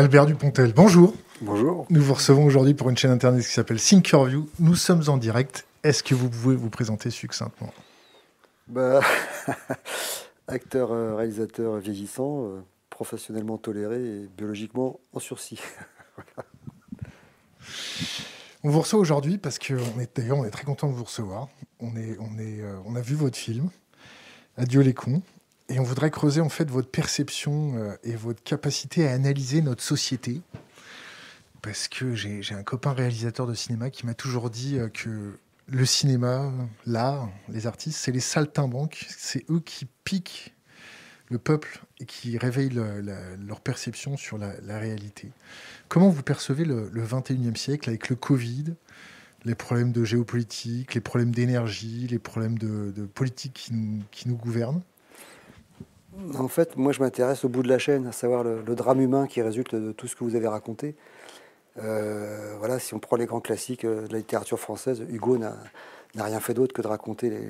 Albert Dupontel, bonjour. Bonjour. Nous vous recevons aujourd'hui pour une chaîne internet qui s'appelle Thinkerview. Nous sommes en direct. Est-ce que vous pouvez vous présenter succinctement? Bah, Acteur, euh, réalisateur vieillissant, euh, professionnellement toléré et biologiquement en sursis. On vous reçoit aujourd'hui parce qu'on est d'ailleurs on est très content de vous recevoir. On, est, on, est, euh, on a vu votre film, Adieu les cons, et on voudrait creuser en fait votre perception euh, et votre capacité à analyser notre société. Parce que j'ai un copain réalisateur de cinéma qui m'a toujours dit euh, que le cinéma, l'art, les artistes, c'est les saltimbanques, c'est eux qui piquent le peuple et qui réveillent leur perception sur la, réalité. Comment vous percevez le, 21e siècle avec le Covid, les problèmes de géopolitique, les problèmes d'énergie, les problèmes de, politique qui nous gouvernent? En fait, moi, je m'intéresse au bout de la chaîne, à savoir le, drame humain qui résulte de tout ce que vous avez raconté. Euh, voilà, si on prend les grands classiques euh, de la littérature française, Hugo n'a rien fait d'autre que de raconter les,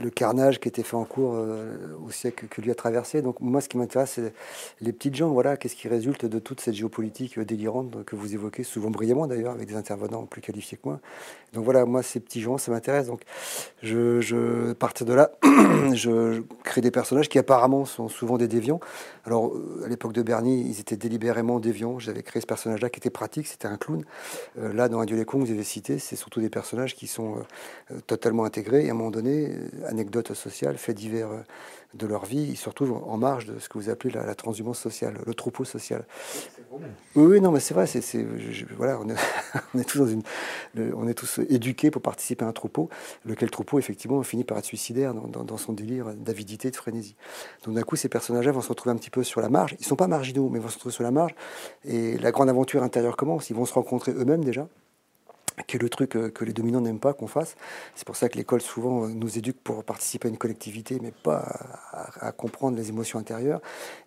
le carnage qui était fait en cours euh, au siècle que lui a traversé. Donc moi, ce qui m'intéresse, c'est les petites gens. Voilà, qu'est-ce qui résulte de toute cette géopolitique délirante que vous évoquez, souvent brillamment d'ailleurs, avec des intervenants plus qualifiés que moi. Donc voilà, moi, ces petits gens, ça m'intéresse. Donc je, je, à partir de là, je crée des personnages qui apparemment sont souvent des déviants. Alors euh, à l'époque de Bernie, ils étaient délibérément déviants. J'avais créé ce personnage-là qui était pratique, c'était un clown. là, dans Un Dieu les cons, vous avez cité, c'est surtout des personnages qui sont totalement intégrés et à un moment donné, euh, anecdote sociale, fait divers euh, de leur vie, ils se retrouvent en marge de ce que vous appelez la, transhumance sociale, le troupeau social. Oui, oui, non, mais c'est vrai, c'est, voilà, on est, tous dans une, on est tous éduqués pour participer à un troupeau, lequel troupeau, effectivement, finit par être suicidaire dans, son délire d'avidité, de frénésie. Donc d'un coup, ces personnages-là vont se retrouver un petit peu sur la marge. Ils ne sont pas marginaux, mais ils vont se retrouver sur la marge. Et la grande aventure intérieure commence. Ils vont se rencontrer eux-mêmes déjà qui est le truc euh, que les dominants n'aiment pas qu'on fasse. C'est pour ça que l'école souvent euh, nous éduque pour participer à une collectivité, mais pas à, comprendre les émotions intérieures.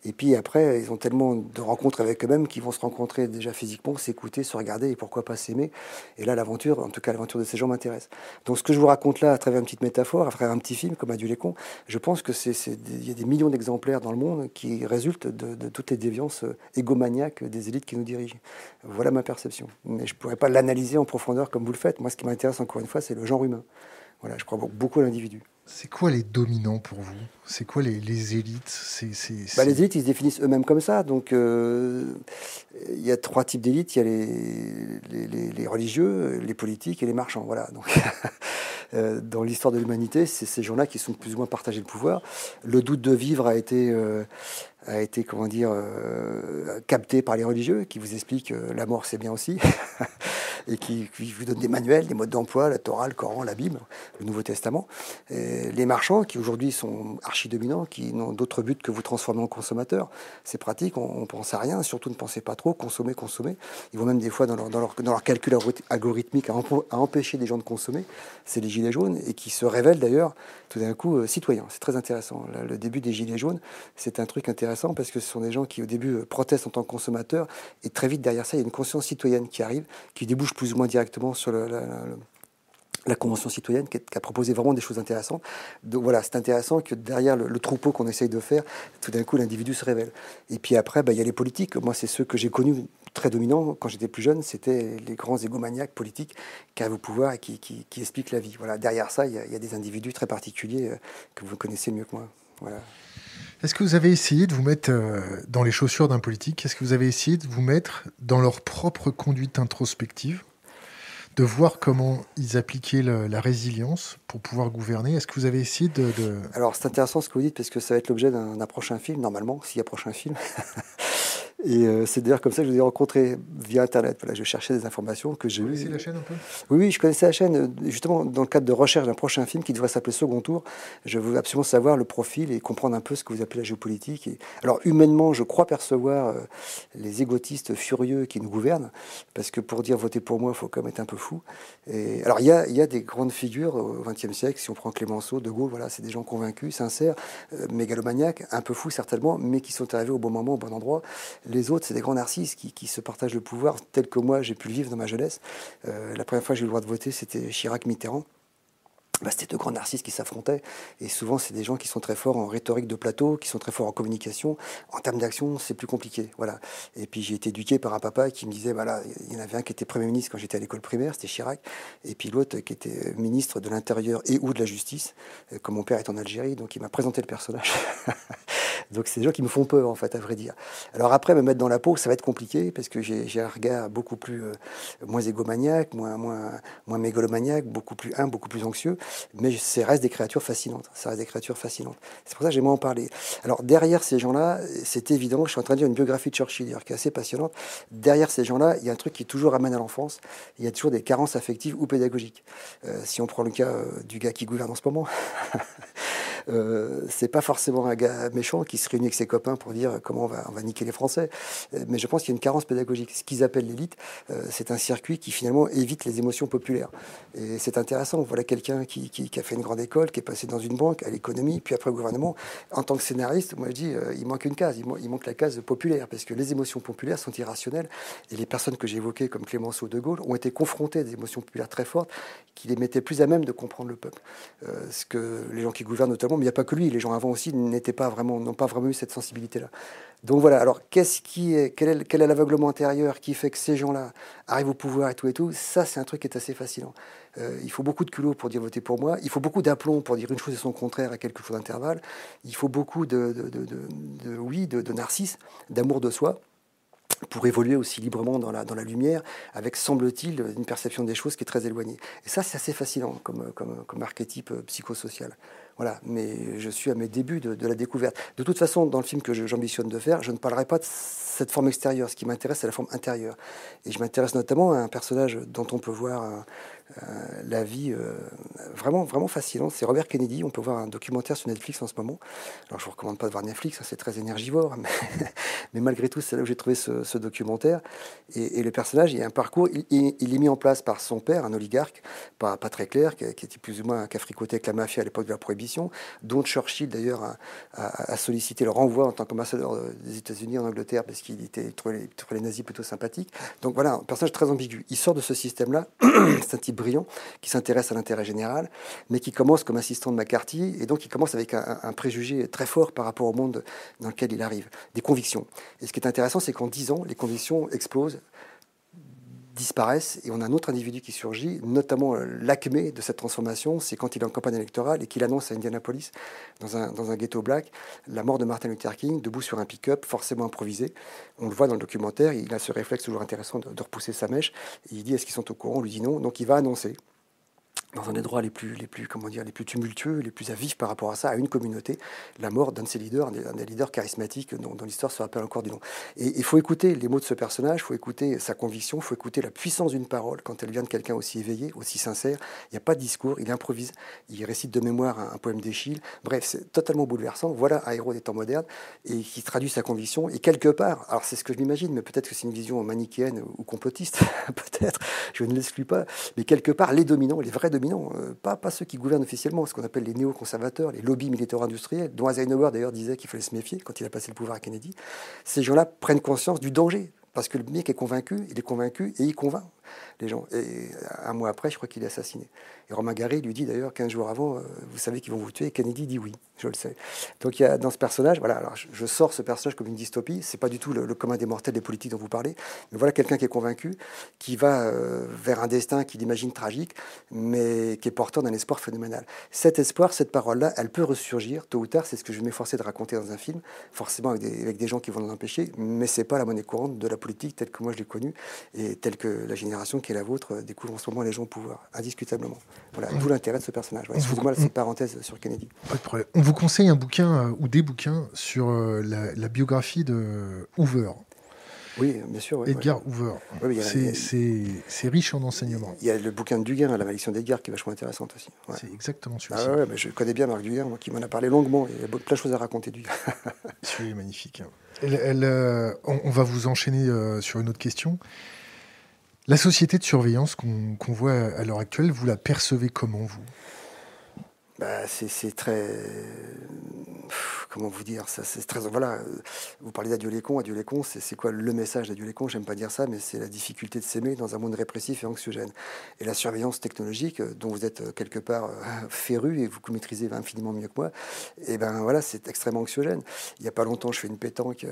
Et puis après, ils ont tellement de rencontres avec eux-mêmes qu'ils vont se rencontrer déjà physiquement, s'écouter, se regarder et pourquoi pas s'aimer. Et là, l'aventure, en tout cas l'aventure de ces gens m'intéresse. Donc ce que je vous raconte là, à travers une petite métaphore, à travers un petit film comme Adieu les cons, je pense que c'est, il y a des millions d'exemplaires dans le monde qui résultent de, toutes les déviances euh, égomaniaques des élites qui nous dirigent. Voilà ma perception. Mais je pourrais pas l'analyser en profondeur comme vous le faites. Moi, ce qui m'intéresse encore une fois, c'est le genre humain. Voilà, je crois beaucoup à l'individu. C'est quoi les dominants pour vous? C'est quoi les, élites? C'est, bah, Les élites, ils se définissent eux-mêmes comme ça. Donc, euh, il y a trois types d'élites. Il y a les, les, les, religieux, les politiques et les marchands. Voilà. Donc, euh, dans l'histoire de l'humanité, c'est ces gens-là qui sont plus ou moins partagés le pouvoir. Le doute de vivre a été, euh, a été comment dire, capté par les religieux, qui vous expliquent la mort, c'est bien aussi. et qui, vous donne des manuels, des modes d'emploi, la Torah, le Coran, la Bible, le Nouveau Testament. les marchands, qui aujourd'hui sont archi-dominants, qui n'ont d'autre but que vous transformer en consommateur, c'est pratique, on ne pense à rien, surtout ne pensez pas trop, consommer, consommer. Ils vont même des fois dans leur, dans leur, dans leur calcul algorithmique à, empêcher des gens de consommer, c'est les gilets jaunes, et qui se révèlent d'ailleurs tout d'un coup euh, citoyens. C'est très intéressant. le début des gilets jaunes, c'est un truc intéressant parce que ce sont des gens qui au début euh, protestent en tant que consommateurs, et très vite derrière ça, il y a une conscience citoyenne qui arrive, qui débouche plus ou moins directement sur la, Convention citoyenne qui, a proposé vraiment des choses intéressantes. Donc voilà, c'est intéressant que derrière le, troupeau qu'on essaye de faire, tout d'un coup l'individu se révèle. Et puis après, bah, il y a les politiques. Moi, c'est ceux que j'ai connus très dominants quand j'étais plus jeune, c'était les grands égomaniaques politiques qui arrivent au pouvoir et qui, expliquent la vie. Voilà, derrière ça, il y, a, il y, a, des individus très particuliers euh, que vous connaissez mieux que moi. Voilà. Est-ce que vous avez essayé de vous mettre euh, dans les chaussures d'un politique? Est-ce que vous avez essayé de vous mettre dans leur propre conduite introspective? De voir comment ils appliquaient la résilience pour pouvoir gouverner? Est-ce que vous avez essayé de, de... Alors c'est intéressant ce que vous dites parce que ça va être l'objet d'un prochain film, normalement, s'il y a prochain film. Et euh, c'est d'ailleurs comme ça que je vous ai rencontré via Internet. Voilà, je cherchais des informations que j'ai eues. Vous connaissez la chaîne un peu? Oui, oui, je connaissais la chaîne. Euh, justement, dans le cadre de recherche d'un prochain film qui devrait s'appeler Second Tour, je veux absolument savoir le profil et comprendre un peu ce que vous appelez la géopolitique. Et... Alors, humainement, je crois percevoir euh, les égotistes furieux qui nous gouvernent, parce que pour dire voter pour moi, il faut quand même être un peu fou. Et... Alors, il y a, y a, des grandes figures au XXe siècle, si on prend Clémenceau, De Gaulle, voilà, c'est des gens convaincus, sincères, mégalomaniaques, un peu fous certainement, mais qui sont arrivés au bon moment, au bon endroit les autres, c'est des grands narcisses qui, se partagent le pouvoir, tel que moi j'ai pu le vivre dans ma jeunesse. Euh, la première fois que j'ai eu le droit de voter, c'était Chirac-Mitterrand. bah, c'était deux grands narcisses qui s'affrontaient. Et souvent, c'est des gens qui sont très forts en rhétorique de plateau, qui sont très forts en communication. En termes d'action, c'est plus compliqué. Voilà. Et puis, j'ai été éduqué par un papa qui me disait voilà, il y en avait un qui était Premier ministre quand j'étais à l'école primaire, c'était Chirac. Et puis l'autre qui était ministre de l'Intérieur et ou de la Justice. Euh, comme mon père est en Algérie, donc il m'a présenté le personnage. donc, c'est des gens qui me font peur, en fait, à vrai dire. Alors, après, me mettre dans la peau, ça va être compliqué parce que j'ai un regard beaucoup plus. Euh, moins égomaniaque, moins, moins, moins mégalomaniaque, beaucoup plus humble, beaucoup plus anxieux mais ça reste des créatures fascinantes. Ça reste des créatures fascinantes. C'est pour ça que j'aimerais en parler. Alors derrière ces gens-là, c'est évident, je suis en train de dire une biographie de Churchill qui est assez passionnante. Derrière ces gens-là, il y a un truc qui toujours ramène à l'enfance. Il y a toujours des carences affectives ou pédagogiques. Euh, si on prend le cas euh, du gars qui gouverne en ce moment, Euh, c'est pas forcément un gars méchant qui se réunit avec ses copains pour dire comment on va, niquer les Français. Euh, mais je pense qu'il y a une carence pédagogique. Ce qu'ils appellent l'élite, euh, c'est un circuit qui finalement évite les émotions populaires. Et c'est intéressant. Voilà quelqu'un qui, qui, a fait une grande école, qui est passé dans une banque, à l'économie, puis après au gouvernement. En tant que scénariste, moi je dis, il manque une case. Il, manque la case populaire, parce que les émotions populaires sont irrationnelles. Et les personnes que j'ai évoquées, comme Clémenceau, De Gaulle, ont été confrontées à des émotions populaires très fortes qui les mettaient plus à même de comprendre le peuple. ce que les gens qui gouvernent notamment mais il n'y a pas que lui. Les gens avant aussi n'étaient pas vraiment, n'ont pas vraiment eu cette sensibilité-là. Donc voilà. Alors qu'est-ce qui est, quel est, l'aveuglement intérieur qui fait que ces gens-là arrivent au pouvoir et tout et tout? Ça, c'est un truc qui est assez fascinant. Euh, il faut beaucoup de culot pour dire voter pour moi. Il faut beaucoup d'aplomb pour dire une chose et son contraire à quelques fois d'intervalle. Il faut beaucoup de, de, de, oui, de, narcisse, d'amour de soi pour évoluer aussi librement dans la, dans la lumière, avec, semble-t-il, une perception des choses qui est très éloignée. Et ça, c'est assez fascinant comme, comme, comme archétype psychosocial. Voilà, mais je suis à mes débuts de, la découverte. De toute façon, dans le film que j'ambitionne de faire, je ne parlerai pas de cette forme extérieure. Ce qui m'intéresse, c'est la forme intérieure. Et je m'intéresse notamment à un personnage dont on peut voir euh, la vie euh, vraiment, vraiment fascinante. C'est Robert Kennedy. On peut voir un documentaire sur Netflix en ce moment. Alors, je vous recommande pas de voir Netflix, hein, c'est très énergivore. Mais, malgré tout, c'est là où j'ai trouvé ce, documentaire. Et, le personnage, il a un parcours. Il, est mis en place par son père, un oligarque, pas, pas très clair, qui, était plus ou moins un fricoté avec la mafia à l'époque de la prohibition, dont Churchill, d'ailleurs, a, sollicité le renvoi en tant qu'ambassadeur des États-Unis en Angleterre parce qu'il était trouvait les, les nazis plutôt sympathiques. Donc voilà, un personnage très ambigu. Il sort de ce système-là. c'est un type qui s'intéresse à l'intérêt général, mais qui commence comme assistant de McCarthy, et donc il commence avec un, préjugé très fort par rapport au monde dans lequel il arrive, des convictions. Et ce qui est intéressant, c'est qu'en 10 ans, les convictions explosent, disparaissent et on a un autre individu qui surgit, notamment euh, l'acmé de cette transformation, c'est quand il est en campagne électorale et qu'il annonce à Indianapolis, dans un, ghetto black, la mort de Martin Luther King, debout sur un pick-up, forcément improvisé. On le voit dans le documentaire, il a ce réflexe toujours intéressant de, de repousser sa mèche. il dit est-ce qu'ils sont au courant? On lui dit non. Donc il va annoncer dans un des droits les plus, les plus, comment dire, les plus tumultueux, les plus à vif par rapport à ça, à une communauté, la mort d'un de ses leaders, un des, leaders charismatiques dont, l'histoire se rappelle encore du nom. Et il faut écouter les mots de ce personnage, il faut écouter sa conviction, il faut écouter la puissance d'une parole quand elle vient de quelqu'un aussi éveillé, aussi sincère. Il n'y a pas de discours, il improvise, il récite de mémoire un, poème d'Échille. Bref, c'est totalement bouleversant. Voilà un héros des temps modernes et qui traduit sa conviction. Et quelque part, alors c'est ce que je m'imagine, mais peut-être que c'est une vision manichéenne ou complotiste, peut-être, je ne l'exclus pas, mais quelque part, les dominants, les vrais dominants, euh, pas, pas ceux qui gouvernent officiellement, ce qu'on appelle les néoconservateurs, les lobbies militaro-industriels, dont Eisenhower d'ailleurs disait qu'il fallait se méfier quand il a passé le pouvoir à Kennedy. Ces gens-là prennent conscience du danger, parce que le mec est convaincu, il est convaincu et il convainc les gens. Et un mois après, je crois qu'il est assassiné. Et Romain Gary lui dit d'ailleurs, 15 jours avant, euh, vous savez qu'ils vont vous tuer. Et Kennedy dit oui, je le sais. Donc il y a dans ce personnage, voilà, alors je, sors ce personnage comme une dystopie. C'est pas du tout le, commun des mortels des politiques dont vous parlez. Mais voilà quelqu'un qui est convaincu, qui va euh, vers un destin qu'il imagine tragique, mais qui est porteur d'un espoir phénoménal. Cet espoir, cette parole-là, elle peut ressurgir tôt ou tard. C'est ce que je m'efforcer de raconter dans un film, forcément avec des, avec des gens qui vont nous empêcher. Mais c'est pas la monnaie courante de la politique telle que moi je l'ai connue et telle que la génération qui est la vôtre euh, découvre en ce moment les gens au pouvoir, indiscutablement. Voilà, tout l'intérêt de ce personnage. Excusez-moi cette parenthèse sur Kennedy. Pas de problème. On vous conseille un bouquin euh, ou des bouquins sur euh, la, biographie de Hoover. Oui, bien sûr. Edgar Hoover. c'est riche en enseignements. Il y a le bouquin de Duguin, La malédiction d'Edgar, qui est vachement intéressante aussi. C'est exactement celui-ci. Ah je connais bien Marc Duguin, qui m'en a parlé longuement. Il y a plein de choses à raconter du. celui est magnifique. Elle, on, va vous enchaîner sur une autre question. La société de surveillance qu'on voit à l'heure actuelle, vous la percevez comment, vous? Bah, C'est très... comment vous dire ça c'est très voilà vous parlez d'adieu les cons adieu les cons c'est quoi le message d'adieu les cons? J'aime pas dire ça mais c'est la difficulté de s'aimer dans un monde répressif et anxiogène. Et la surveillance technologique dont vous êtes quelque part féru et vous maîtrisez infiniment mieux que moi et ben voilà c'est extrêmement anxiogène. Il y a pas longtemps je fais une pétanque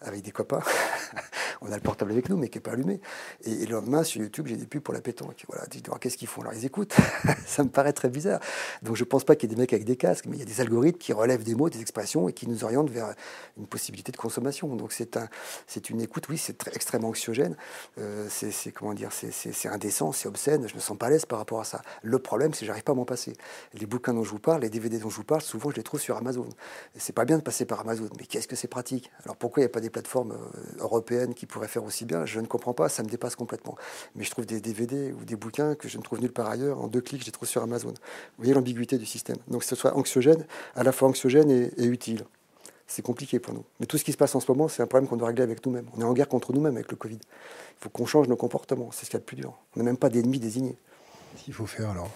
avec des copains. On a le portable avec nous mais qui est pas allumé. Et, le lendemain sur YouTube j'ai des pubs pour la pétanque. Voilà qu'est-ce qu'ils font? Alors ils écoutent. Ça me paraît très bizarre. Donc je pense pas qu'il y ait des mecs avec des casques mais il y a des algorithmes qui relèvent des mots des expressions et qui nous orientent vers une possibilité de consommation. Donc c'est un, c'est une écoute, oui, c'est extrêmement anxiogène. Euh, c'est comment dire, c'est indécent, c'est obscène. Je me sens pas à l'aise par rapport à ça. Le problème, c'est que j'arrive pas à m'en passer. Les bouquins dont je vous parle, les DVD dont je vous parle, souvent je les trouve sur Amazon. C'est pas bien de passer par Amazon, mais qu'est-ce que c'est pratique? Alors pourquoi il n'y a pas des plateformes euh, européennes qui pourraient faire aussi bien? Je ne comprends pas. Ça me dépasse complètement. Mais je trouve des DVD ou des bouquins que je ne trouve nulle part ailleurs. En deux clics, je les trouve sur Amazon. Voyez l'ambiguïté du système. Donc que ce soit anxiogène, à la fois anxiogène et, et utile c'est compliqué pour nous. Mais tout ce qui se passe en ce moment, c'est un problème qu'on doit régler avec nous-mêmes. On est en guerre contre nous-mêmes avec le Covid. Il faut qu'on change nos comportements. C'est ce qu'il y a de plus dur. On n'a même pas d'ennemis désignés. Qu'est-ce qu'il faut faire alors?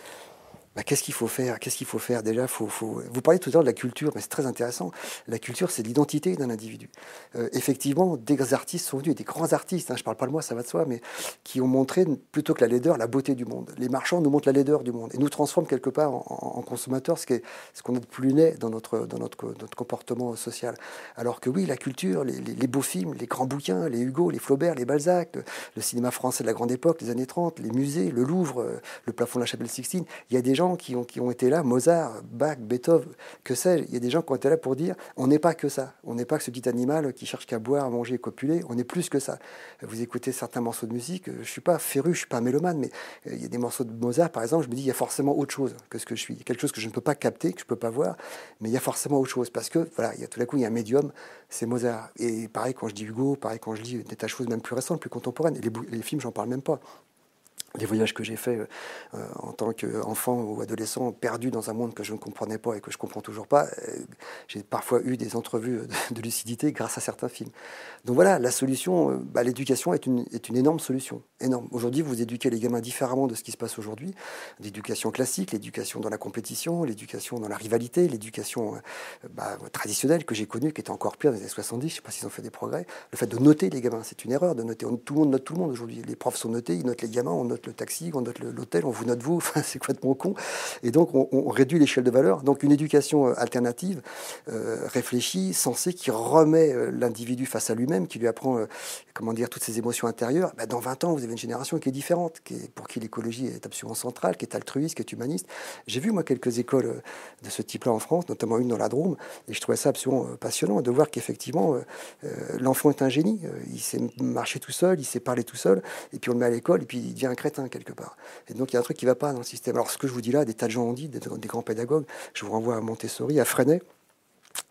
Bah, qu'est-ce qu'il faut faire? Qu'est-ce qu'il faut faire? Déjà, vous parlez tout à l'heure de la culture, mais c'est très intéressant. La culture, c'est l'identité d'un individu. Euh, effectivement, des artistes sont venus, des grands artistes, hein, je ne parle pas de moi, ça va de soi, mais qui ont montré, plutôt que la laideur, la beauté du monde. Les marchands nous montrent la laideur du monde et nous transforment quelque part en, consommateurs, ce qu'on ce a de plus laid dans, notre, dans notre, comportement social. Alors que oui, la culture, les, les, beaux films, les grands bouquins, les Hugo, les Flaubert, les Balzac, le, cinéma français de la grande époque, les années 30, les musées, le Louvre, euh, le plafond de la chapelle Sixtine, il y a des gens qui ont, qui ont été là, Mozart, Bach, Beethoven, que sais-je, il y a des gens qui ont été là pour dire on n'est pas que ça, on n'est pas que ce petit animal qui cherche qu'à boire, à manger, copuler, on est plus que ça. Vous écoutez certains morceaux de musique, je ne suis pas féru, je ne suis pas mélomane, mais euh, il y a des morceaux de Mozart, par exemple, je me dis il y a forcément autre chose que ce que je suis, quelque chose que je ne peux pas capter, que je ne peux pas voir, mais il y a forcément autre chose, parce que voilà, il y a tout d'un coup, il y a un médium, c'est Mozart. Et pareil quand je dis Hugo, pareil quand je lis des tas de choses même plus récentes, plus contemporaines, les, les films, j'en parle même pas les voyages que j'ai faits euh, en tant qu'enfant ou adolescent perdu dans un monde que je ne comprenais pas et que je ne comprends toujours pas, euh, j'ai parfois eu des entrevues de, lucidité grâce à certains films. Donc voilà, la solution, euh, bah, l'éducation est une, énorme solution. Énorme. Aujourd'hui, vous éduquez les gamins différemment de ce qui se passe aujourd'hui. L'éducation classique, l'éducation dans la compétition, l'éducation dans la rivalité, l'éducation bah, traditionnelle que j'ai connue, qui était encore pire dans les années 70, je ne sais pas s'ils ont fait des progrès. Le fait de noter les gamins, c'est une erreur de noter. tout le monde note tout le monde aujourd'hui. Les profs sont notés, ils notent les gamins, on note le taxi, on note l'hôtel, on vous note vous, enfin, c'est complètement con? Et donc, on, réduit l'échelle de valeur. Donc, une éducation euh, alternative, euh, réfléchie, sensée, qui remet euh, l'individu face à lui-même, qui lui apprend, comment dire, toutes ses émotions intérieures. Bah, dans 20 ans, vous avez une génération qui est différente, qui est, pour qui l'écologie est absolument centrale, qui est altruiste, qui est humaniste. J'ai vu, moi, quelques écoles de ce type-là en France, notamment une dans la Drôme, et je trouvais ça absolument passionnant de voir qu'effectivement, l'enfant est un génie. Il sait marcher tout seul, il sait parler tout seul, et puis on le met à l'école, et puis il devient un quelque part. Et donc il y a un truc qui ne va pas dans le système. Alors ce que je vous dis là, des tas de gens ont dit, des, des grands pédagogues, je vous renvoie à Montessori, à Freinet,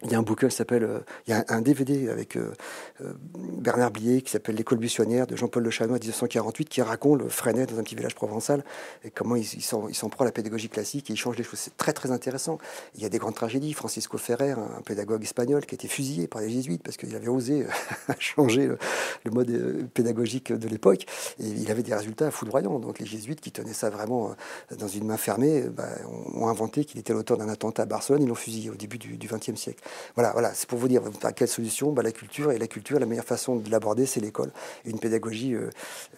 il y a un bouquin qui s'appelle, euh, il y a un, DVD avec euh, euh, Bernard Blier qui s'appelle L'école buissonnière de Jean-Paul Le Chanois 1948 qui raconte le Freinet dans un petit village provençal et comment il s'en prend à la pédagogie classique et il change les choses. C'est très très intéressant. Il y a des grandes tragédies. Francisco Ferrer, un, pédagogue espagnol qui a été fusillé par les jésuites parce qu'il avait osé changer le, mode pédagogique de l'époque et il avait des résultats foudroyants. Donc les jésuites qui tenaient ça vraiment dans une main fermée bah, ont, inventé qu'il était l'auteur d'un attentat à Barcelone. Ils l'ont fusillé au début du XXe siècle. Voilà, voilà c'est pour vous dire quelle solution? Bah, La culture. Et la culture, la meilleure façon de l'aborder, c'est l'école. Une pédagogie euh,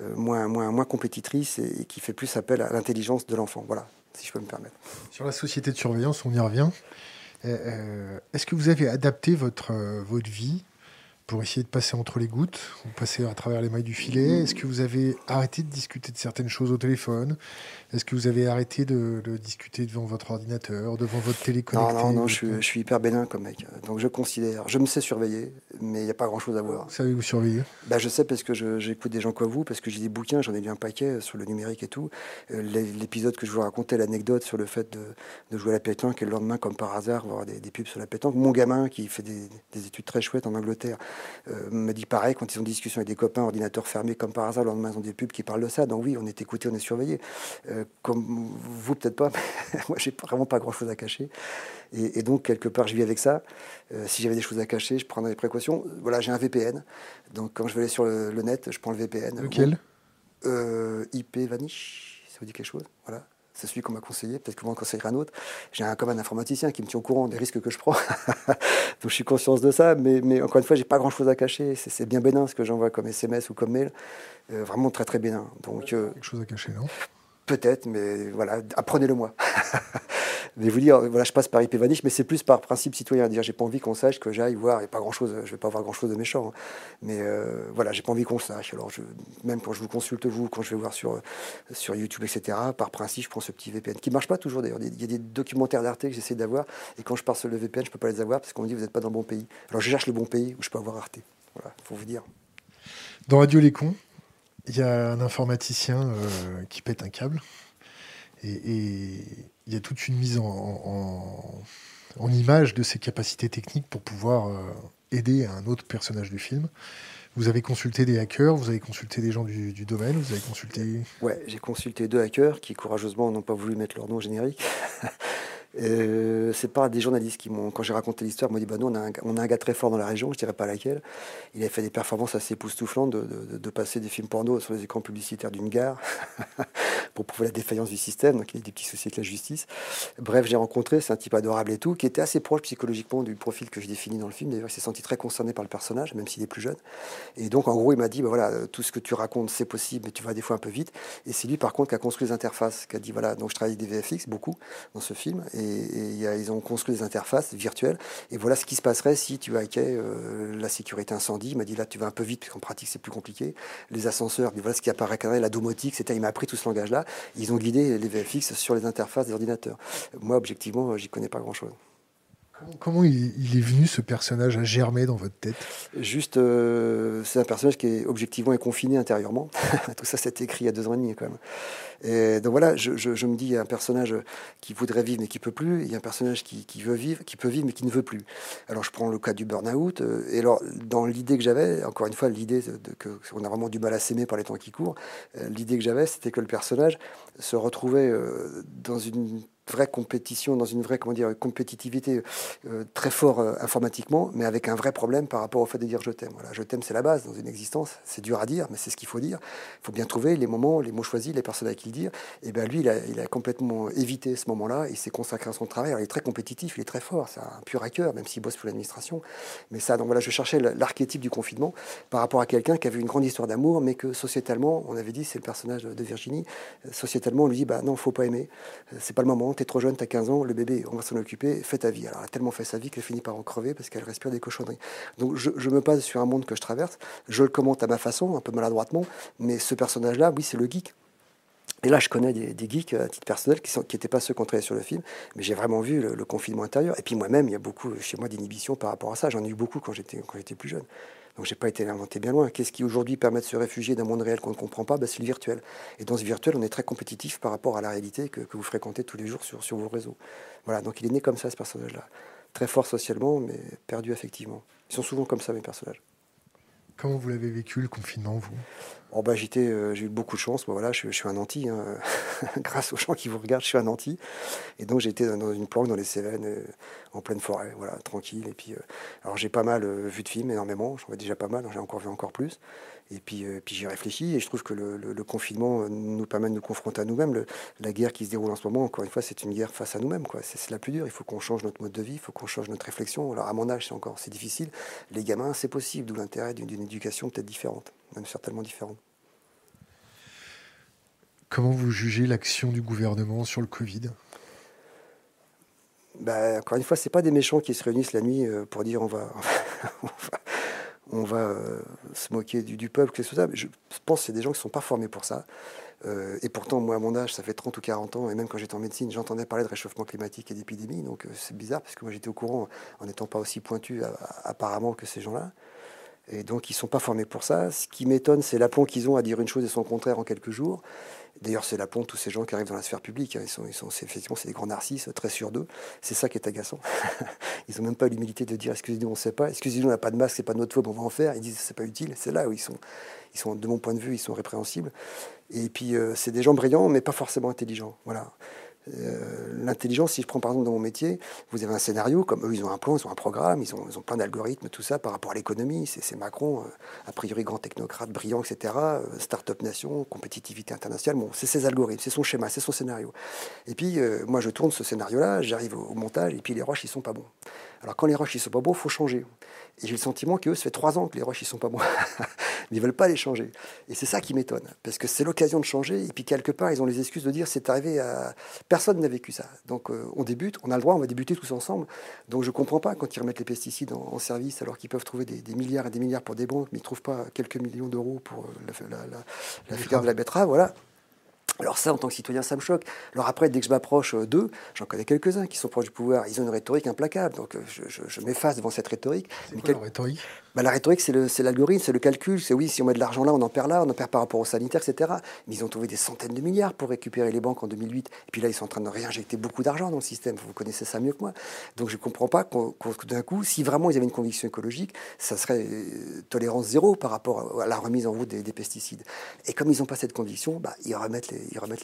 euh, moins compétitrice et, qui fait plus appel à l'intelligence de l'enfant. Voilà, si je peux me permettre. Sur la société de surveillance, on y revient. Euh, est-ce que vous avez adapté votre, votre vie pour essayer de passer entre les gouttes, ou passer à travers les mailles du filet? Est-ce que vous avez arrêté de discuter de certaines choses au téléphone? Est-ce que vous avez arrêté de, discuter devant votre ordinateur, devant votre télé Non, non, non, je suis, hyper bénin comme mec. Donc je considère, je me sais surveiller, mais il n'y a pas grand-chose à voir. Savez-vous surveiller? Bah, Je sais parce que j'écoute des gens comme vous, parce que j'ai des bouquins, j'en ai lu un paquet sur le numérique et tout. Euh, l'épisode que je vous racontais, l'anecdote sur le fait de, jouer à la pétanque et le lendemain, comme par hasard, voir des, des pubs sur la pétanque. Mon gamin qui fait des, des études très chouettes en Angleterre euh, me dit pareil quand ils ont des discussions avec des copains, ordinateur fermé comme par hasard, le lendemain ils ont des pubs qui parlent de ça. Donc oui, on est écouté, on est surveillé. Euh, comme vous peut-être pas, mais moi j'ai vraiment pas grand-chose à cacher. Et, donc quelque part je vis avec ça. Euh, si j'avais des choses à cacher, je prendrais des précautions. Voilà, j'ai un VPN. Donc quand je vais aller sur le, net, je prends le VPN. Lequel? IP Vanish, ça vous dit quelque chose? Voilà c'est celui qu'on m'a conseillé, peut-être que vous en conseillerez un autre. J'ai un, comme un informaticien qui me tient au courant des risques que je prends. Donc je suis conscient de ça, mais, mais encore une fois, j'ai pas grand-chose à cacher. C'est bien bénin ce que j'envoie comme SMS ou comme mail. Euh, vraiment très très bénin. Donc, euh, Quelque chose à cacher, non? Peut-être, mais voilà, apprenez-le moi. mais vous dire, voilà, je passe par IP Vanish, mais c'est plus par principe citoyen. Dire, j'ai pas envie qu'on sache que j'aille voir, et pas grand chose, je vais pas voir grand chose de méchant. Hein. Mais euh, voilà, j'ai pas envie qu'on sache. Alors, je, même quand je vous consulte vous, quand je vais voir sur, sur YouTube, etc., par principe, je prends ce petit VPN qui marche pas toujours d'ailleurs. Il y a des documentaires d'Arte que j'essaie d'avoir, et quand je pars sur le VPN, je peux pas les avoir parce qu'on me dit, vous n'êtes pas dans le bon pays. Alors, je cherche le bon pays où je peux avoir Arte. Voilà, faut vous dire. Dans Radio Les Cons, il y a un informaticien euh, qui pète un câble. Et il y a toute une mise en, image de ses capacités techniques pour pouvoir euh, aider un autre personnage du film. Vous avez consulté des hackers, vous avez consulté des gens du, domaine, vous avez consulté... Ouais, j'ai consulté deux hackers qui courageusement n'ont pas voulu mettre leur nom générique. Euh, c'est pas des journalistes qui m'ont, quand j'ai raconté l'histoire, m'ont dit bah nous on a, un, on a, un, gars très fort dans la région, je dirais pas laquelle. Il a fait des performances assez époustouflantes de, de, passer des films porno sur les écrans publicitaires d'une gare pour prouver la défaillance du système. Donc il a des petits soucis avec la justice. Bref, j'ai rencontré, c'est un type adorable et tout, qui était assez proche psychologiquement du profil que je définis dans le film. D'ailleurs, il s'est senti très concerné par le personnage, même s'il est plus jeune. Et donc en gros, il m'a dit bah voilà, tout ce que tu racontes c'est possible, mais tu vas des fois un peu vite. Et c'est lui par contre qui a construit les interfaces, qui a dit voilà, donc je travaille des VFX beaucoup dans ce film ils ont construit des interfaces virtuelles. Et voilà ce qui se passerait si tu hackais euh, la sécurité incendie. Il m'a dit là, tu vas un peu vite, puisqu'en pratique, c'est plus compliqué. Les ascenseurs, mais voilà ce qui apparaît, la domotique, c'était, il m'a appris tout ce langage-là. Ils ont guidé les VFX sur les interfaces des ordinateurs. Moi, objectivement, j'y connais pas grand-chose. Comment il, est venu ce personnage à germer dans votre tête? Juste, euh, c'est un personnage qui est objectivement confiné intérieurement. Tout ça, c'est écrit il y a deux ans et demi quand même. Et donc voilà, je, me dis, il y a un personnage qui voudrait vivre mais qui peut plus. Il y a un personnage qui, veut vivre, qui peut vivre mais qui ne veut plus. Alors je prends le cas du burn-out. Euh, et alors, dans l'idée que j'avais, encore une fois, l'idée qu'on a vraiment du mal à s'aimer par les temps qui courent, euh, l'idée que j'avais, c'était que le personnage se retrouvait dans une vraie compétition, dans une vraie comment dire, compétitivité euh, très fort euh, informatiquement, mais avec un vrai problème par rapport au fait de dire je t'aime. Voilà, je t'aime, c'est la base dans une existence. C'est dur à dire, mais c'est ce qu'il faut dire. Il faut bien trouver les moments, les mots choisis, les personnes à qui le dire. Et bien lui, il a, complètement évité ce moment-là. Il s'est consacré à son travail. il est très compétitif, il est très fort. C'est un pur hacker, même s'il bosse pour l'administration. Mais ça, donc voilà, je cherchais l'archétype du confinement par rapport à quelqu'un qui avait une grande histoire d'amour, mais que sociétalement, on avait dit, c'est le personnage de Virginie. Sociétalement, on lui dit, bah non, faut pas aimer. C'est pas le moment t'es trop jeune, t'as 15 ans, le bébé, on va s'en occuper, fais ta vie. Alors elle a tellement fait sa vie qu'elle finit par en crever parce qu'elle respire des cochonneries. Donc je, me base sur un monde que je traverse, je le commente à ma façon, un peu maladroitement, mais ce personnage-là, oui, c'est le geek. Et là, je connais des, geeks à titre personnel qui n'étaient pas ceux qu'on travaillait sur le film, mais j'ai vraiment vu le, confinement intérieur. Et puis moi-même, il y a beaucoup chez moi d'inhibition par rapport à ça. J'en ai eu beaucoup quand j'étais plus jeune. Donc j'ai pas été inventé bien loin. Qu'est-ce qui aujourd'hui permet de se réfugier d'un monde réel qu'on ne comprend pas? Ben, C'est le virtuel. Et dans ce virtuel, on est très compétitif par rapport à la réalité que, vous fréquentez tous les jours sur, sur vos réseaux. Voilà, donc il est né comme ça, ce personnage-là. Très fort socialement, mais perdu affectivement. Ils sont souvent comme ça, mes personnages. Comment vous l'avez vécu le confinement, vous? Oh bah, euh, J'ai eu beaucoup de chance. voilà, je, suis un anti. Hein. Grâce aux gens qui vous regardent, je suis un anti. Et donc été dans une planque dans les Cévennes, euh, en pleine forêt, voilà, tranquille. Et puis, euh, alors j'ai pas mal vu de films, énormément. J'en vois déjà pas mal. J'ai encore vu encore plus. Et puis, euh, puis j'y réfléchis et je trouve que le, confinement nous permet de nous confronter à nous-mêmes. La guerre qui se déroule en ce moment, encore une fois, c'est une guerre face à nous-mêmes. C'est la plus dure. Il faut qu'on change notre mode de vie, il faut qu'on change notre réflexion. Alors à mon âge, c'est encore c'est difficile. Les gamins, c'est possible, d'où l'intérêt d'une éducation peut-être différente, même certainement différente. Comment vous jugez l'action du gouvernement sur le Covid? Ben, encore une fois, c'est pas des méchants qui se réunissent la nuit euh, pour dire on va, on va, on va euh, se moquer du, peuple, que ça. Je pense que c'est des gens qui ne sont pas formés pour ça. Euh, et pourtant, moi, à mon âge, ça fait 30 ou 40 ans, et même quand j'étais en médecine, j'entendais parler de réchauffement climatique et d'épidémie. Donc euh, c'est bizarre, parce que moi, j'étais au courant, en n'étant pas aussi pointu apparemment que ces gens-là. Et donc, ils ne sont pas formés pour ça. Ce qui m'étonne, c'est l'aplomb qu'ils ont à dire une chose et son contraire en quelques jours. D'ailleurs, c'est la de tous ces gens qui arrivent dans la sphère publique. Hein. Ils sont, effectivement, c'est des grands narcisses, très sûrs d'eux. C'est ça qui est agaçant. ils n'ont même pas l'humilité de dire excusez-nous, on ne sait pas. Excusez-nous, on n'a pas de masque, c'est pas notre faute, on va en faire. Ils disent c'est pas utile. C'est là où ils sont, ils sont, de mon point de vue, ils sont répréhensibles. Et puis, euh, c'est des gens brillants, mais pas forcément intelligents. Voilà. L'intelligence, si je prends par exemple dans mon métier, vous avez un scénario, comme eux, ils ont un plan, ils ont un programme, ils ont, ils ont plein d'algorithmes, tout ça par rapport à l'économie. C'est Macron, a priori grand technocrate, brillant, etc. Start-up nation, compétitivité internationale. Bon, c'est ses algorithmes, c'est son schéma, c'est son scénario. Et puis, moi, je tourne ce scénario-là, j'arrive au, montage, et puis les roches, ils sont pas bons. Alors quand les roches ils sont pas bons, il faut changer. Et j'ai le sentiment qu'eux, ça fait trois ans que les roches ils sont pas bons. Ils veulent pas les changer. Et c'est ça qui m'étonne, parce que c'est l'occasion de changer. Et puis quelque part, ils ont les excuses de dire c'est arrivé à personne n'a vécu ça. Donc euh, on débute, on a le droit, on va débuter tous ensemble. Donc je comprends pas quand ils remettent les pesticides en, service, alors qu'ils peuvent trouver des, milliards et des milliards pour des banques, mais ils trouvent pas quelques millions d'euros pour euh, la, la filière de la betterave. Voilà. Alors ça, en tant que citoyen, ça me choque. Alors après, dès que je m'approche euh, d'eux, j'en connais quelques-uns qui sont proches du pouvoir, ils ont une rhétorique implacable. Donc euh, je, m'efface devant cette rhétorique. C'est quoi rhétorique? Bah, La rhétorique, c'est l'algorithme, c'est le calcul. C'est oui, si on met de l'argent là, on en perd là, on en perd par rapport aux sanitaires, etc. Mais ils ont trouvé des centaines de milliards pour récupérer les banques en 2008. Et puis là, ils sont en train de réinjecter beaucoup d'argent dans le système. Vous connaissez ça mieux que moi. Donc je ne comprends pas qu'un d'un coup, si vraiment ils avaient une conviction écologique, ça serait euh, tolérance zéro par rapport à la remise en route des, pesticides. Et comme ils n'ont pas cette conviction, bah, ils, remettent les,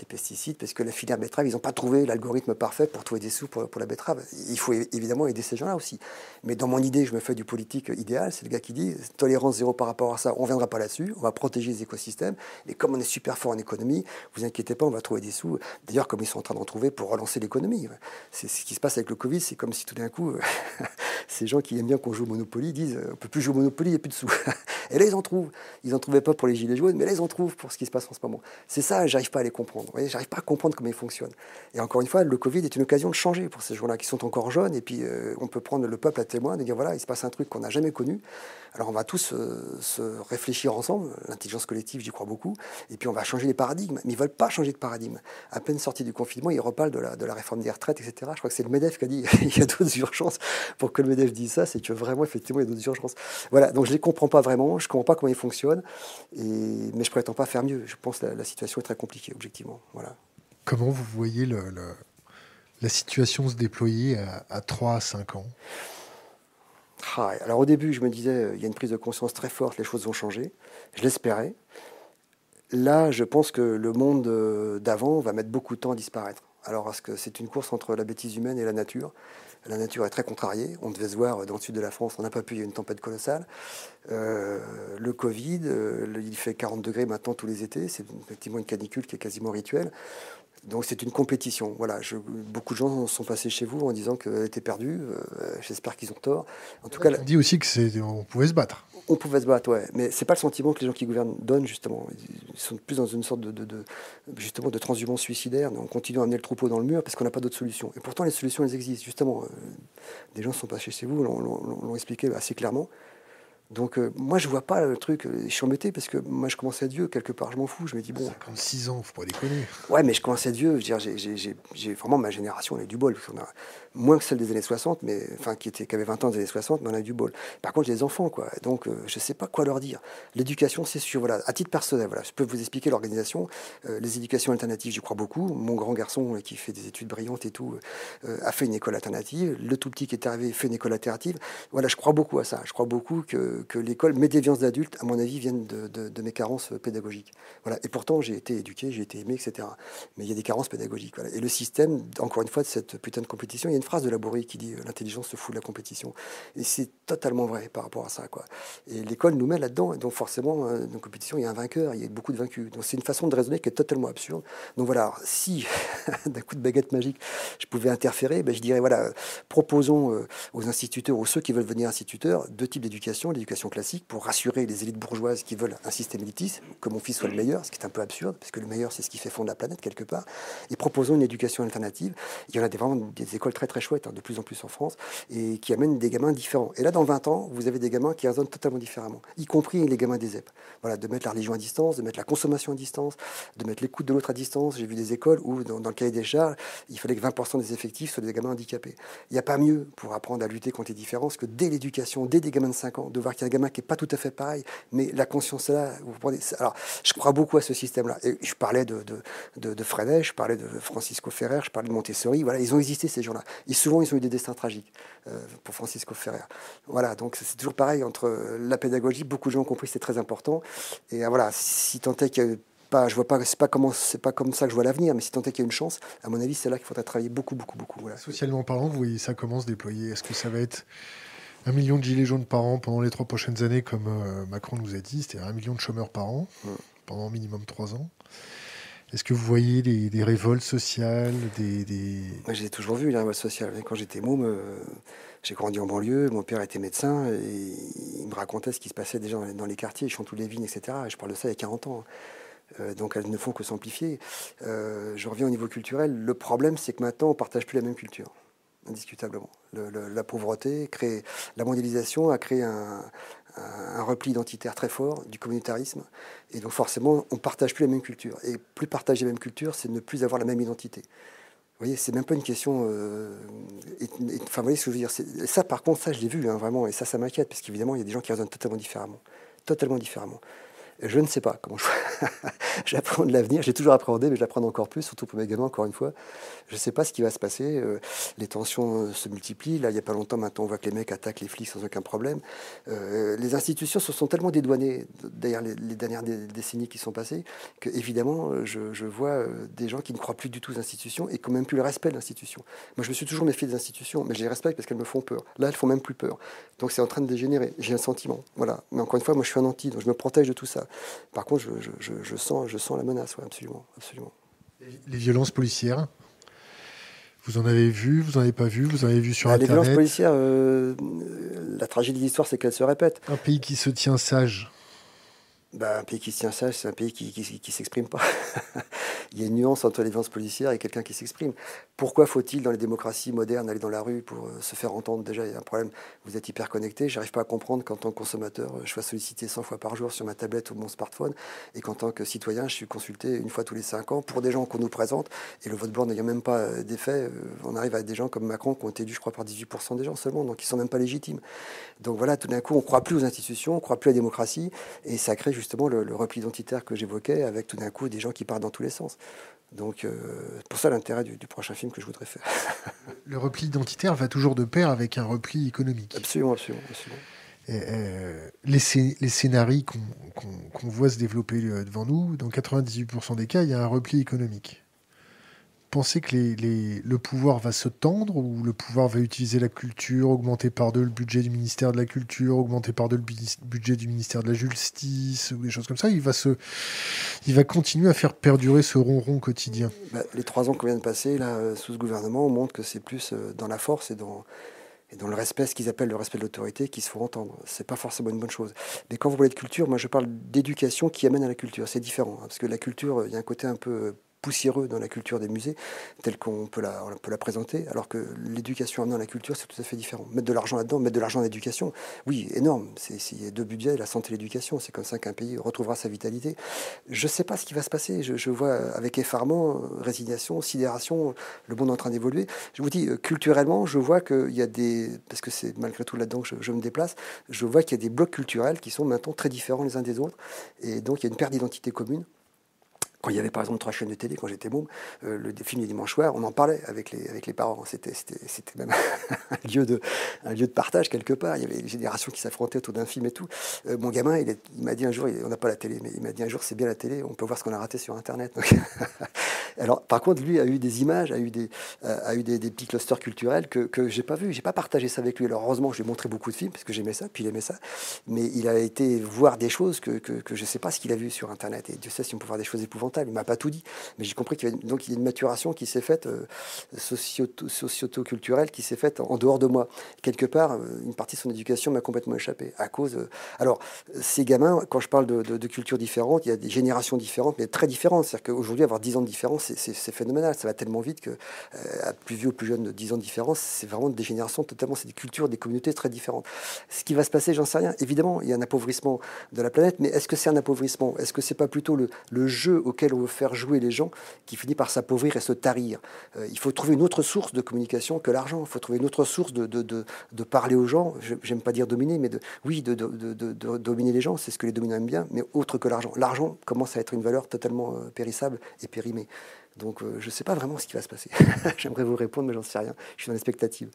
pesticides parce que la filière betterave, ils n'ont pas trouvé l'algorithme parfait pour trouver des sous pour, la betterave. Il faut évidemment aider ces gens-là aussi. Mais dans mon idée, je me fais du politique idéal. C'est qui dit tolérance zéro par rapport à ça. On ne viendra pas là-dessus. On va protéger les écosystèmes. Et comme on est super fort en économie, vous inquiétez pas, on va trouver des sous. D'ailleurs, comme ils sont en train d'en trouver pour relancer l'économie. C'est ce qui se passe avec le Covid. C'est comme si tout d'un coup, ces gens qui aiment bien qu'on joue au Monopoly disent on peut plus jouer au Monopoly, il n'y a plus de sous. Et là, ils en trouvent. Ils n'en trouvaient pas pour les gilets jaunes, mais là, ils en trouvent pour ce qui se passe en ce moment. C'est ça, j'arrive pas à les comprendre. J'arrive pas à comprendre comment ils fonctionnent. Et encore une fois, le Covid est une occasion de changer pour ces gens-là qui sont encore jeunes. Et puis, euh, on peut prendre le peuple à témoin, de dire voilà, il se passe un truc qu'on n'a jamais connu. Alors, on va tous euh, se réfléchir ensemble. L'intelligence collective, j'y crois beaucoup. Et puis, on va changer les paradigmes. Mais ils veulent pas changer de paradigme. À peine sortis du confinement, ils reparlent de la, de la réforme des retraites, etc. Je crois que c'est le MEDEF qui a dit il y a d'autres urgences. Pour que le MEDEF dise ça, c'est que vraiment, effectivement, il y a d'autres urgences. Voilà, donc je ne les comprends pas vraiment. Je ne comprends pas comment ils fonctionnent. Et, mais je prétends pas faire mieux. Je pense que la, la situation est très compliquée, objectivement. Voilà. Comment vous voyez le, la situation se déployer à, 3 à 5 ans? Ah, Alors au début, je me disais, euh, il y a une prise de conscience très forte, les choses vont changer. Je l'espérais. Là, je pense que le monde euh, d'avant va mettre beaucoup de temps à disparaître. Alors, parce que c'est une course entre la bêtise humaine et la nature? La nature est très contrariée. On devait se voir dans le sud de la France, on n'a pas pu, il y a une tempête colossale. Euh, le Covid, il fait 40 degrés maintenant tous les étés. C'est effectivement une canicule qui est quasiment rituelle. Donc c'est une compétition. Voilà, beaucoup de gens sont passés chez vous en disant qu'elle était perdue. Euh, j'espère qu'ils ont tort. En tout cas, on dit aussi que c'est on pouvait se battre. On pouvait se battre, ouais. Mais c'est pas le sentiment que les gens qui gouvernent donnent justement. Ils sont plus dans une sorte de, justement de transhumance suicidaire. On continue à amener le troupeau dans le mur parce qu'on n'a pas d'autre solution. Et pourtant les solutions elles existent justement. Euh, des gens sont passés chez vous, l'ont expliqué assez clairement. Donc euh, moi je vois pas le truc, euh, je suis embêté parce que moi je commence à vieux, quelque part je m'en fous, je me dis bon... 56 ans, faut pas déconner. Ouais mais je commence à vieux, je veux dire, j'ai vraiment ma génération, elle a du bol, on a moins que celle des années 60, mais, enfin qui, était, qui avait 20 ans des années 60, mais on a du bol. Par contre j'ai des enfants quoi, donc euh, je sais pas quoi leur dire. L'éducation c'est sûr, voilà, à titre personnel, voilà, je peux vous expliquer l'organisation, les éducations alternatives j'y crois beaucoup, mon grand garçon qui fait des études brillantes et tout, a fait une école alternative, le tout petit qui est arrivé fait une école alternative, voilà je crois beaucoup à ça, je crois beaucoup que que, l'école, mes déviances d'adultes, à mon avis, viennent de, mes carences pédagogiques. Voilà. Et pourtant, j'ai été éduqué, j'ai été aimé, etc. Mais il y a des carences pédagogiques. Et le système, encore une fois, de cette putain de compétition, il y a une phrase de Laborie qui dit euh, l'intelligence se fout de la compétition. Et c'est totalement vrai par rapport à ça. Quoi. Et l'école nous met là-dedans. Donc forcément, euh, dans une compétition, il y a un vainqueur, il y a beaucoup de vaincus. Donc c'est une façon de raisonner qui est totalement absurde. Donc voilà, si d'un coup de baguette magique, je pouvais interférer, ben, je dirais voilà, proposons euh, aux instituteurs ou ceux qui veulent devenir instituteurs deux types d'éducation l'éducation classique pour rassurer les élites bourgeoises qui veulent un système élitiste, que mon fils soit le meilleur, ce qui est un peu absurde, parce que le meilleur, c'est ce qui fait fondre la planète quelque part, et proposons une éducation alternative. Il y en a des, vraiment des écoles très très chouettes, hein, de plus en plus en France, et qui amènent des gamins différents. Et là, dans 20 ans, vous avez des gamins qui raisonnent totalement différemment, y compris les gamins des EP. Voilà, de mettre la religion à distance, de mettre la consommation à distance, de mettre l'écoute de l'autre à distance. J'ai vu des écoles où, dans, le cahier des charges, il fallait que 20% des effectifs soient des gamins handicapés. Il n'y a pas mieux pour apprendre à lutter contre les différences que dès l'éducation, dès des gamins de 5 ans, de voir qu'il y a un gamin qui n'est pas tout à fait pareil, mais la conscience là. Vous prenez, alors, je crois beaucoup à ce système-là. Je parlais de, de, de, Freinet, je parlais de Francisco Ferrer, je parlais de Montessori. Voilà, ils ont existé ces gens-là. Et souvent, ils ont eu des destins tragiques euh, pour Francisco Ferrer. Voilà, donc c'est toujours pareil entre la pédagogie. Beaucoup de gens ont compris que c'est très important. Et euh, voilà, si tant est qu'il y a pas, je vois pas, c'est pas comment, c'est pas comme ça que je vois l'avenir. Mais si tant est qu'il y a une chance, à mon avis, c'est là qu'il faudra travailler beaucoup, beaucoup, beaucoup. Voilà. Socialement parlant, vous voyez ça commence se déployer? Est-ce que ça va être un million de gilets jaunes par an pendant les trois prochaines années, comme euh, Macron nous a dit, c'est-à-dire un million de chômeurs par an pendant minimum trois ans est-ce que vous voyez des, révoltes sociales des, Moi, j'ai toujours vu les révoltes sociales. Quand j'étais môme, euh, j'ai grandi en banlieue, mon père était médecin, et il me racontait ce qui se passait déjà dans les quartiers, tous les vignes, etc. Et je parle de ça il y a 40 ans. Euh, donc elles ne font que s'amplifier. Euh, je reviens au niveau culturel. Le problème, c'est que maintenant, on ne partage plus la même culture, indiscutablement. la pauvreté, crée, la mondialisation a créé un, un repli identitaire très fort du communautarisme. Et donc forcément, on ne partage plus la même culture. Et plus partager la même culture, c'est ne plus avoir la même identité. Vous voyez, c'est même pas une question. Euh, enfin, vous voyez ce que je veux dire. Ça, par contre, ça, je l'ai vu, hein, vraiment, et ça, ça m'inquiète, parce qu'évidemment, il y a des gens qui raisonnent totalement différemment. Totalement différemment. Je ne sais pas comment j'apprends de l'avenir. J'ai toujours appréhendé, mais j'apprends encore plus, surtout pour mes gamins, encore une fois. Je ne sais pas ce qui va se passer. Euh, les tensions euh, se multiplient. Là, il n'y a pas longtemps, maintenant, on voit que les mecs attaquent les flics sans aucun problème. Euh, les institutions se sont tellement dédouanées derrière les, dernières décennies qui sont passées que, évidemment, je, vois des gens qui ne croient plus du tout aux institutions et qui n'ont même plus le respect de l'institution. Moi, je me suis toujours méfié des institutions, mais je les respecte parce qu'elles me font peur. Là, elles font même plus peur. Donc, c'est en train de dégénérer. J'ai un sentiment. Voilà. Mais encore une fois, moi, je suis un anti, donc je me protège de tout ça. Par contre, je, sens, je sens la menace, absolument, absolument. Les violences policières vous en avez vu, vous n'en avez pas vu, vous en avez vu sur Internet bah, Les violences policières, euh, la tragédie de l'histoire, c'est qu'elles se répètent. Un pays qui se tient sage, bah, un pays qui se tient sage, c'est un pays qui ne s'exprime pas. Il y a une nuance entre les violences policières et quelqu'un qui s'exprime. Pourquoi faut-il, dans les démocraties modernes, aller dans la rue pour euh, se faire entendre? Déjà, il y a un problème, vous êtes hyper connecté. J'arrive pas à comprendre qu'en tant que consommateur, je sois sollicité 100 fois par jour sur ma tablette ou mon smartphone, et qu'en tant que citoyen, je suis consulté une fois tous les 5 ans pour des gens qu'on nous présente, et le vote blanc n'ayant même pas euh, d'effet, euh, on arrive à des gens comme Macron qui ont été élus, je crois, par 18% des gens seulement, donc ils sont même pas légitimes. Donc voilà, tout d'un coup, on croit plus aux institutions, on croit plus à la démocratie, et ça crée justement le, repli identitaire que j'évoquais, avec tout d'un coup des gens qui partent dans tous les sens. Donc, euh, pour ça l'intérêt du, prochain film que je voudrais faire. le repli identitaire va toujours de pair avec un repli économique. Absolument, absolument. Euh, les, les, scénarios qu'on voit se développer euh, devant nous, dans 98% des cas, il y a un repli économique pensez que le pouvoir va se tendre ou le pouvoir va utiliser la culture, augmenter par deux le budget du ministère de la Culture, augmenter par deux le budget du ministère de la Justice ou des choses comme ça? Il va, continuer à faire perdurer ce ronron quotidien. Bah, les trois ans qu'on vient de passer euh, sous ce gouvernement montrent que c'est plus euh, dans la force et dans, le respect, ce qu'ils appellent le respect de l'autorité, qui se font entendre. C'est pas forcément une bonne chose. Mais quand vous parlez de culture, moi je parle d'éducation qui amène à la culture. C'est différent, hein, parce que la culture, il y a un côté un peu poussiéreux dans la culture des musées, tel qu'on peut la, présenter, alors que l'éducation amenant la culture, c'est tout à fait différent. Mettre de l'argent là-dedans, mettre de l'argent en éducation, oui, énorme. Il y a deux budgets, la santé et l'éducation. C'est comme ça qu'un pays retrouvera sa vitalité. Je ne sais pas ce qui va se passer. Je, vois avec effarement, résignation, sidération, le monde en train d'évoluer. Je vous dis, euh, culturellement, je vois qu'il y a des. Parce que c'est malgré tout là-dedans que je, me déplace, je vois qu'il y a des blocs culturels qui sont maintenant très différents les uns des autres. Et donc, il y a une perte d'identité commune. Quand il y avait par exemple trois chaînes de télé, quand j'étais môme, euh, le film du dimanche soir, on en parlait avec les, avec les parents. C'était, même un, lieu de, partage quelque part. Il y avait des générations qui s'affrontaient autour d'un film et tout. Euh, mon gamin, il, m'a dit un jour, on n'a pas la télé, mais il m'a dit un jour, c'est bien la télé, on peut voir ce qu'on a raté sur Internet. Alors, par contre, lui a eu des images, a eu des, a eu des, petits clusters culturels que, que j'ai pas vu. J'ai pas partagé ça avec lui. Alors, heureusement, je lui ai montré beaucoup de films parce que j'aimais ça, puis il aimait ça. Mais il a été voir des choses que, que, que je sais pas ce qu'il a vu sur Internet. Et Dieu sait si on peut voir des choses épouvantables il m'a pas tout dit, mais j'ai compris qu'il y, a, donc, il y a une maturation qui s'est faite, euh, socio-culturelle, qui s'est faite en dehors de moi. Quelque part, euh, une partie de son éducation m'a complètement échappé. À cause. Euh, alors, ces gamins, quand je parle de, de, cultures différentes, il y a des générations différentes, mais très différentes. C'est-à-dire qu'aujourd'hui, avoir 10 ans de différence, c'est phénoménal. Ça va tellement vite que, à plus vieux ou plus jeune de 10 ans de différence, c'est vraiment des générations totalement, c'est des cultures, des communautés très différentes. Ce qui va se passer, j'en sais rien. Évidemment, il y a un appauvrissement de la planète, mais est-ce que c'est un appauvrissement? Est-ce que c'est pas plutôt le, jeu auquel on veut faire jouer les gens qui finit par s'appauvrir et se tarir? Euh, il faut trouver une autre source de communication que l'argent. Il faut trouver une autre source de, parler aux gens. J'aime pas dire dominer, mais oui, de, dominer les gens. C'est ce que les dominants aiment bien, mais autre que l'argent. L'argent commence à être une valeur totalement euh, périssable et périmée. Donc euh, je ne sais pas vraiment ce qui va se passer. J'aimerais vous répondre, mais j'en sais rien. Je suis dans l'expectative.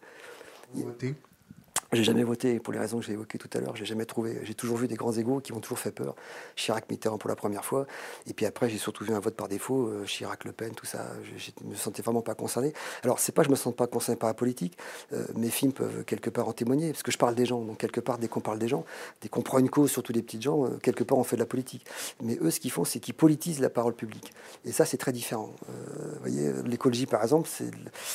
J'ai jamais voté pour les raisons que j'ai évoquées tout à l'heure. J'ai jamais trouvé. J'ai toujours vu des grands égaux qui m'ont toujours fait peur. Chirac, Mitterrand pour la première fois. Et puis après, j'ai surtout vu un vote par défaut. Euh, Chirac, Le Pen, tout ça. Je, ne me sentais vraiment pas concerné. Alors, c'est pas que je me sens pas concerné par la politique. Euh, mes films peuvent quelque part en témoigner. Parce que je parle des gens. Donc, quelque part, dès qu'on parle des gens, dès qu'on prend une cause, surtout des petites gens, euh, quelque part, on fait de la politique. Mais eux, ce qu'ils font, c'est qu'ils politisent la parole publique. Et ça, c'est très différent. vous voyez, l'écologie, par exemple,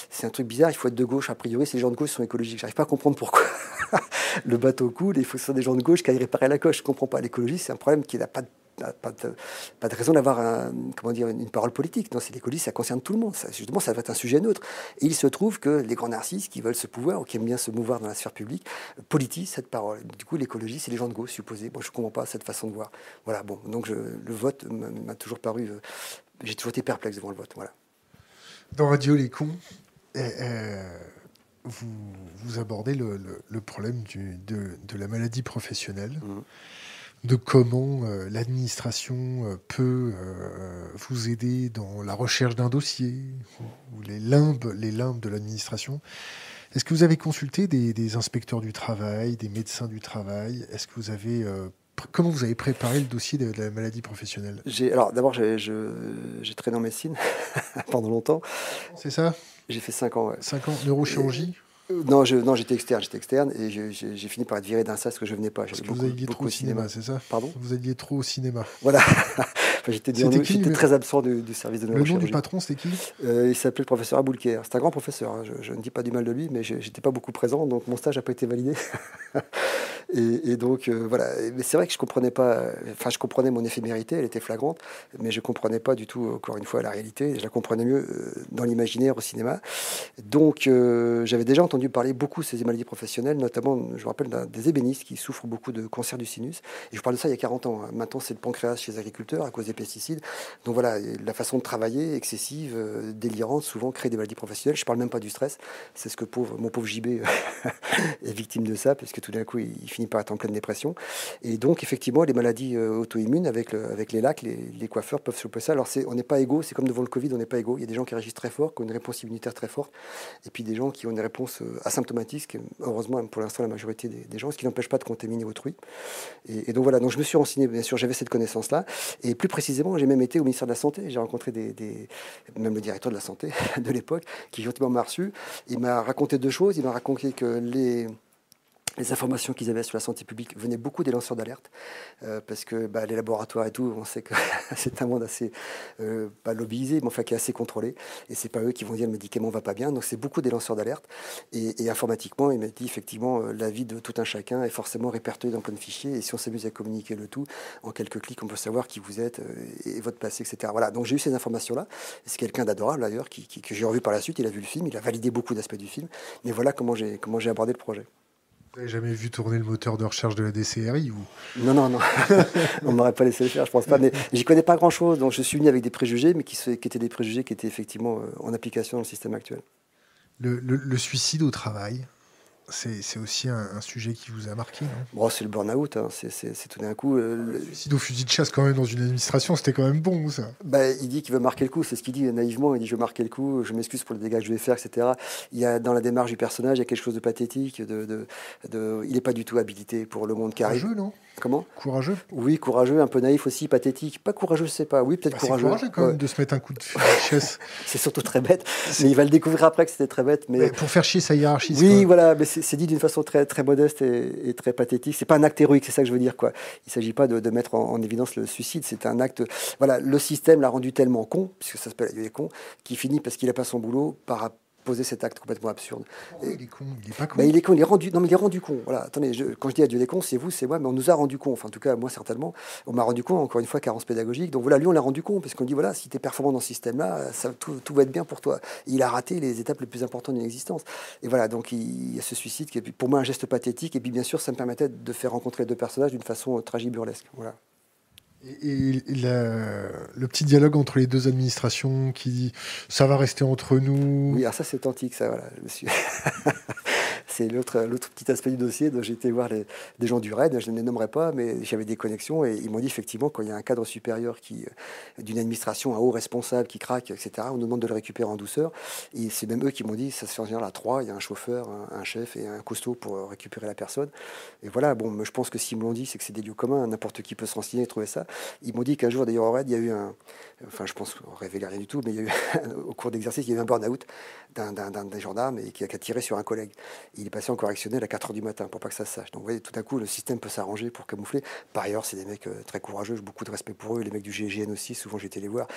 c'est un truc bizarre. Il faut être de gauche. A priori, les gens de gauche sont écologiques. J'arrive pas à comprendre pourquoi. le bateau coule, il faut que ce soit des gens de gauche qui aillent réparer la coche. Je ne comprends pas. L'écologie, c'est un problème qui n'a pas de raison d'avoir une, parole politique. Non, c'est l'écologie, ça concerne tout le monde. Justement, ça va être un sujet neutre. Et il se trouve que les grands narcisses qui veulent ce pouvoir ou qui aiment bien se mouvoir dans la sphère publique politisent cette parole. Du coup, l'écologie, c'est les gens de gauche supposés. Bon, je ne comprends pas cette façon de voir. Voilà, bon, donc le vote m'a toujours paru. Euh, j'ai toujours été perplexe devant le vote. Voilà. Dans Radio Les Cons, euh, vous, vous abordez le, problème du, de, la maladie professionnelle, mmh. de comment euh, l'administration euh, peut euh, vous aider dans la recherche d'un dossier, ou les limbes, les limbes de l'administration. Est-ce que vous avez consulté des, inspecteurs du travail, des médecins du travail? Est-ce que vous avez Comment vous avez préparé le dossier de, la maladie professionnelle? Alors d'abord, j'ai traîné en médecine pendant longtemps. C'est ça? J'ai fait 5 ans. Ouais. 5 ans neurochirurgie non, je, non, j'étais externe, j'étais externe et j'ai fini par être viré d'un sas que je venais pas. Parce que vous alliez trop au cinéma, c'est ça Pardon? Vous alliez trop au cinéma. Voilà. j'étais très absent du, service de neurochirurgie. Le nom du patron, c'était qui? Euh, Il s'appelait le professeur Aboulker. C'est un grand professeur. Hein. Je, ne dis pas du mal de lui, mais j'étais pas beaucoup présent, donc mon stage n'a pas été validé. et, donc euh, voilà. Mais c'est vrai que je comprenais pas. Enfin, je comprenais mon éphémérité, elle était flagrante, mais je comprenais pas du tout, encore une fois, la réalité. Je la comprenais mieux dans l'imaginaire au cinéma. Donc j'avais déjà entendu parler beaucoup de ces maladies professionnelles, notamment, je me rappelle des ébénistes qui souffrent beaucoup de cancer du sinus. Et je parle de ça il y a 40 ans. Hein. Maintenant, c'est le pancréas chez les agriculteurs à cause des pesticides. Donc voilà, la façon de travailler excessive, euh, délirante, souvent crée des maladies professionnelles. Je parle même pas du stress. C'est ce que pauvre, mon pauvre JB est victime de ça, parce que tout d'un coup, il, finit par être en pleine dépression. Et donc, effectivement, les maladies euh, auto-immunes, avec, avec les lacs, les, coiffeurs peuvent choper ça. Alors, on n'est pas égaux, c'est comme devant le Covid, on n'est pas égaux. Il y a des gens qui réagissent très fort, qui ont une réponse immunitaire très forte, et puis des gens qui ont une réponse euh, asymptomatique, heureusement pour l'instant la majorité des, gens, ce qui n'empêche pas de contaminer autrui. Et, donc voilà, donc je me suis renseigné, bien sûr, j'avais cette connaissance-là. Et plus précisément, j'ai même été au ministère de la Santé. J'ai rencontré des, même le directeur de la Santé de l'époque, qui gentiment m'a reçu. Il m'a raconté deux choses. Il m'a raconté que les les informations qu'ils avaient sur la santé publique venaient beaucoup des lanceurs d'alerte, euh, parce que bah, les laboratoires et tout, on sait que c'est un monde assez, euh, pas lobbyisé, mais enfin qui est assez contrôlé, et c'est pas eux qui vont dire le médicament va pas bien, donc c'est beaucoup des lanceurs d'alerte, et, informatiquement, il m'a dit effectivement, euh, la vie de tout un chacun est forcément répertoriée dans plein de fichiers, et si on s'amuse à communiquer le tout, en quelques clics, on peut savoir qui vous êtes, et votre passé, etc. Voilà, donc j'ai eu ces informations-là, c'est quelqu'un d'adorable d'ailleurs, qui, que j'ai revu par la suite, il a vu le film, il a validé beaucoup d'aspects du film, mais voilà comment j'ai abordé le projet. Vous n'avez jamais vu tourner le moteur de recherche de la DCRI ou... Non, non, non. On ne m'aurait pas laissé le faire, je pense pas. Mais j'y connais pas grand-chose, donc je suis venu avec des préjugés, mais qui, qui, étaient des préjugés qui étaient effectivement euh, en application dans le système actuel. le suicide au travail, c'est aussi un, sujet qui vous a marqué, non? Bon, C'est le burn-out, hein. c'est tout d'un coup... Euh, le suicide au fusil de chasse quand même dans une administration, c'était quand même bon, ça bah, Il dit qu'il veut marquer le coup, c'est ce qu'il dit naïvement, il dit je veux marquer le coup, je m'excuse pour les dégâts que je vais faire, etc. Il y a, dans la démarche du personnage, il y a quelque chose de pathétique, de, de, il n'est pas du tout habilité pour le monde qui arrive. non? Comment Courageux Oui, courageux, un peu naïf aussi, pathétique. Pas courageux, je sais pas. Oui, peut-être bah, courageux. C'est courageux quand même de se mettre un coup de chaise. c'est surtout très bête. Mais il va le découvrir après que c'était très bête. Mais... pour faire chier sa hiérarchie. Oui, voilà, mais c'est dit d'une façon très, très modeste et, très pathétique. C'est pas un acte héroïque, c'est ça que je veux dire. Quoi. Il s'agit pas de, mettre en, évidence le suicide. C'est un acte. Voilà, le système l'a rendu tellement con, puisque ça s'appelle est con, qui finit parce qu'il a pas son boulot par rapport poser cet acte complètement absurde. il est con, il est pas con. Mais il est con, il est rendu, non mais il est rendu con. Voilà, attendez, quand je dis à Dieu les cons, c'est vous, c'est moi, mais on nous a rendu con. Enfin, en tout cas, moi certainement, on m'a rendu con. Encore une fois, carence pédagogique. Donc voilà, lui, on l'a rendu con parce qu'on dit voilà, si tu es performant dans ce système-là, ça tout, tout, va être bien pour toi. il a raté les étapes les plus importantes d'une existence. Et voilà, donc il, y a ce suicide qui est pour moi un geste pathétique. Et puis bien sûr, ça me permettait de faire rencontrer deux personnages d'une façon tragique-burlesque. Voilà. Et, le petit dialogue entre les deux administrations qui dit ça va rester entre nous. Oui, alors ça c'est authentique, ça, voilà. c'est l'autre, l'autre petit aspect du dossier. J'ai été voir les, des gens du RAID, je ne les nommerai pas, mais j'avais des connexions et ils m'ont dit effectivement quand il y a un cadre supérieur qui, d'une administration, un haut responsable qui craque, etc., on nous demande de le récupérer en douceur. Et c'est même eux qui m'ont dit ça se fait en général à trois, il y a un chauffeur, un, chef et un costaud pour récupérer la personne. Et voilà, bon, je pense que s'ils me l'ont dit, c'est que c'est des lieux communs, n'importe qui peut se renseigner et trouver ça. Ils m'ont dit qu'un jour, d'ailleurs, au RAID, il y a eu un, enfin je pense, on révélait rien du tout, mais il y a eu, au cours d'exercice, il y a eu un burn-out d'un, des gendarmes et qui a, tiré sur un collègue. Il est passé en correctionnel à 4 h du matin pour pas que ça se sache. Donc vous voyez, tout à coup, le système peut s'arranger pour camoufler. Par ailleurs, c'est des mecs euh, très courageux, j'ai beaucoup de respect pour eux, les mecs du GIGN aussi, souvent été les voir.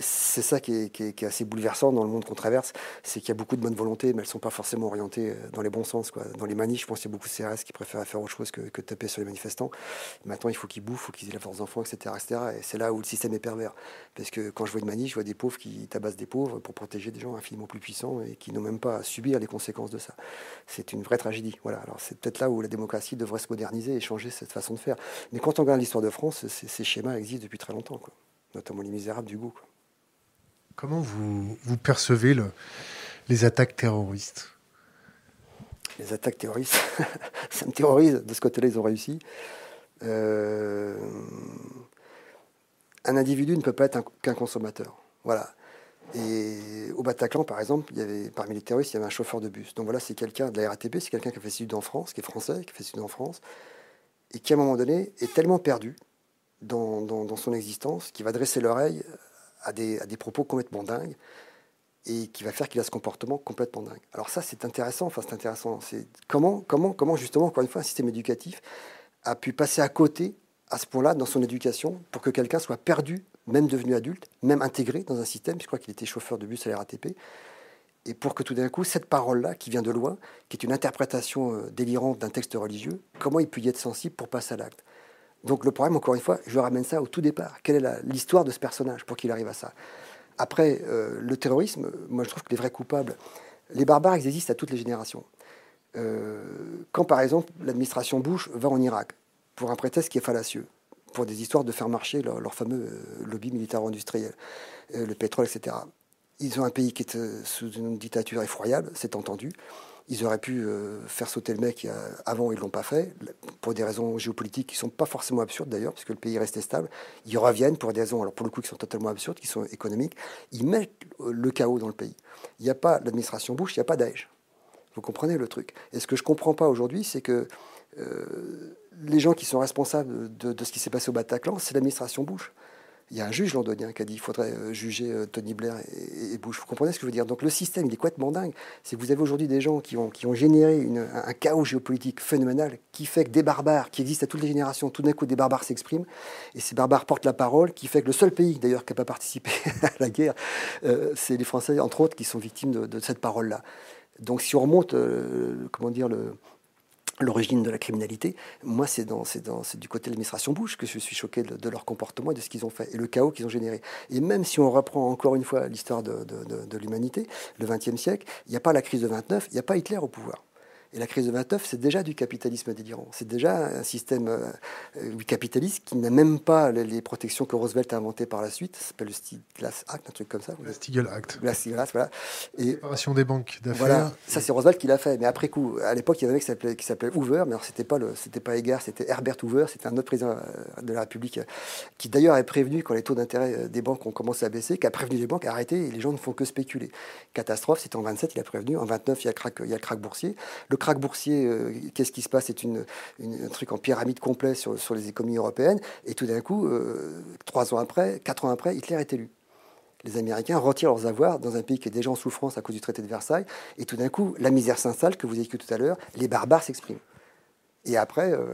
C'est ça qui est, assez bouleversant dans le monde qu'on traverse, c'est qu'il y a beaucoup de bonne volonté, mais elles ne sont pas forcément orientées euh, dans les bons sens. Dans les manifs, je pense qu'il y a beaucoup de CRS qui préfèrent faire autre chose que, que taper sur les manifestants. Maintenant, il faut qu'ils bouffent, il faut qu'ils aient la force d'enfants, etc., etc. Et c'est là où le système est pervers. Parce que quand je vois une manif, je vois des pauvres qui tabassent des pauvres pour protéger des gens infiniment plus puissants et qui n'ont même pas à subir les conséquences de ça. C'est une vraie tragédie. Voilà. Alors c'est peut-être là où la démocratie devrait se moderniser et changer cette façon de faire. Mais quand on regarde l'histoire de France, ces schémas existent depuis très longtemps, quoi. notamment les misérables du goût. Comment vous, vous percevez le, les attaques terroristes? Les attaques terroristes, ça me terrorise. De ce côté-là, ils ont réussi. Euh, un individu ne peut pas être qu'un consommateur. Voilà. Et au Bataclan, par exemple, il y avait, parmi les terroristes, il y avait un chauffeur de bus. Donc voilà, c'est quelqu'un de la RATP, c'est quelqu'un qui a fait sud en France, qui est français, qui a fait sud en France, et qui, à un moment donné, est tellement perdu dans, son existence qu'il va dresser l'oreille à des, à des propos complètement dingues et qui va faire qu'il a ce comportement complètement dingue. Alors ça, c'est intéressant. Enfin, c'est intéressant. C'est comment, comment, comment justement, encore une fois, un système éducatif a pu passer à côté à ce point-là dans son éducation pour que quelqu'un soit perdu, même devenu adulte, même intégré dans un système. Je crois qu'il était chauffeur de bus à la RATP. Et pour que tout d'un coup, cette parole-là, qui vient de loin, qui est une interprétation euh, délirante d'un texte religieux, comment il peut y être sensible pour passer à l'acte? Donc le problème, encore une fois, je ramène ça au tout départ. Quelle est l'histoire de ce personnage pour qu'il arrive à ça? Après, euh, le terrorisme, moi je trouve que les vrais coupables, les barbares, ils existent à toutes les générations. Euh, quand par exemple l'administration Bush va en Irak, pour un prétexte qui est fallacieux, pour des histoires de faire marcher leur, fameux euh, lobby militaro-industriel, euh, le pétrole, etc. Ils ont un pays qui est euh, sous une dictature effroyable, c'est entendu. Ils auraient pu faire sauter le mec avant, ils ne l'ont pas fait, pour des raisons géopolitiques qui ne sont pas forcément absurdes d'ailleurs, puisque le pays restait stable. Ils reviennent pour des raisons, alors pour le coup, qui sont totalement absurdes, qui sont économiques. Ils mettent le chaos dans le pays. Il n'y a pas l'administration Bush, il n'y a pas Daesh. Vous comprenez le truc. Et ce que je ne comprends pas aujourd'hui, c'est que les gens qui sont responsables de, ce qui s'est passé au Bataclan, c'est l'administration Bush. Il y a un juge londonien qui a dit qu'il faudrait euh, juger euh, Tony Blair et, Bush. Vous comprenez ce que je veux dire? Donc le système, il est complètement dingue. C'est que vous avez aujourd'hui des gens qui ont, qui ont généré un chaos géopolitique phénoménal qui fait que des barbares qui existent à toutes les générations, tout d'un coup des barbares s'expriment et ces barbares portent la parole, qui fait que le seul pays d'ailleurs qui n'a pas participé à la guerre, euh, c'est les Français, entre autres, qui sont victimes de, cette parole-là. Donc si on remonte, comment dire, le, l'origine de la criminalité. Moi, c'est du côté de l'administration Bush que je suis choqué de, leur comportement et de ce qu'ils ont fait et le chaos qu'ils ont généré. Et même si on reprend encore une fois l'histoire de, de l'humanité, le XXe siècle, il n'y a pas la crise de 29, il n'y a pas Hitler au pouvoir. Et la crise de 29, c'est déjà du capitalisme délirant. C'est déjà un système euh, capitaliste qui n'a même pas les, protections que Roosevelt a inventées par la suite. Ça s'appelle le Stiglitz Act, un truc comme ça. Le Stiglitz Act. La Stiglitz, voilà. Et séparation des banques d'affaires. Voilà, ça c'est Roosevelt qui l'a fait. Mais après coup, à l'époque, il y avait un mec qui s'appelait Hoover, mais alors c'était pas le, c'était pas Edgar, c'était Herbert Hoover, c'était un autre président euh, de la République euh, qui d'ailleurs est prévenu quand les taux d'intérêt des banques ont commencé à baisser, qui a prévenu les banques à arrêter et les gens ne font que spéculer. Catastrophe, c'était en 27, il a prévenu. En 29, il y a le crack, il y a le crack boursier. Le crack boursier qu'est-ce qui se passe? C'est une, un truc en pyramide complet sur, les économies européennes. Et tout d'un coup, euh, trois ans après, quatre ans après, Hitler est élu. Les Américains retirent leurs avoirs dans un pays qui est déjà en souffrance à cause du traité de Versailles. Et tout d'un coup, la misère s'installe, que vous avez tout à l'heure, les barbares s'expriment. Et après, euh,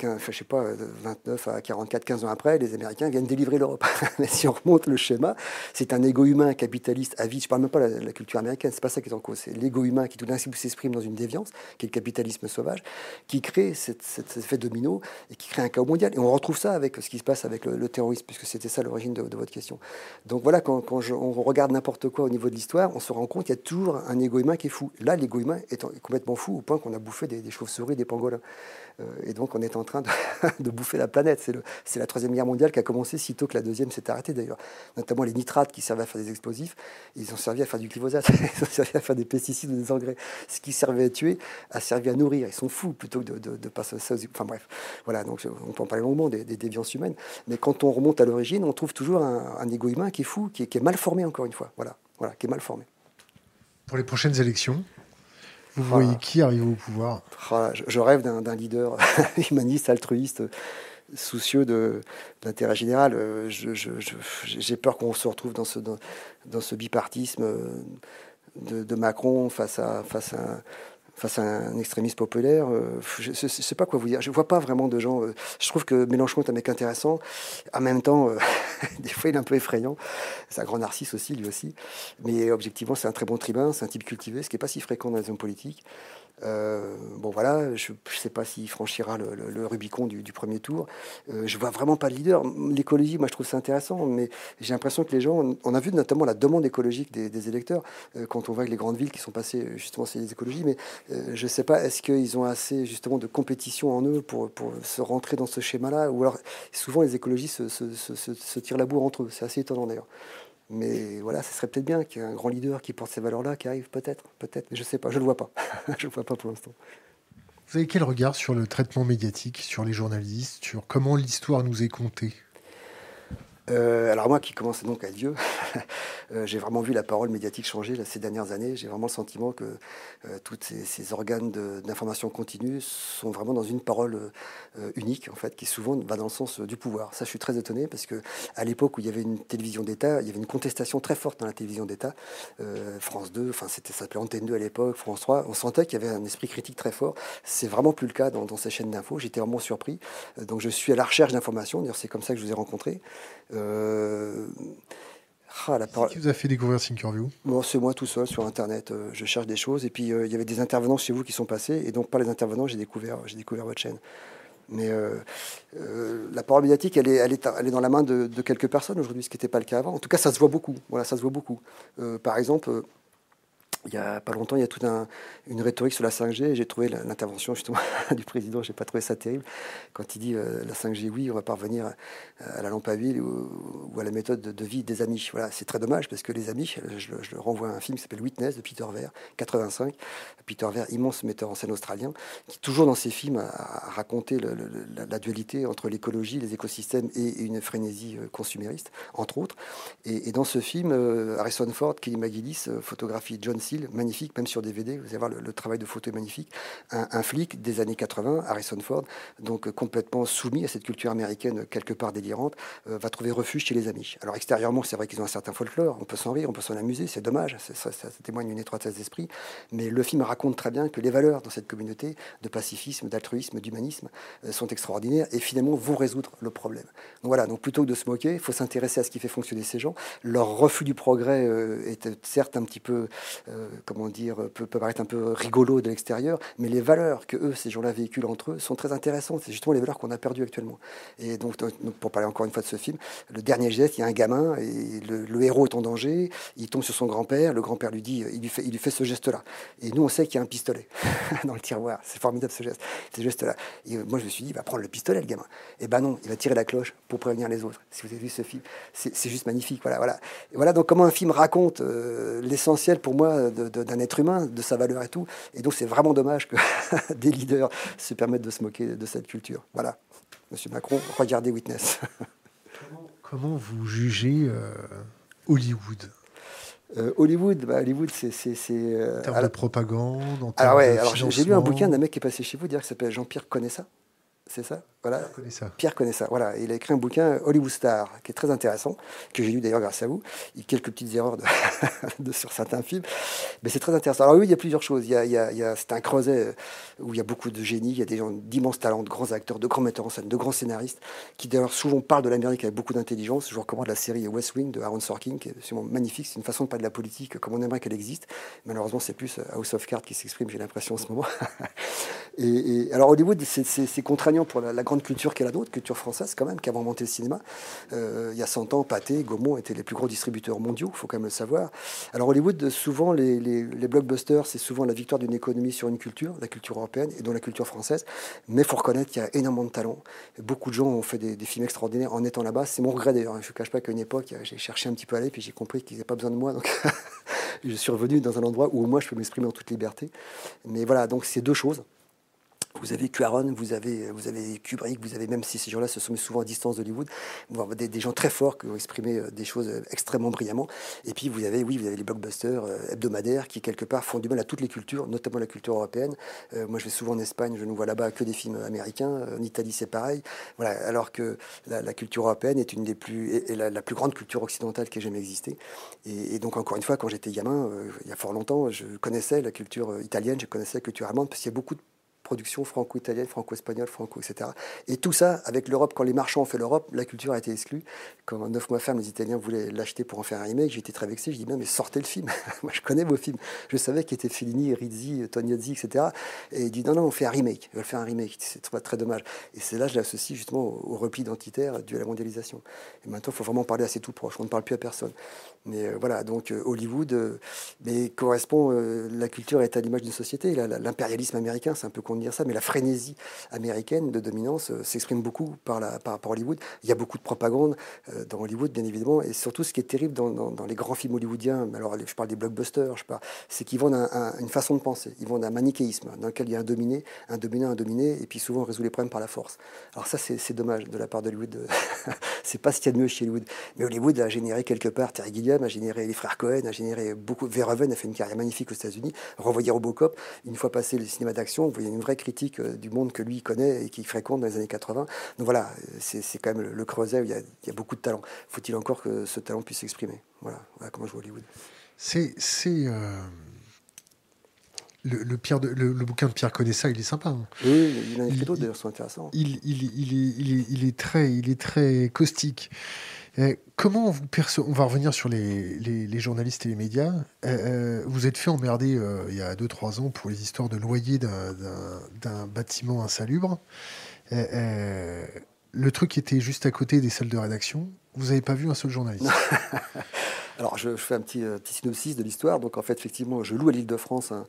je sais pas, 29 à 44, 15 ans après, les Américains viennent délivrer l'Europe. Mais si on remonte le schéma, c'est un égo humain capitaliste à vie. Je parle même pas de la, culture américaine, c'est pas ça qui est en cause. C'est l'ego humain qui tout d'un coup s'exprime dans une déviance, qui est le capitalisme sauvage, qui crée cet effet domino et qui crée un chaos mondial. Et on retrouve ça avec ce qui se passe avec le, terrorisme, puisque c'était ça l'origine de, votre question. Donc voilà, quand, on regarde n'importe quoi au niveau de l'histoire, on se rend compte qu'il y a toujours un égo humain qui est fou. Là, l'ego humain est complètement fou au point qu'on a bouffé des, des chauves-souris, des pangolins. Euh, et donc on est en train de, bouffer la planète. C'est la Troisième Guerre mondiale qui a commencé sitôt que la Deuxième s'est arrêtée d'ailleurs. Notamment les nitrates qui servaient à faire des explosifs, ils ont servi à faire du glyphosate, ils ont servi à faire des pesticides ou des engrais. Ce qui servait à tuer a servi à nourrir. Ils sont fous plutôt que de, passer ça aux... Enfin bref, voilà, donc on peut en parler longuement des, déviances humaines. Mais quand on remonte à l'origine, on trouve toujours un, un, égo humain qui est fou, qui est, qui est mal formé encore une fois. Voilà, voilà, qui est mal formé. Pour les prochaines élections, vous voyez qui arrive au pouvoir? Je, rêve d'un leader humaniste, altruiste, soucieux de, l'intérêt général. Euh, j'ai peur qu'on se retrouve dans ce, dans, ce bipartisme de, de, Macron face à, face à, face à un extrémiste populaire. Euh, je ne sais pas quoi vous dire. Je ne vois pas vraiment de gens. Euh, je trouve que Mélenchon est un mec intéressant. En même temps, euh, des fois, il est un peu effrayant. C'est un grand narcisse aussi, lui aussi. Mais objectivement, c'est un très bon tribun, c'est un type cultivé, ce qui n'est pas si fréquent dans les hommes politiques. Euh, bon voilà, je ne sais pas s'il franchira le, Rubicon du, premier tour. Euh, je vois vraiment pas de leader. L'écologie, moi je trouve ça intéressant, mais j'ai l'impression que les gens, on a vu notamment la demande écologique des, électeurs euh, quand on voit que les grandes villes qui sont passées justement c'est les écologies, mais je ne sais pas, est-ce qu'ils ont assez justement de compétition en eux pour, pour se rentrer dans ce schéma-là, ou alors souvent les écologistes se, se tirent la bourre entre eux. C'est assez étonnant d'ailleurs. Mais voilà, ce serait peut-être bien qu'il y ait un grand leader qui porte ces valeurs-là, qui arrive peut-être, peut-être, mais je ne sais pas, je ne le vois pas. je ne le vois pas pour l'instant. Vous avez quel regard sur le traitement médiatique, sur les journalistes, sur comment l'histoire nous est contée? Euh, alors moi qui commence donc à vieux, euh, j'ai vraiment vu la parole médiatique changer ces dernières années. J'ai vraiment le sentiment que euh, tous ces, organes d'information continue sont vraiment dans une parole unique, en fait, qui souvent va dans le sens du pouvoir. Ça, je suis très étonné parce que à l'époque où il y avait une télévision d'État, il y avait une contestation très forte dans la télévision d'État. France 2, enfin ça s'appelait Antenne 2 à l'époque, France 3, on sentait qu'il y avait un esprit critique très fort. C'est vraiment plus le cas dans, dans ces chaînes d'infos. J'étais vraiment surpris. donc je suis à la recherche d'informations. D'ailleurs, c'est comme ça que je vous ai rencontré. Euh, ah, Qui vous a fait découvrir Thinkerview bon, C'est moi tout seul sur Internet. Euh, je cherche des choses. Et puis, euh, il y avait des intervenants chez vous qui sont passés. Et donc, par les intervenants, j'ai découvert, découvert votre chaîne. Mais la parole médiatique, elle est, elle est, elle est dans la main de, de quelques personnes aujourd'hui, ce qui n'était pas le cas avant. En tout cas, ça se voit beaucoup. Voilà, ça se voit beaucoup. par exemple, il y a pas longtemps, il y a toute une rhétorique sur la 5G. J'ai trouvé l'intervention justement du président, j'ai pas trouvé ça terrible. Quand il dit euh, la 5G, oui, on va parvenir euh, à la lampe à huile ou, à la méthode de, vie des amis. Voilà, c'est très dommage parce que les amis, je, je renvoie à un film qui s'appelle Witness de Peter Ver, 85. Peter Ver, immense metteur en scène australien, qui toujours dans ses films a, raconté la, dualité entre l'écologie, les écosystèmes et une frénésie euh, consumériste, entre autres. Et, dans ce film, Harrison Ford, Kelly McGillis, photographie John C magnifique, même sur DVD, vous allez voir, le, travail de photo est magnifique. Un, flic des années 80, Harrison Ford, donc euh, complètement soumis à cette culture américaine euh, quelque part délirante, euh, va trouver refuge chez les amis. Alors extérieurement, c'est vrai qu'ils ont un certain folklore, on peut s'en rire, on peut s'en amuser, c'est dommage, ça, témoigne d'une étroitesse d'esprit, mais le film raconte très bien que les valeurs dans cette communauté de pacifisme, d'altruisme, d'humanisme sont extraordinaires et finalement vont résoudre le problème. Donc voilà, donc plutôt que de se moquer, il faut s'intéresser à ce qui fait fonctionner ces gens. Leur refus du progrès est certes un petit peu comment dire, peut, paraître un peu rigolo de l'extérieur, mais les valeurs que eux, ces gens-là véhiculent entre eux, sont très intéressantes. C'est justement les valeurs qu'on a perdues actuellement. Et donc, pour parler encore une fois de ce film, le dernier geste, il y a un gamin, et le, héros est en danger, il tombe sur son grand-père, le grand-père lui dit, il lui fait, il lui fait ce geste-là. Et nous, on sait qu'il y a un pistolet dans le tiroir. C'est formidable ce geste, ce geste-là. Et moi, je me suis dit, il va prendre le pistolet, le gamin. Et ben non, il va tirer la cloche pour prévenir les autres. Si vous avez vu ce film, c'est juste magnifique. Voilà, voilà. Et voilà donc comment un film raconte euh, l'essentiel pour moi d'un être humain, de sa valeur et tout. Et donc c'est vraiment dommage que des leaders se permettent de se moquer de cette culture. Voilà. Monsieur Macron, regardez Witness. comment, vous jugez euh, Hollywood? Euh, Hollywood, bah, Hollywood, c'est. Euh, en termes de propagande, en alors, ouais, alors j'ai lu un bouquin d'un mec qui est passé chez vous, dire qui s'appelle Jean-Pierre ça c'est ça? Voilà. Pierre connaît ça. Pierre connaît ça. Voilà. Il a écrit un bouquin Hollywood Star qui est très intéressant, que j'ai lu d'ailleurs grâce à vous. Il y a quelques petites erreurs de, sur certains films, mais c'est très intéressant. Alors oui, il y a plusieurs choses. Il y a, il y a, c'est un creuset euh, où il y a beaucoup de génies, il y a des gens d'immenses talents, de grands acteurs, de grands metteurs en scène, de grands scénaristes, qui d'ailleurs souvent parlent de l'Amérique avec beaucoup d'intelligence. Je vous recommande la série West Wing de Aaron Sorkin, qui est absolument magnifique. C'est une façon de parler de la politique comme on aimerait qu'elle existe. Malheureusement, c'est plus House of Cards qui s'exprime, j'ai l'impression en ce moment. Et, alors Hollywood, c'est contraignant pour la, grande culture qu'est la nôtre, culture française quand même, qui a inventé le cinéma. Euh, il y a 100 ans, Pathé, Gaumont étaient les plus gros distributeurs mondiaux, il faut quand même le savoir. Alors Hollywood, souvent, les, blockbusters, c'est souvent la victoire d'une économie sur une culture, la culture européenne et dont la culture française. Mais il faut reconnaître qu'il y a énormément de talent. Beaucoup de gens ont fait des, films extraordinaires en étant là-bas. C'est mon regret d'ailleurs. Je ne cache pas qu'à une époque, j'ai cherché un petit peu à aller, puis j'ai compris qu'ils n'avaient pas besoin de moi. Donc je suis revenu dans un endroit où moi je peux m'exprimer en toute liberté. Mais voilà, donc c'est deux choses. Vous avez Cuaron, vous avez, vous avez Kubrick, vous avez même si ces gens-là se sont mis souvent à distance d'Hollywood, des, des gens très forts qui ont exprimé euh, des choses euh, extrêmement brillamment. Et puis vous avez, oui, vous avez les blockbusters euh, hebdomadaires qui quelque part font du mal à toutes les cultures, notamment la culture européenne. moi, je vais souvent en Espagne, je ne vois là-bas que des films américains. En Italie, c'est pareil. Voilà, alors que la, culture européenne est une des plus, et, la, plus grande culture occidentale qui ait jamais existé. Et, donc encore une fois, quand j'étais gamin, il y a fort longtemps, je connaissais la culture italienne, je connaissais la culture allemande parce qu'il y a beaucoup de franco-italienne, franco-espagnole, franco, etc. Et tout ça, avec l'Europe, quand les marchands ont fait l'Europe, la culture a été exclue. Quand Neuf mois ferme, les Italiens voulaient l'acheter pour en faire un remake, j'étais très vexé. Je dis, mais sortez le film. Moi, je connais vos films. Je savais qu'il était Fellini, Rizzi, Tognazzi, etc. Et il dit, non, non, on fait un remake. Ils veulent faire un remake. C'est très, dommage. Et c'est là je l'associe justement au, repli identitaire dû à la mondialisation. Et maintenant, il faut vraiment parler assez tout proche. On ne parle plus à personne. Mais euh, voilà, donc euh, Hollywood euh, mais correspond, la culture est à l'image d'une société. L'impérialisme américain, c'est un peu con dire ça, mais la frénésie américaine de dominance s'exprime beaucoup par, la, par à Hollywood. Il y a beaucoup de propagande dans Hollywood, bien évidemment, et surtout ce qui est terrible dans, les grands films hollywoodiens, alors je parle des blockbusters, je c'est qu'ils vendent une façon de penser, ils vendent un manichéisme dans lequel il y a un dominé, un dominé, un dominé, et puis souvent on résout les problèmes par la force. Alors ça, c'est dommage de la part d'Hollywood. c'est pas ce qu'il y a de mieux chez Hollywood. Mais Hollywood a généré quelque part Terry Gilliam, a généré les frères Cohen, a généré beaucoup. Verhoeven a fait une carrière magnifique aux États-Unis. Renvoyer Robocop, une fois passé le cinéma d'action, vous voyez une vraie critique euh, du monde que lui connaît et qu'il fréquente dans les années 80. Donc voilà, c'est quand même le, creuset où il y, a, beaucoup de talent. Faut-il encore que ce talent puisse s'exprimer? Voilà, comment je vois Hollywood. C'est. Euh, le, Pierre le, bouquin de Pierre Conessa, il est sympa. Hein. Oui, il a écrit d'autres d'ailleurs, sont intéressants. Il, il, il, il, est très, il est très caustique. Euh, comment vous On va revenir sur les, les, journalistes et les médias. Euh, euh, vous êtes fait emmerder il y a 2-3 ans pour les histoires de loyer d'un bâtiment insalubre. le truc était juste à côté des salles de rédaction. Vous n'avez pas vu un seul journaliste? Alors, je, fais un petit, euh, petit synopsis de l'histoire. Donc, en fait, effectivement, je loue à l'île de France un,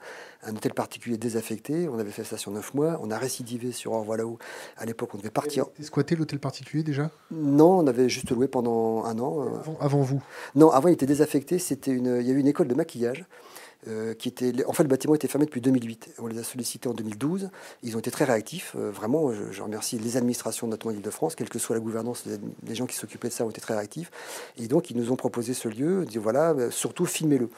hôtel particulier désaffecté. On avait fait ça sur neuf mois. On a récidivé sur Au là-haut. À l'époque, on devait partir. Vous squatté l'hôtel particulier déjà? Non, on avait juste loué pendant un an. Euh. Avant, vous? Non, avant, il était désaffecté. C'était une, il y a eu une école de maquillage. Euh, qui était, en fait, le bâtiment était fermé depuis 2008. On les a sollicités en 2012. Ils ont été très réactifs. Euh, vraiment, je, remercie les administrations, notamment l'Île-de-France, quelle que soit la gouvernance, les, gens qui s'occupaient de ça ont été très réactifs. Et donc, ils nous ont proposé ce lieu, dit voilà, euh, surtout filmez-le.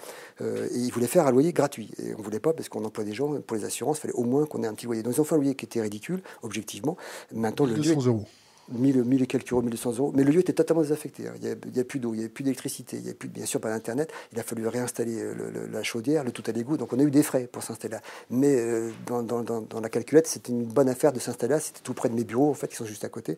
et ils voulaient faire un loyer gratuit. Et on ne voulait pas, parce qu'on emploie des gens, pour les assurances, il fallait au moins qu'on ait un petit loyer. Donc, ils ont fait un loyer qui était ridicule, objectivement. Maintenant, le lieu. euros. 1000, 1000 et quelques euros, 1200 euros. Mais le lieu était totalement désaffecté. Hein. Il n'y a, plus d'eau, il n'y a plus d'électricité, il n'y a plus, bien sûr, pas d'Internet. Il a fallu réinstaller euh, la chaudière, le tout à l'égout. Donc on a eu des frais pour s'installer là. Mais euh, dans, la calculette, c'était une bonne affaire de s'installer là. C'était tout près de mes bureaux, en fait, qui sont juste à côté.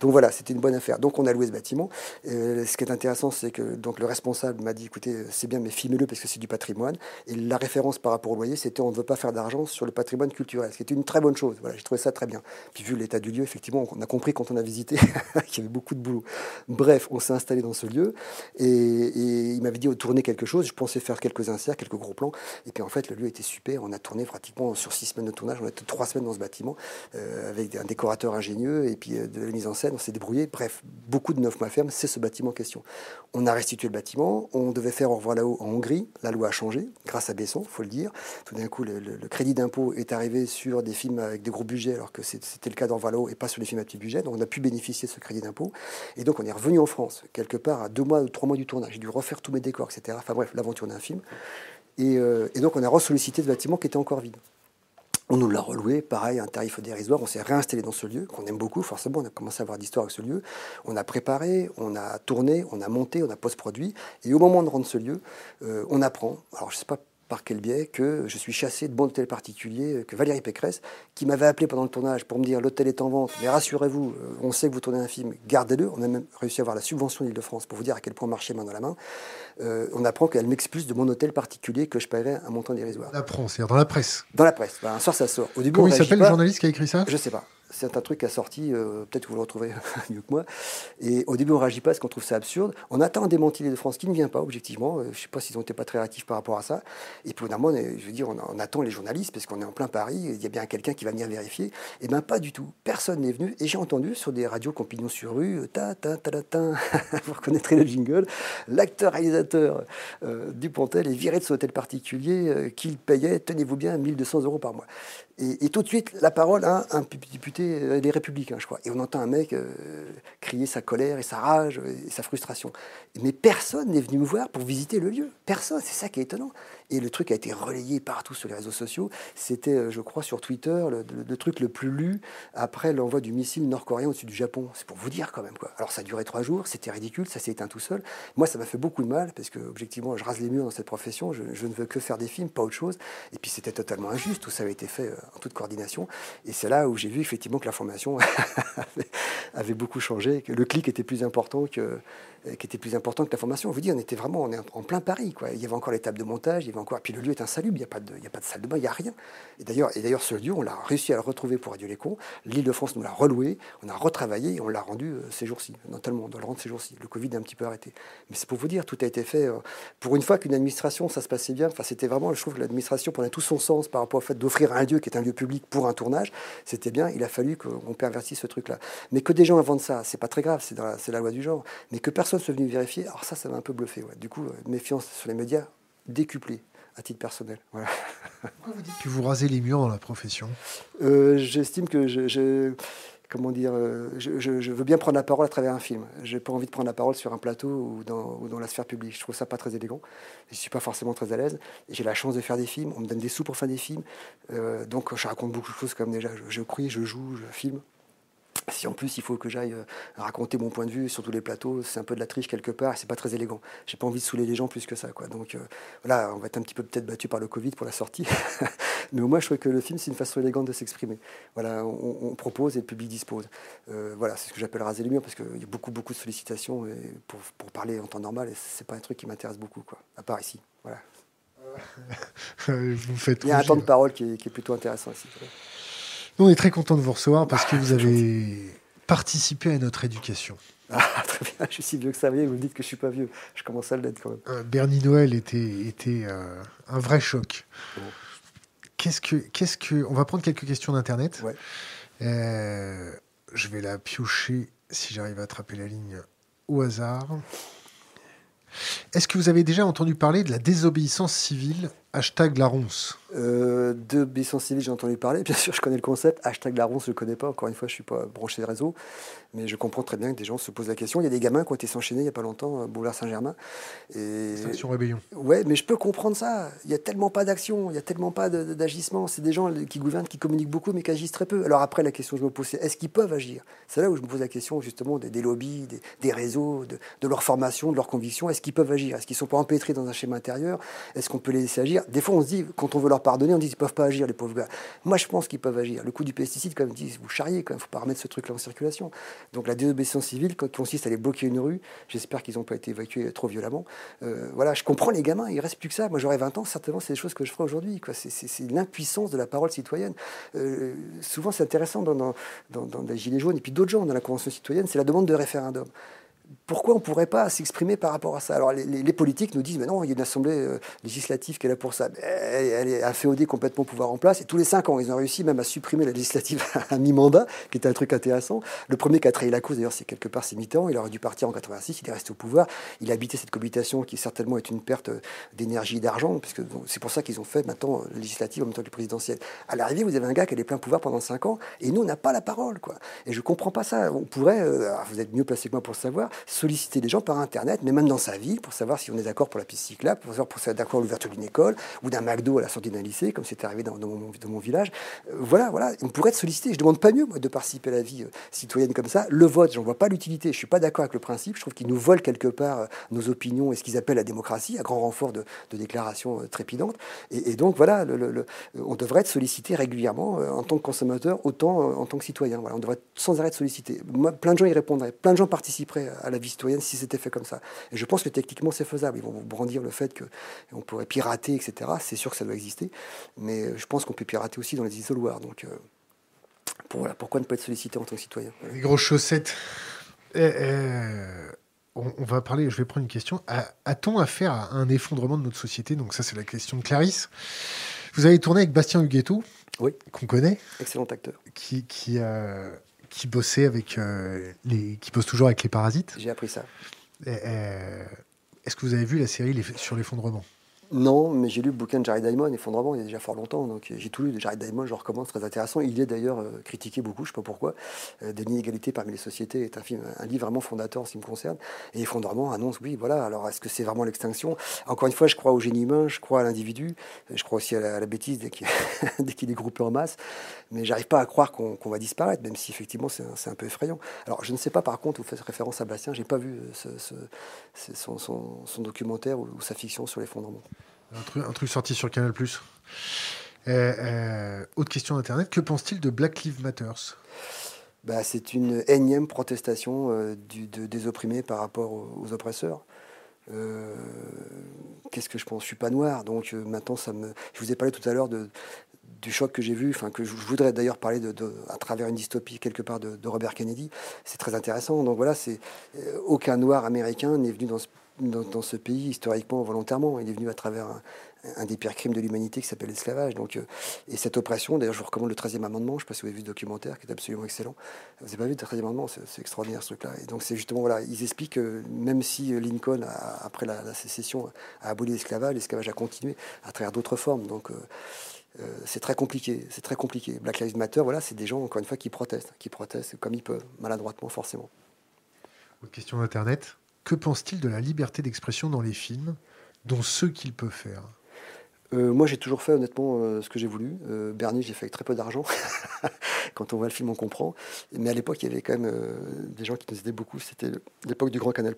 Donc voilà, c'était une bonne affaire. Donc on a loué ce bâtiment. Euh, ce qui est intéressant, c'est que donc, le responsable m'a dit écoutez, c'est bien, mais filmez-le parce que c'est du patrimoine. Et la référence par rapport au loyer, c'était on ne veut pas faire d'argent sur le patrimoine culturel, ce qui était une très bonne chose. Voilà, j'ai trouvé ça très bien. Puis vu l'état du lieu, effectivement, on a compris quand on a visité qu'il y avait beaucoup de boulot. Bref, on s'est installé dans ce lieu et, il m'avait dit de tourner quelque chose. Je pensais faire quelques inserts, quelques gros plans. Et puis en fait, le lieu était super. On a tourné pratiquement sur six semaines de tournage. On a trois semaines dans ce bâtiment euh, avec un décorateur ingénieux et puis euh, de la mise en scène. On s'est débrouillé. Bref, beaucoup de neuf mois ferme, c'est ce bâtiment en question. On a restitué le bâtiment. On devait faire au revoir là-haut en Hongrie. La loi a changé grâce à Besson, faut le dire. Tout d'un coup, le, crédit d'impôt est arrivé sur des films avec des gros budgets alors que c'était le cas d'Au là-haut et pas sur les films à petit budget. Donc on a pu bénéficier de ce crédit d'impôt. Et donc on est revenu en France, quelque part à deux mois ou trois mois du tournage. J'ai dû refaire tous mes décors, etc. Enfin bref, l'aventure d'un film. Et, euh, et, donc on a ressollicité ce bâtiment qui était encore vide. On nous l'a reloué, pareil, un tarif dérisoire. On s'est réinstallé dans ce lieu, qu'on aime beaucoup, forcément. On a commencé à avoir d'histoire avec ce lieu. On a préparé, on a tourné, on a monté, on a post-produit. Et au moment de rendre ce lieu, euh, on apprend. Alors, je sais pas par quel biais, que je suis chassé de bon hôtel particulier, que Valérie Pécresse, qui m'avait appelé pendant le tournage pour me dire l'hôtel est en vente, mais rassurez-vous, euh, on sait que vous tournez un film, gardez-le. On a même réussi à avoir la subvention d'Île-de-France pour vous dire à quel point marcher main dans la main. Euh, on apprend qu'elle m'expulse de mon hôtel particulier que je paierais un montant dérisoire. On apprend, c'est-à-dire dans la presse. Dans la presse. Ben, un soir, ça sort. Au début, Comment il s'appelle le journaliste qui a écrit ça? Je sais pas c'est un truc qui a sorti, euh, peut-être que vous le retrouverez mieux que moi. Et au début, on ne réagit pas parce qu'on trouve ça absurde. On attend un démenti de France qui ne vient pas, objectivement. Euh, je ne sais pas s'ils n'ont été pas très réactifs par rapport à ça. Et puis, on, je veux dire, on, attend les journalistes parce qu'on est en plein Paris. Il y a bien quelqu'un qui va venir vérifier. Et eh bien, pas du tout. Personne n'est venu. Et j'ai entendu sur des radios compagnons sur rue, ta, ta, ta, ta, ta vous reconnaîtrez le jingle, l'acteur-réalisateur euh, Dupontel est viré de son hôtel particulier qu'il payait, tenez-vous bien, 1200 euros par mois. Et, tout de suite, la parole à un député des Républicains, je crois. Et on entend un mec euh, crier sa colère et sa rage et sa frustration. Mais personne n'est venu me voir pour visiter le lieu. Personne, c'est ça qui est étonnant. Et le truc a été relayé partout sur les réseaux sociaux. C'était, euh, je crois, sur Twitter, le, truc le plus lu après l'envoi du missile nord-coréen au-dessus du Japon. C'est pour vous dire quand même. Quoi. Alors ça a duré trois jours, c'était ridicule, ça s'est éteint tout seul. Moi, ça m'a fait beaucoup de mal parce que, objectivement, je rase les murs dans cette profession. Je, ne veux que faire des films, pas autre chose. Et puis c'était totalement injuste. Tout ça avait été fait euh, en toute coordination. Et c'est là où j'ai vu effectivement que l'information avait, beaucoup changé, que le clic était plus important que, qui était plus important que l'information. Vous dis, on était vraiment en plein Paris. Quoi. Il y avait encore les tables de montage, il y avait encore. Puis le lieu est insalubre, il n'y a, pas de, a pas de salle de bain, il n'y a rien. Et d'ailleurs, et ce lieu, on l'a réussi à le retrouver pour Radio Léco. L'île de France nous l'a reloué, on a retravaillé et on l'a rendu euh, ces jours-ci. Non, tellement, on doit le rendre ces jours-ci. Le Covid a un petit peu arrêté. Mais c'est pour vous dire, tout a été fait. Euh, pour une fois qu'une administration, ça se passait bien. Enfin, c'était vraiment, je trouve que l'administration prenait tout son sens par rapport au fait d'offrir un lieu qui est un lieu public pour un tournage. C'était bien. Il a fallu qu'on pervertisse ce truc-là. Mais que des gens inventent ça, c'est pas très grave, c'est la, loi du genre. Mais que personne soit venu vérifier, alors ça, ça m'a un peu bluffé. Du coup, euh, méfiance sur les médias décuplée à titre personnel. Pourquoi vous dites que vous rasez les murs dans la profession euh, J'estime que je, comment dire, euh, je, veux bien prendre la parole à travers un film. Je n'ai pas envie de prendre la parole sur un plateau ou dans, dans, la sphère publique. Je trouve ça pas très élégant. Je ne suis pas forcément très à l'aise. J'ai la chance de faire des films. On me donne des sous pour faire des films. donc je raconte beaucoup de choses comme déjà. Je, je crie, je joue, je filme. Si en plus il faut que j'aille euh, raconter mon point de vue sur tous les plateaux, c'est un peu de la triche quelque part, c'est pas très élégant. J'ai pas envie de saouler les gens plus que ça, quoi. Donc euh, voilà, on va être un petit peu peut-être battu par le Covid pour la sortie, mais au moins je trouve que le film c'est une façon élégante de s'exprimer. Voilà, on, propose et le public dispose. Euh, voilà, c'est ce que j'appelle raser les murs parce qu'il y a beaucoup beaucoup de sollicitations pour, pour, parler en temps normal et c'est pas un truc qui m'intéresse beaucoup, quoi. À part ici, voilà. vous faites il y a un temps de parole qui est, qui est plutôt intéressant ici on est très content de vous recevoir parce que vous avez participé à notre éducation. Ah, très bien, je suis si vieux que ça, vous me dites que je suis pas vieux. Je commence à l'être quand même. Euh, Bernie Noël était, était euh, un vrai choc. Qu'est-ce que, qu'est-ce que, on va prendre quelques questions d'internet. Euh, je vais la piocher si j'arrive à attraper la ligne au hasard. Est-ce que vous avez déjà entendu parler de la désobéissance civile Hashtag la ronce. Euh, de Bisson Civil, j'ai entendu parler. Bien sûr, je connais le concept. Hashtag la ronce, je ne connais pas. Encore une fois, je ne suis pas branché réseau. Mais je comprends très bien que des gens se posent la question. Il y a des gamins qui ont été s'enchaîner il n'y a pas longtemps, Boulevard Saint-Germain. Et... Action Rébellion. Ouais, mais je peux comprendre ça. Il n'y a tellement pas d'action, il n'y a tellement pas d'agissement. C'est des gens qui gouvernent, qui communiquent beaucoup, mais qui agissent très peu. Alors après, la question que je me pose, c'est est-ce qu'ils peuvent agir? C'est là où je me pose la question, justement, des, lobbies, des, réseaux, de, leur formation, de leur conviction. Est-ce qu'ils peuvent agir? Est-ce qu'ils ne sont pas empêtrés dans un schéma intérieur? Est-ce qu'on peut les laisser agir? Des fois, on se dit, quand on veut leur pardonner, on dit qu'ils peuvent pas agir, les pauvres gars. Moi, je pense qu'ils peuvent agir. Le coup du pesticide, quand même, dit, vous charriez, quand même, faut pas remettre ce truc-là en circulation. Donc la désobéissance civile, qui consiste à aller bloquer une rue, j'espère qu'ils n'ont pas été évacués trop violemment. Euh, voilà, je comprends les gamins, il reste plus que ça. Moi, j'aurais 20 ans, certainement, c'est des choses que je ferai aujourd'hui. C'est l'impuissance de la parole citoyenne. Euh, souvent, c'est intéressant dans, dans, dans, dans les Gilets jaunes et puis d'autres gens dans la Convention citoyenne, c'est la demande de référendum pourquoi on ne pourrait pas s'exprimer par rapport à ça? Alors les, politiques nous disent, mais non, il y a une assemblée euh, législative qui est là pour ça. Elle, elle est afféodée complètement pouvoir en place. Et tous les cinq ans, ils ont réussi même à supprimer la législative à mi-mandat, qui était un truc intéressant. Le premier qui a trahi la cause, d'ailleurs, c'est quelque part, c'est Mitterrand. Il aurait dû partir en 86, il est resté au pouvoir. Il a habité cette cohabitation qui certainement est une perte d'énergie et d'argent, puisque c'est pour ça qu'ils ont fait maintenant la législative en même temps que le présidentiel. À l'arrivée, vous avez un gars qui a les pleins pouvoirs pendant cinq ans, et nous, on n'a pas la parole. Quoi. Et je ne comprends pas ça. On pourrait, euh, vous êtes mieux placé que moi pour le savoir, solliciter des gens par Internet, mais même dans sa ville, pour savoir si on est d'accord pour la piste cyclable, pour savoir si on est d'accord pour l'ouverture d'une école ou d'un McDo à la sortie d'un lycée, comme c'était arrivé dans, mon, village. Euh, voilà, voilà, on pourrait être sollicité. Je demande pas mieux, moi, de participer à la vie euh, citoyenne comme ça. Le vote, j'en vois pas l'utilité. Je suis pas d'accord avec le principe. Je trouve qu'il nous vole quelque part nos opinions et ce qu'ils appellent la démocratie, à grand renfort de, déclarations trépidantes. Et, donc, voilà, on devrait être sollicité régulièrement en tant que consommateur, autant en tant que citoyen. Voilà, on devrait sans arrêt être sollicité. Plein de gens y répondraient, plein de gens participeraient à la vie citoyenne si c'était fait comme ça. Et je pense que techniquement, c'est faisable. Ils vont vous brandir le fait qu'on pourrait pirater, etc. C'est sûr que ça doit exister. Mais je pense qu'on peut pirater aussi dans les isoloirs. Donc, euh, pour, voilà, pourquoi ne pas être sollicité en tant que citoyen? Les grosses chaussettes. Eh, eh, on, va parler, je vais prendre une question. A-t-on affaire à un effondrement de notre société? Donc, ça, c'est la question de Clarisse. Vous avez tourné avec Bastien Huguetto, oui. qu'on connaît. Excellent acteur. Qui, qui, euh, qui bossait avec euh, les, qui bosse toujours avec les parasites. J'ai appris ça. Euh, est-ce que vous avez vu la série sur l'effondrement? Non, mais j'ai lu le bouquin de Jared Diamond, Effondrement, il y a déjà fort longtemps. Donc j'ai tout lu de Jared Diamond, je recommence, très intéressant. Il est d'ailleurs euh, critiqué beaucoup, je ne sais pas pourquoi. Euh, Des inégalités parmi les sociétés est un, film, un livre vraiment fondateur en ce qui me concerne. Et Effondrement annonce, oui, voilà. Alors est-ce que c'est vraiment l'extinction? Encore une fois, je crois au génie humain, je crois à l'individu, je crois aussi à la, bêtise dès qu'il est groupé en masse. Mais j'arrive pas à croire qu'on va disparaître, même si effectivement c'est un, peu effrayant. Alors je ne sais pas, par contre, vous faites référence à Bastien, j'ai pas vu euh, son, documentaire ou sa fiction sur l'effondrement. Un truc, sorti sur Canal+. Euh, euh, autre question d'Internet, que pense-t-il de Black Lives Matter bah, C'est une énième protestation euh, du, des opprimés par rapport aux, oppresseurs. Qu'est-ce que je pense? Je suis pas noir, donc maintenant ça me. Je vous ai parlé tout à l'heure du choc que j'ai vu, enfin que je voudrais d'ailleurs parler de, à travers une dystopie quelque part de, Robert Kennedy. C'est très intéressant. Donc voilà, aucun noir américain n'est venu dans ce dans, ce pays historiquement volontairement. Il est venu à travers un, des pires crimes de l'humanité qui s'appelle l'esclavage. Donc, euh, et cette oppression, d'ailleurs, je vous recommande le 13e amendement. Je ne sais pas si vous avez vu ce documentaire qui est absolument excellent. Vous n'avez pas vu le 13e amendement C'est extraordinaire ce truc-là. Et donc, c'est justement, voilà, ils expliquent que même si Lincoln, après la, sécession, a aboli l'esclavage, l'esclavage a continué à travers d'autres formes. Donc, euh, euh, c'est très compliqué, c'est très compliqué. Black Lives Matter, voilà, c'est des gens, encore une fois, qui protestent, qui protestent comme ils peuvent, maladroitement, forcément. Autre question d'Internet? Que pense-t-il de la liberté d'expression dans les films, dont ceux qu'il peut faire? Euh, moi, j'ai toujours fait honnêtement euh, ce que j'ai voulu. Euh, Bernie, j'ai fait avec très peu d'argent. Quand on voit le film, on comprend. Mais à l'époque, il y avait quand même des gens qui nous aidaient beaucoup. C'était l'époque du Grand Canal+.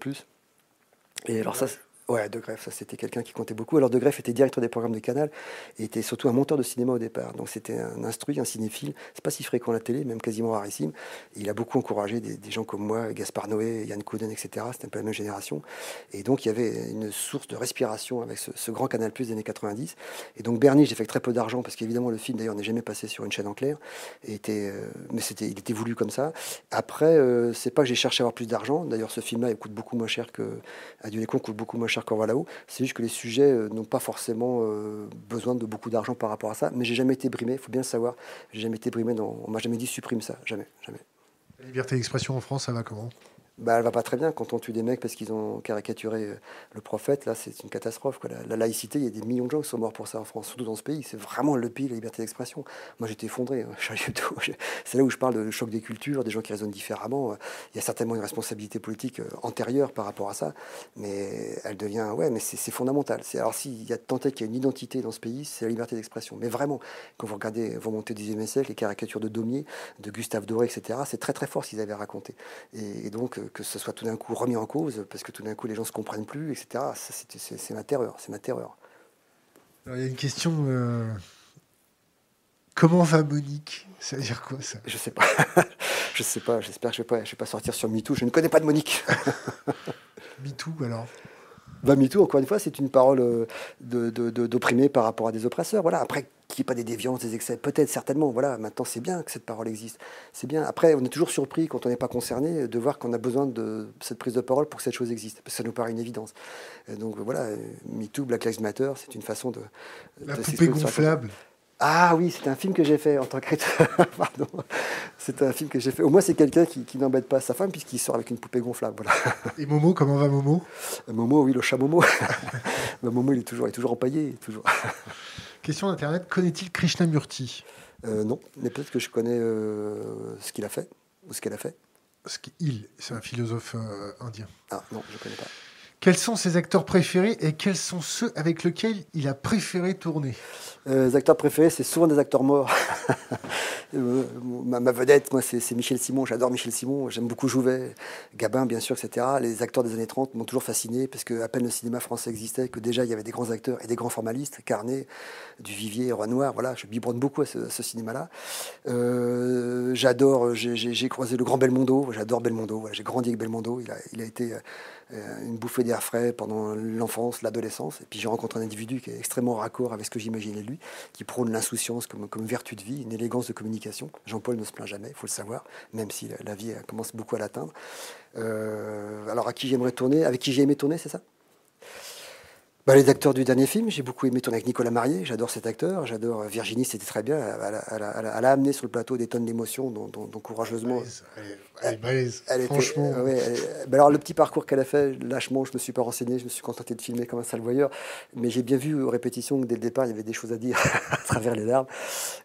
Et alors ça, Ouais, De Greff, ça c'était quelqu'un qui comptait beaucoup. Alors De Greff était directeur des programmes de Canal et était surtout un monteur de cinéma au départ. Donc c'était un instruit, un cinéphile. C'est pas si fréquent à la télé, même quasiment rarissime. il a beaucoup encouragé des, gens comme moi, Gaspard Noé, Yann Couden, etc. C'était un peu la même génération. Et donc il y avait une source de respiration avec ce, grand Canal Plus des années 90. Et donc Bernie, j'ai fait très peu d'argent parce qu'évidemment le film d'ailleurs n'est jamais passé sur une chaîne en clair. Était, euh, mais c'était, il était voulu comme ça. Après, euh, c'est pas que j'ai cherché à avoir plus d'argent. D'ailleurs, ce film-là, il coûte beaucoup moins cher que Adieu les coûte beaucoup moins cher qu'on va là-haut. C'est juste que les sujets euh, n'ont pas forcément euh, besoin de beaucoup d'argent par rapport à ça. Mais j'ai jamais été brimé, il faut bien le savoir. J'ai jamais été brimé. On m'a jamais dit supprime ça. Jamais, jamais. La liberté d'expression en France, ça va comment? Bah, elle va pas très bien quand on tue des mecs parce qu'ils ont caricaturé euh, le prophète. Là, c'est une catastrophe. Quoi. La, laïcité, il y a des millions de gens qui sont morts pour ça en France, surtout dans ce pays. C'est vraiment le pays, la liberté d'expression. Moi, j'étais effondré. Hein. C'est là où je parle de choc des cultures, des gens qui raisonnent différemment. Il y a certainement une responsabilité politique euh, antérieure par rapport à ça, mais elle devient, ouais, mais c'est fondamental. Alors, s'il y a tant qu'il y a une identité dans ce pays, c'est la liberté d'expression. Mais vraiment, quand vous regardez, vous montez du XIXe siècle, les caricatures de Daumier, de Gustave Doré, etc., c'est très très fort ce qu'ils avaient raconté. Et, et donc, que ce soit tout d'un coup remis en cause, parce que tout d'un coup les gens se comprennent plus, etc. C'est ma terreur, c'est ma terreur. il y a une question. Euh, comment va Monique? Ça veut dire quoi ça? Je sais pas. je sais pas. J'espère que je vais pas, je vais pas sortir sur MeToo. Je ne connais pas de Monique. MeToo alors? Bah, MeToo, encore une fois, c'est une parole euh, d'opprimé par rapport à des oppresseurs. Voilà. Après, qu'il n'y ait pas des déviances, des excès, peut-être, certainement. Voilà, maintenant, c'est bien que cette parole existe. C'est bien. Après, on est toujours surpris, quand on n'est pas concerné, de voir qu'on a besoin de cette prise de parole pour que cette chose existe. Parce que ça nous paraît une évidence. donc voilà, MeToo, Black Lives Matter, c'est une façon de. La poupée gonflable. Ah oui, c'est un film que j'ai fait en tant que Pardon. C'est un film que j'ai fait. Au moins, c'est quelqu'un qui, n'embête pas sa femme puisqu'il sort avec une poupée gonflable. Voilà. Et Momo, comment va Momo? Momo, oui, le chat Momo. Bah, Momo, il est toujours, il est toujours empaillé. Toujours. Question d'Internet, connaît-il Krishnamurti? Euh, Non, mais peut-être que je connais euh, ce qu'il a fait ou ce qu'elle a fait. Il, c'est un philosophe euh, indien. Ah non, je ne connais pas. Quels sont ses acteurs préférés et quels sont ceux avec lesquels il a préféré tourner? Euh, Les acteurs préférés, c'est souvent des acteurs morts. Euh, ma, vedette, moi, c'est Michel Simon. J'adore Michel Simon. J'aime beaucoup Jouvet, Gabin, bien sûr, etc. Les acteurs des années 30 m'ont toujours fasciné parce que à peine le cinéma français existait que déjà il y avait des grands acteurs et des grands formalistes. Carnet, Duvivier, Renoir. Voilà, je biberonne beaucoup à ce, cinéma-là. Euh, j'adore. J'ai croisé le grand Belmondo. J'adore Belmondo. J'ai grandi avec Belmondo. Il a, été une bouffée d'air frais pendant l'enfance, l'adolescence. Et puis j'ai rencontré un individu qui est extrêmement raccord avec ce que j'imaginais lui, qui prône l'insouciance comme, comme vertu de vie, une élégance de communication. Jean-Paul ne se plaint jamais, il faut le savoir, même si la, vie commence beaucoup à l'atteindre. Euh, alors à qui j'aimerais tourner Avec qui j'ai aimé tourner, c'est ça? Bah, les acteurs du dernier film, j'ai beaucoup aimé tourner avec Nicolas Marié, j'adore cet acteur, j'adore euh, Virginie, c'était très bien, elle, a amené sur le plateau des tonnes d'émotions, dont, courageusement... Elle, est franchement. Bah, alors le petit parcours qu'elle a fait, lâchement, je me suis pas renseigné, je me suis contenté de filmer comme un sale voyeur, mais j'ai bien vu aux répétitions que dès le départ, il y avait des choses à dire à travers les larmes.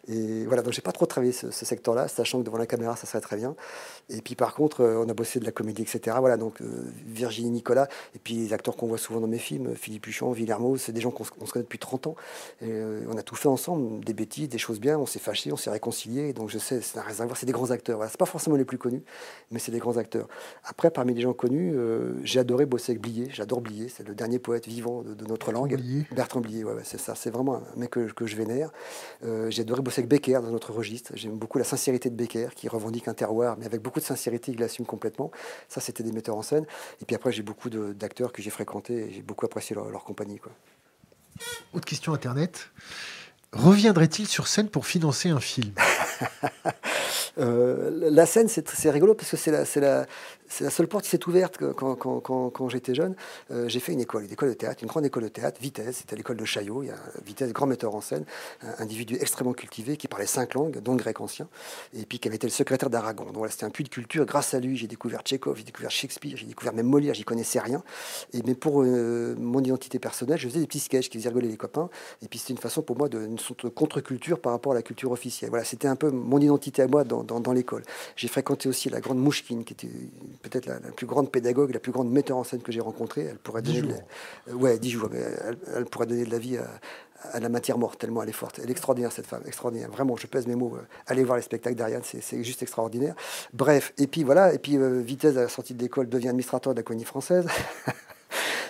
Et voilà, donc j'ai pas trop travaillé ce, secteur-là, sachant que devant la caméra, ça serait très bien. Et puis par contre, euh, on a bossé de la comédie, etc. Voilà, donc euh, Virginie, Nicolas, et puis les acteurs qu'on voit souvent dans mes films, Philippe Huchon, Villermo, c'est des gens qu'on se connaît depuis 30 ans. Et, euh, on a tout fait ensemble, des bêtises, des choses bien, on s'est fâchés, on s'est réconciliés. Donc je sais, c'est un réservoir, c'est des grands acteurs. Voilà, c'est pas forcément les plus connus, mais c'est des grands acteurs. Après, parmi les gens connus, euh, j'ai adoré bosser avec Blier. J'adore Blier, c'est le dernier poète vivant de, notre langue. Bertrand Blier, ouais, c'est ça. C'est vraiment un mec que, je vénère. Euh, j'ai adoré bosser avec Becker dans notre registre. J'aime beaucoup la sincérité de Becker, qui revendique un terroir, mais avec beaucoup de sincérité, il l'assume complètement. Ça, c'était des metteurs en scène. Et puis après, j'ai beaucoup d'acteurs que j'ai fréquentés et j'ai beaucoup apprécié leur, leur compagnie. Quoi. Autre question Internet. Reviendrait-il sur scène pour financer un film? Euh, La scène, c'est rigolo parce que c'est la, la, c'est la seule porte qui s'est ouverte quand, quand, quand, j'étais jeune. Euh, j'ai fait une école, une école de théâtre, une grande école de théâtre, Vitesse, c'était l'école de Chaillot. Il y a Vitesse, grand metteur en scène, un individu extrêmement cultivé qui parlait cinq langues, dont le grec ancien, et puis qui avait été le secrétaire d'Aragon. Donc voilà, c'était un puits de culture. Grâce à lui, j'ai découvert Tchékov, j'ai découvert Shakespeare, j'ai découvert même Molière, j'y connaissais rien. Et, mais pour euh, mon identité personnelle, je faisais des petits sketchs qui faisaient rigoler les copains. Et puis c'était une façon pour moi de de contre-culture par rapport à la culture officielle. Voilà, c'était un peu mon identité à moi dans, dans, dans l'école. J'ai fréquenté aussi la grande Mouchkine, qui était peut-être la, la plus grande pédagogue, la plus grande metteur en scène que j'ai rencontrée. Elle pourrait donner, de la... ouais, dix jours. elle, pourrait donner de la vie à, la matière morte tellement elle est forte. Elle est extraordinaire cette femme, extraordinaire. Vraiment, je pèse mes mots. Euh, allez voir les spectacles d'Ariane, c'est juste extraordinaire. Bref, et puis voilà, et puis euh, Vitesse à la sortie de l'école devient administrateur de la colonie française.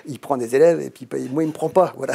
il prend des élèves et puis moi il me prend pas. Voilà.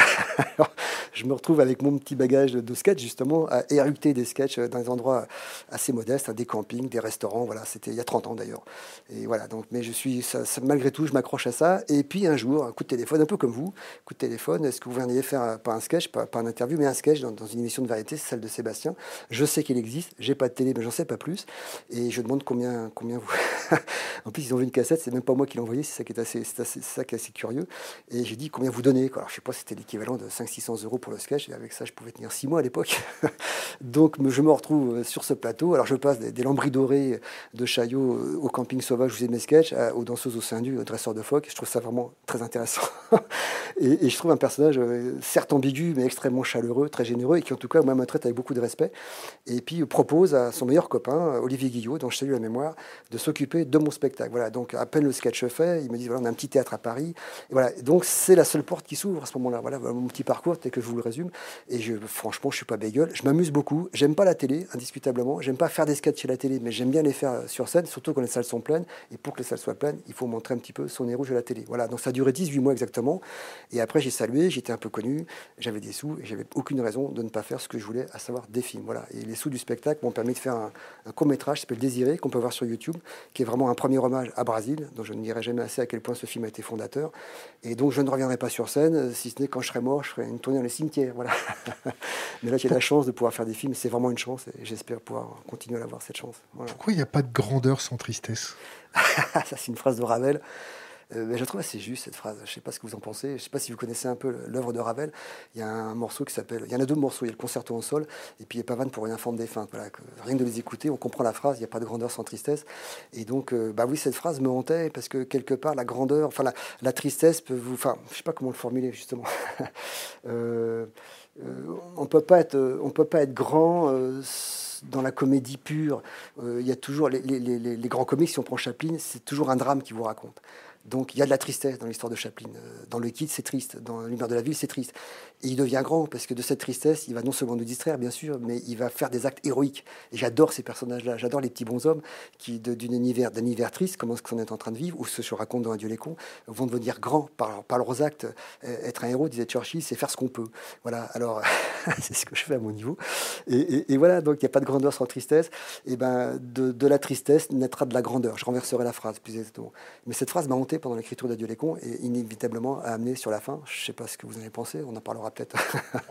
je me retrouve avec mon petit bagage de sketch justement à éructer des sketchs dans des endroits assez modestes, hein, des campings, des restaurants. Voilà, c'était il y a 30 ans d'ailleurs. Et voilà, donc, mais je suis, malgré tout, je m'accroche à ça. Et puis un jour, un coup de téléphone, un peu comme vous, coup de téléphone, est-ce que vous viendriez faire pas un sketch, pas, un interview, mais un sketch dans, une émission de variété, celle de Sébastien. Je sais qu'il existe, j'ai pas de télé, mais j'en sais pas plus. Et je demande combien, combien vous. en plus, ils ont vu une cassette, c'est même pas moi qui l'ai envoyé, c'est ça qui est assez, c'est ça qui est assez curieux. Et j'ai dit combien vous donnez. Quoi. Alors, je sais pas, c'était l'équivalent de 500-600 euros pour le sketch. Et avec ça, je pouvais tenir 6 mois à l'époque. Donc, je me retrouve euh, sur ce plateau. Alors, je passe des, lambris dorés de Chaillot euh, au camping sauvage je faisais mes sketchs, aux danseuses au sein du, au dresseur de phoques. Je trouve ça vraiment très intéressant. et, je trouve un personnage euh, certes ambigu, mais extrêmement chaleureux, très généreux et qui, en tout cas, moi, me traite avec beaucoup de respect. Et puis, propose à son meilleur copain, Olivier Guillot, dont je salue la mémoire, de s'occuper de mon spectacle. Voilà. Donc, à peine le sketch fait, il me dit voilà, on a un petit théâtre à Paris. Et voilà. Donc, c'est la seule porte qui s'ouvre à ce moment-là. Voilà, mon petit parcours, tel que je vous le résume. Et franchement, je suis pas bégueule. Je m'amuse beaucoup. J'aime pas la télé, indiscutablement. J'aime pas faire des sketchs chez la télé, mais j'aime bien les faire sur scène, surtout quand les salles sont pleines. Et pour que les salles soient pleines, il faut montrer un petit peu son nez rouge à la télé. Voilà, donc ça a duré 18 mois exactement. Et après, j'ai salué, j'étais un peu connu, j'avais des sous, et j'avais aucune raison de ne pas faire ce que je voulais, à savoir des films. Voilà. Et les sous du spectacle m'ont permis de faire un, court-métrage qui s'appelle Désiré, qu'on peut voir sur YouTube, qui est vraiment un premier hommage à Brésil, dont je ne dirai jamais assez à quel point ce film a été fondateur. Et donc, je ne reviendrai pas sur scène, si ce n'est quand je serai mort, je ferai une tournée dans les cimetières. Voilà. Mais là, j'ai la chance de pouvoir faire des films, c'est vraiment une chance, et j'espère pouvoir continuer à avoir cette chance. Pourquoi il n'y a pas de grandeur sans tristesse? Ça, c'est une phrase de Ravel. Euh, je trouve assez juste cette phrase. Je ne sais pas ce que vous en pensez. Je ne sais pas si vous connaissez un peu l'œuvre de Ravel. Il y a un morceau qui s'appelle. Il y en a deux morceaux. Il y a le concerto en sol et puis il y a Pavane pour une informe défunte. Voilà, rien de les écouter, on comprend la phrase. Il n'y a pas de grandeur sans tristesse. Et donc, euh, bah oui, cette phrase me hantait parce que quelque part, la grandeur, enfin la, tristesse peut vous. Enfin, je ne sais pas comment le formuler justement. euh, on peut pas être, on peut pas être grand dans la comédie pure, il y a toujours les, les, les, les, grands comics, si on prend Chaplin, c'est toujours un drame qui vous raconte. Donc il y a de la tristesse dans l'histoire de Chaplin. Euh, dans Le Kid, c'est triste. Dans L'humeur de la ville, c'est triste. Et il devient grand parce que de cette tristesse, il va non seulement nous distraire, bien sûr, mais il va faire des actes héroïques. Et j'adore ces personnages-là. J'adore les petits bonshommes qui, d'un univers, univers triste, comme ce qu'on est en train de vivre, ou ce que je raconte dans Un Dieu les cons, vont devenir grands par, leurs actes. Euh, être un héros, disait Churchill, c'est faire ce qu'on peut. Voilà. Alors, c'est ce que je fais à mon niveau. Et, voilà. Donc il n'y a pas de grandeur sans tristesse. Et ben, de, de, la tristesse naîtra de la grandeur. Je renverserai la phrase plus exactement. Mais cette phrase m'a hanté pendant l'écriture d'Adieu les cons et inévitablement à amener sur la fin. Je ne sais pas ce que vous en avez pensé, on en parlera peut-être.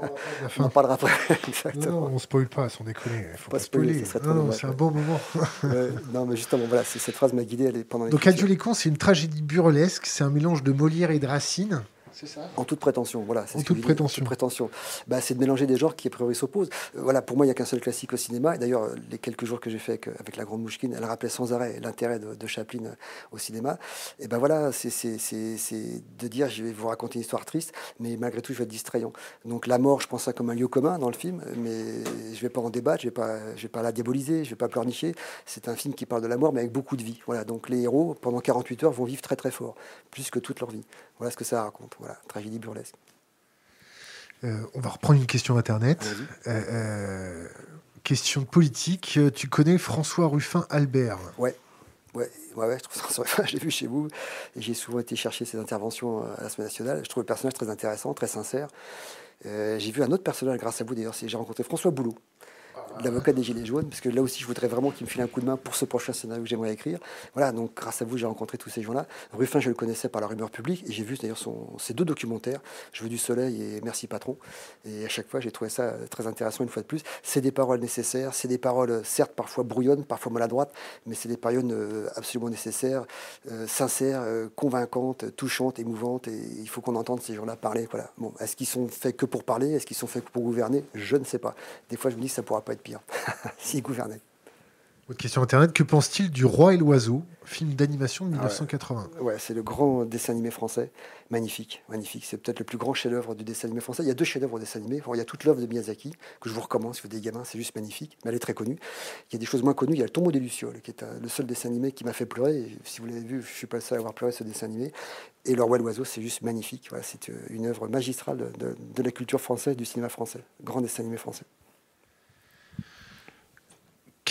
on en parlera après. Exactement. Non, on ne spoil pas, sans déconner. Il faut pas, spoiler. non, c'est un bon moment. non, mais justement, voilà, cette phrase m'a guidé pendant Donc Adieu les cons, c'est une tragédie burlesque, c'est un mélange de Molière et de Racine. C'est ça En toute prétention, voilà. En toute prétention. prétention. Bah, c'est de mélanger des genres qui, a priori, s'opposent. Euh, voilà, pour moi, il n'y a qu'un seul classique au cinéma. Et d'ailleurs, les quelques jours que j'ai fait avec, La Grande Mouchkine, elle rappelait sans arrêt l'intérêt de, Chaplin euh, au cinéma. Et ben voilà, c'est de dire, je vais vous raconter une histoire triste, mais malgré tout, je vais être distrayant. Donc la mort, je pense ça comme un lieu commun dans le film, mais je ne vais pas en débattre, je ne vais, pas, je vais pas la diaboliser, je ne vais pas pleurnicher. C'est un film qui parle de la mort, mais avec beaucoup de vie. Voilà, donc les héros, pendant 48 heures, vont vivre très très fort, plus que toute leur vie. Voilà ce que ça raconte. Voilà, tragédie burlesque. Euh, on va reprendre une question Internet. Euh, euh, question politique. Tu connais François Ruffin Albert? Ouais. Ouais, ouais, je trouve ça, je l'ai vu chez vous. Et j'ai souvent été chercher ses interventions à la Semaine nationale. Je trouve le personnage très intéressant, très sincère. j'ai vu un autre personnage grâce à vous d'ailleurs. J'ai rencontré François Boulot l'avocat des Gilets jaunes, parce que là aussi, je voudrais vraiment qu'il me file un coup de main pour ce prochain scénario que j'aimerais écrire. Voilà, donc grâce à vous, j'ai rencontré tous ces gens-là. Ruffin, je le connaissais par la rumeur publique, et j'ai vu d'ailleurs ses deux documentaires, Je veux du soleil et Merci patron. Et à chaque fois, j'ai trouvé ça très intéressant une fois de plus. C'est des paroles nécessaires, c'est des paroles, certes, parfois brouillonnes, parfois maladroites, mais c'est des paroles euh, absolument nécessaires, euh, sincères, euh, convaincantes, touchantes, émouvantes, et il faut qu'on entende ces gens-là parler. Voilà. Bon, est-ce qu'ils sont faits que pour parler? Est-ce qu'ils sont faits que pour gouverner? Je ne sais pas. Des fois, je me dis que ça pourra pas être pire s'il gouvernait. Autre question internet, que pense-il du Roi et l'Oiseau, film d'animation de 1980 ah ouais, c'est le grand dessin animé français, magnifique, magnifique. C'est peut-être le plus grand chef-d'œuvre du dessin animé français. Il y a deux chefs-d'œuvre au dessin animé. il y a toute l'œuvre de Miyazaki que je vous recommande si vous êtes des gamins, c'est juste magnifique, mais elle est très connue. Il y a des choses moins connues. Il y a le Tombeau des lucioles, qui est le seul dessin animé qui m'a fait pleurer. si vous l'avez vu, je suis pas le seul à avoir pleuré ce dessin animé. Et le Roi et l'Oiseau, c'est juste magnifique. Voilà, c'est euh, une œuvre magistrale de, de la culture française, du cinéma français, grand dessin animé français.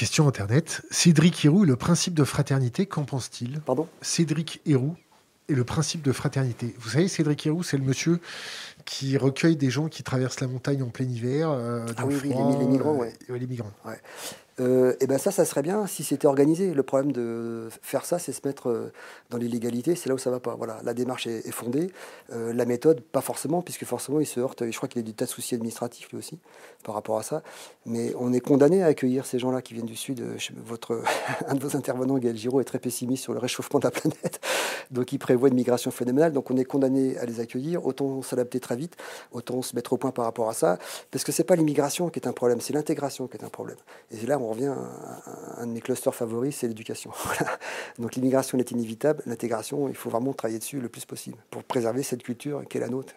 Question Internet. Cédric Héroux et le principe de fraternité, qu'en pense-t-il? Pardon? Cédric Héroux et le principe de fraternité. Vous savez, Cédric Héroux, c'est le monsieur qui recueille des gens qui traversent la montagne en plein hiver. Euh, ah oui, oui, les, migrants, ouais. Euh, les migrants. Ouais et euh, eh ben ça, ça serait bien si c'était organisé. Le problème de faire ça, c'est se mettre euh, dans l'illégalité. C'est là où ça va pas. Voilà, la démarche est, fondée. Euh, la méthode, pas forcément, puisque forcément, il se heurte. Je crois qu'il a des tas de soucis administratifs lui aussi par rapport à ça. Mais on est condamné à accueillir ces gens-là qui viennent du sud. Votre un de vos intervenants, Gaël Giraud, est très pessimiste sur le réchauffement de la planète. Donc, il prévoit une migration phénoménale. Donc, on est condamné à les accueillir. Autant s'adapter très vite, autant se mettre au point par rapport à ça, parce que c'est pas l'immigration qui est un problème, c'est l'intégration qui est un problème. Et là, on revient à un de mes clusters favoris, c'est l'éducation. Donc l'immigration est inévitable, l'intégration, il faut vraiment travailler dessus le plus possible pour préserver cette culture qui est la nôtre.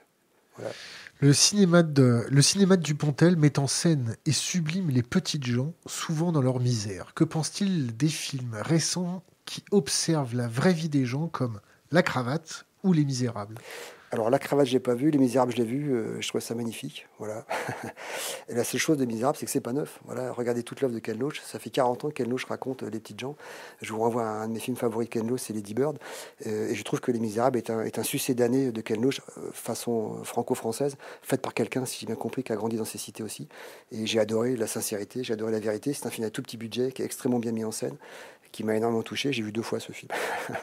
Le cinéma, de, le cinéma de Dupontel met en scène et sublime les petites gens, souvent dans leur misère. Que pense-t-il des films récents qui observent la vraie vie des gens comme La Cravate ou Les Misérables? Alors la cravate, j'ai pas vu, les Misérables, je l'ai vu, euh, je trouvais ça magnifique, voilà. et la seule chose des Misérables, c'est que c'est pas neuf. Voilà, regardez toute l'œuvre de Ken Loach, ça fait 40 ans que Ken Loach raconte euh, les petites gens. Je vous renvoie à un de mes films favoris de Ken Loach, c'est Lady Bird, euh, et je trouve que Les Misérables est un, un succédané de Ken Loach, façon franco-française, faite par quelqu'un, si j'ai bien compris, qui a grandi dans ces cités aussi. Et j'ai adoré la sincérité, j'ai adoré la vérité. C'est un film à tout petit budget qui est extrêmement bien mis en scène, qui m'a énormément touché. J'ai vu deux fois ce film.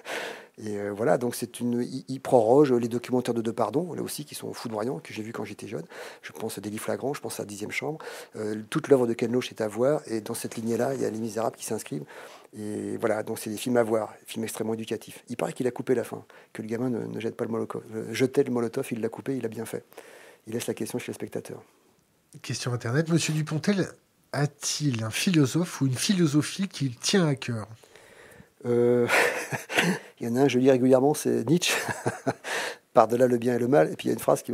Et euh, voilà, donc c'est une, il, proroge les documentaires de Depardon, là aussi, qui sont foudroyants, que j'ai vus quand j'étais jeune. Je pense à Délit Flagrant, je pense à Dixième Chambre. Euh, toute l'œuvre de Ken Loach est à voir, et dans cette lignée-là, il y a Les Misérables qui s'inscrivent. Et voilà, donc c'est des films à voir, des films extrêmement éducatifs. Il paraît qu'il a coupé la fin, que le gamin ne, jette pas le molotov. Jetait le molotov, il l'a coupé, il a bien fait. Il laisse la question chez le spectateur. Question Internet, Monsieur Dupontel a-t-il un philosophe ou une philosophie qu'il tient à cœur? Euh, il y en a un, je lis régulièrement, c'est Nietzsche, par-delà le bien et le mal. Et puis il y a une phrase qui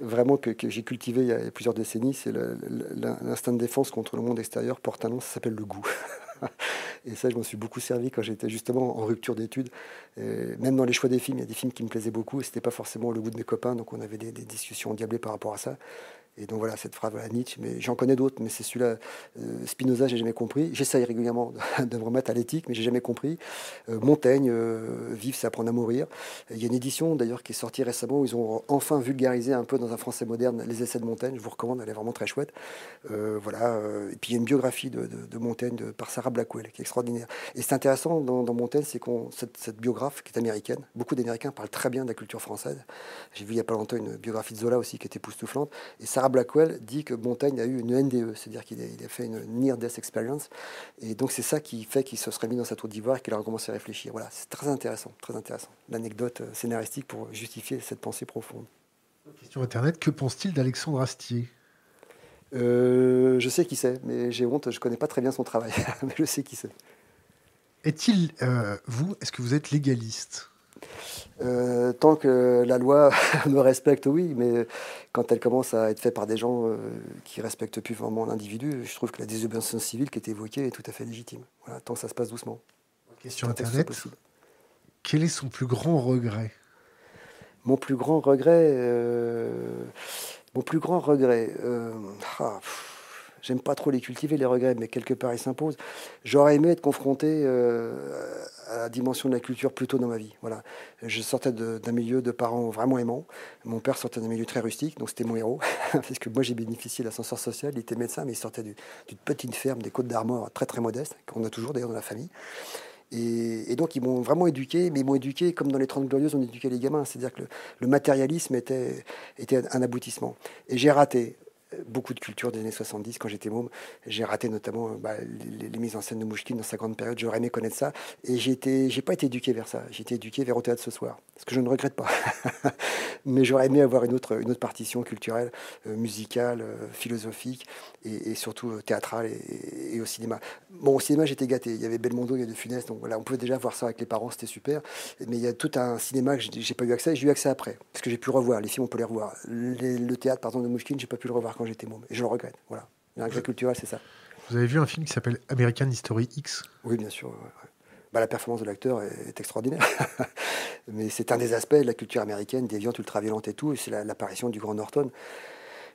vraiment que, j'ai cultivé il y a plusieurs décennies, c'est l'instinct de défense contre le monde extérieur porte un nom, ça s'appelle le goût. Et ça, je m'en suis beaucoup servi quand j'étais justement en rupture d'études. Même dans les choix des films, il y a des films qui me plaisaient beaucoup n'était pas forcément le goût de mes copains, donc on avait des, des discussions endiablées par rapport à ça. Et donc voilà, cette phrase, voilà, Nietzsche, mais j'en connais d'autres, mais c'est celui-là, euh, Spinoza, j'ai jamais compris. J'essaye régulièrement de me remettre à l'éthique, mais j'ai jamais compris. Euh, Montaigne, euh, Vivre, c'est apprendre à mourir. Il y a une édition d'ailleurs qui est sortie récemment où ils ont enfin vulgarisé un peu dans un français moderne les essais de Montaigne. Je vous recommande, elle est vraiment très chouette. voilà. Et puis il y a une biographie de, Montaigne par Sarah Blackwell qui est extraordinaire. Et c'est intéressant dans, Montaigne, c'est qu'on cette, cette, biographe qui est américaine, beaucoup d'Américains parlent très bien de la culture française. J'ai vu il y a pas longtemps une biographie de Zola aussi qui était époustouflante. Et Sarah Blackwell dit que Montaigne a eu une NDE, c'est-à-dire qu'il a, fait une Near Death Experience. Et donc c'est ça qui fait qu'il se serait mis dans sa tour d'ivoire et qu'il a recommencé à réfléchir. Voilà, c'est très intéressant, très intéressant. L'anecdote euh, scénaristique pour justifier cette pensée profonde. Question Internet, que pense-t-il d'Alexandre Astier? Euh, Je sais qui c'est, mais j'ai honte, je ne connais pas très bien son travail, mais je sais qui c'est. Est-il, euh, vous, est-ce que vous êtes légaliste? Euh, tant que la loi me respecte, oui, mais quand elle commence à être faite par des gens euh, qui respectent plus vraiment l'individu, je trouve que la désobéissance civile qui est évoquée est tout à fait légitime. Voilà, tant que ça se passe doucement. Question Internet. Quel est son plus grand regret? Mon plus grand regret. Euh, mon plus grand regret. Ah, J'aime pas trop les cultiver, les regrets, mais quelque part ils s'imposent. J'aurais aimé être confronté euh, à la dimension de la culture plus tôt dans ma vie. Voilà. Je sortais d'un milieu de parents vraiment aimants. Mon père sortait d'un milieu très rustique, donc c'était mon héros. Parce que moi j'ai bénéficié de l'ascenseur social. Il était médecin, mais il sortait d'une petite ferme des Côtes d'Armor, très très modeste, qu'on a toujours d'ailleurs dans la famille. Et, donc, ils m'ont vraiment éduqué, mais ils m'ont éduqué comme dans les 30 Glorieuses, on éduquait les gamins. C'est-à-dire que le, matérialisme était un aboutissement. Et j'ai raté beaucoup de culture des années 70 quand j'étais môme. J'ai raté notamment euh, bah, les, mises en scène de Mouchkine dans sa grande période. J'aurais aimé connaître ça. Et j'ai j'ai pas été éduqué vers ça. J'ai été éduqué vers au théâtre ce soir. Ce que je ne regrette pas. Mais j'aurais aimé avoir une autre, une autre partition culturelle, euh, musicale, euh, philosophique et, surtout théâtrale et, au cinéma. Bon, au cinéma, j'étais gâté. Il y avait Belmondo, il y avait De Funès. Donc voilà, on pouvait déjà voir ça avec les parents. C'était super. Mais il y a tout un cinéma que j'ai pas eu accès. J'ai eu accès après. Parce que j'ai pu revoir. Les films, on peut les revoir. le théâtre, par exemple, de Mouchkine, j'ai pas pu le revoir j'étais môme. Et je le regrette. Voilà. L'agriculture, c'est ça. Vous avez vu un film qui s'appelle American History X? Oui, bien sûr. Bah, la performance de l'acteur est, extraordinaire. Mais c'est un des aspects de la culture américaine, déviante, ultra-violente et tout. Et c'est l'apparition du grand Norton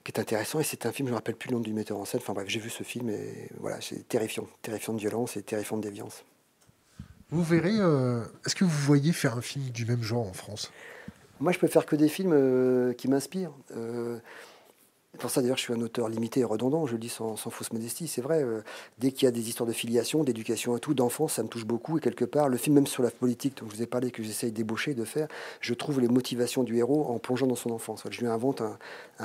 qui est intéressant. Et c'est un film, je ne me rappelle plus le nom du metteur en scène. Enfin bref, j'ai vu ce film et voilà, c'est terrifiant. Terrifiant de violence et terrifiant de déviance. Vous verrez, euh, est-ce que vous voyez faire un film du même genre en France? Moi, je peux faire que des films euh, qui m'inspirent. Euh, pour ça, d'ailleurs, je suis un auteur limité et redondant, je le dis sans, fausse modestie, c'est vrai. Euh, dès qu'il y a des histoires de filiation, d'éducation et tout, d'enfance, ça me touche beaucoup. Et quelque part, le film, même sur la politique, dont je vous ai parlé, que j'essaye d'ébaucher, de faire, je trouve les motivations du héros en plongeant dans son enfance. Je lui invente un,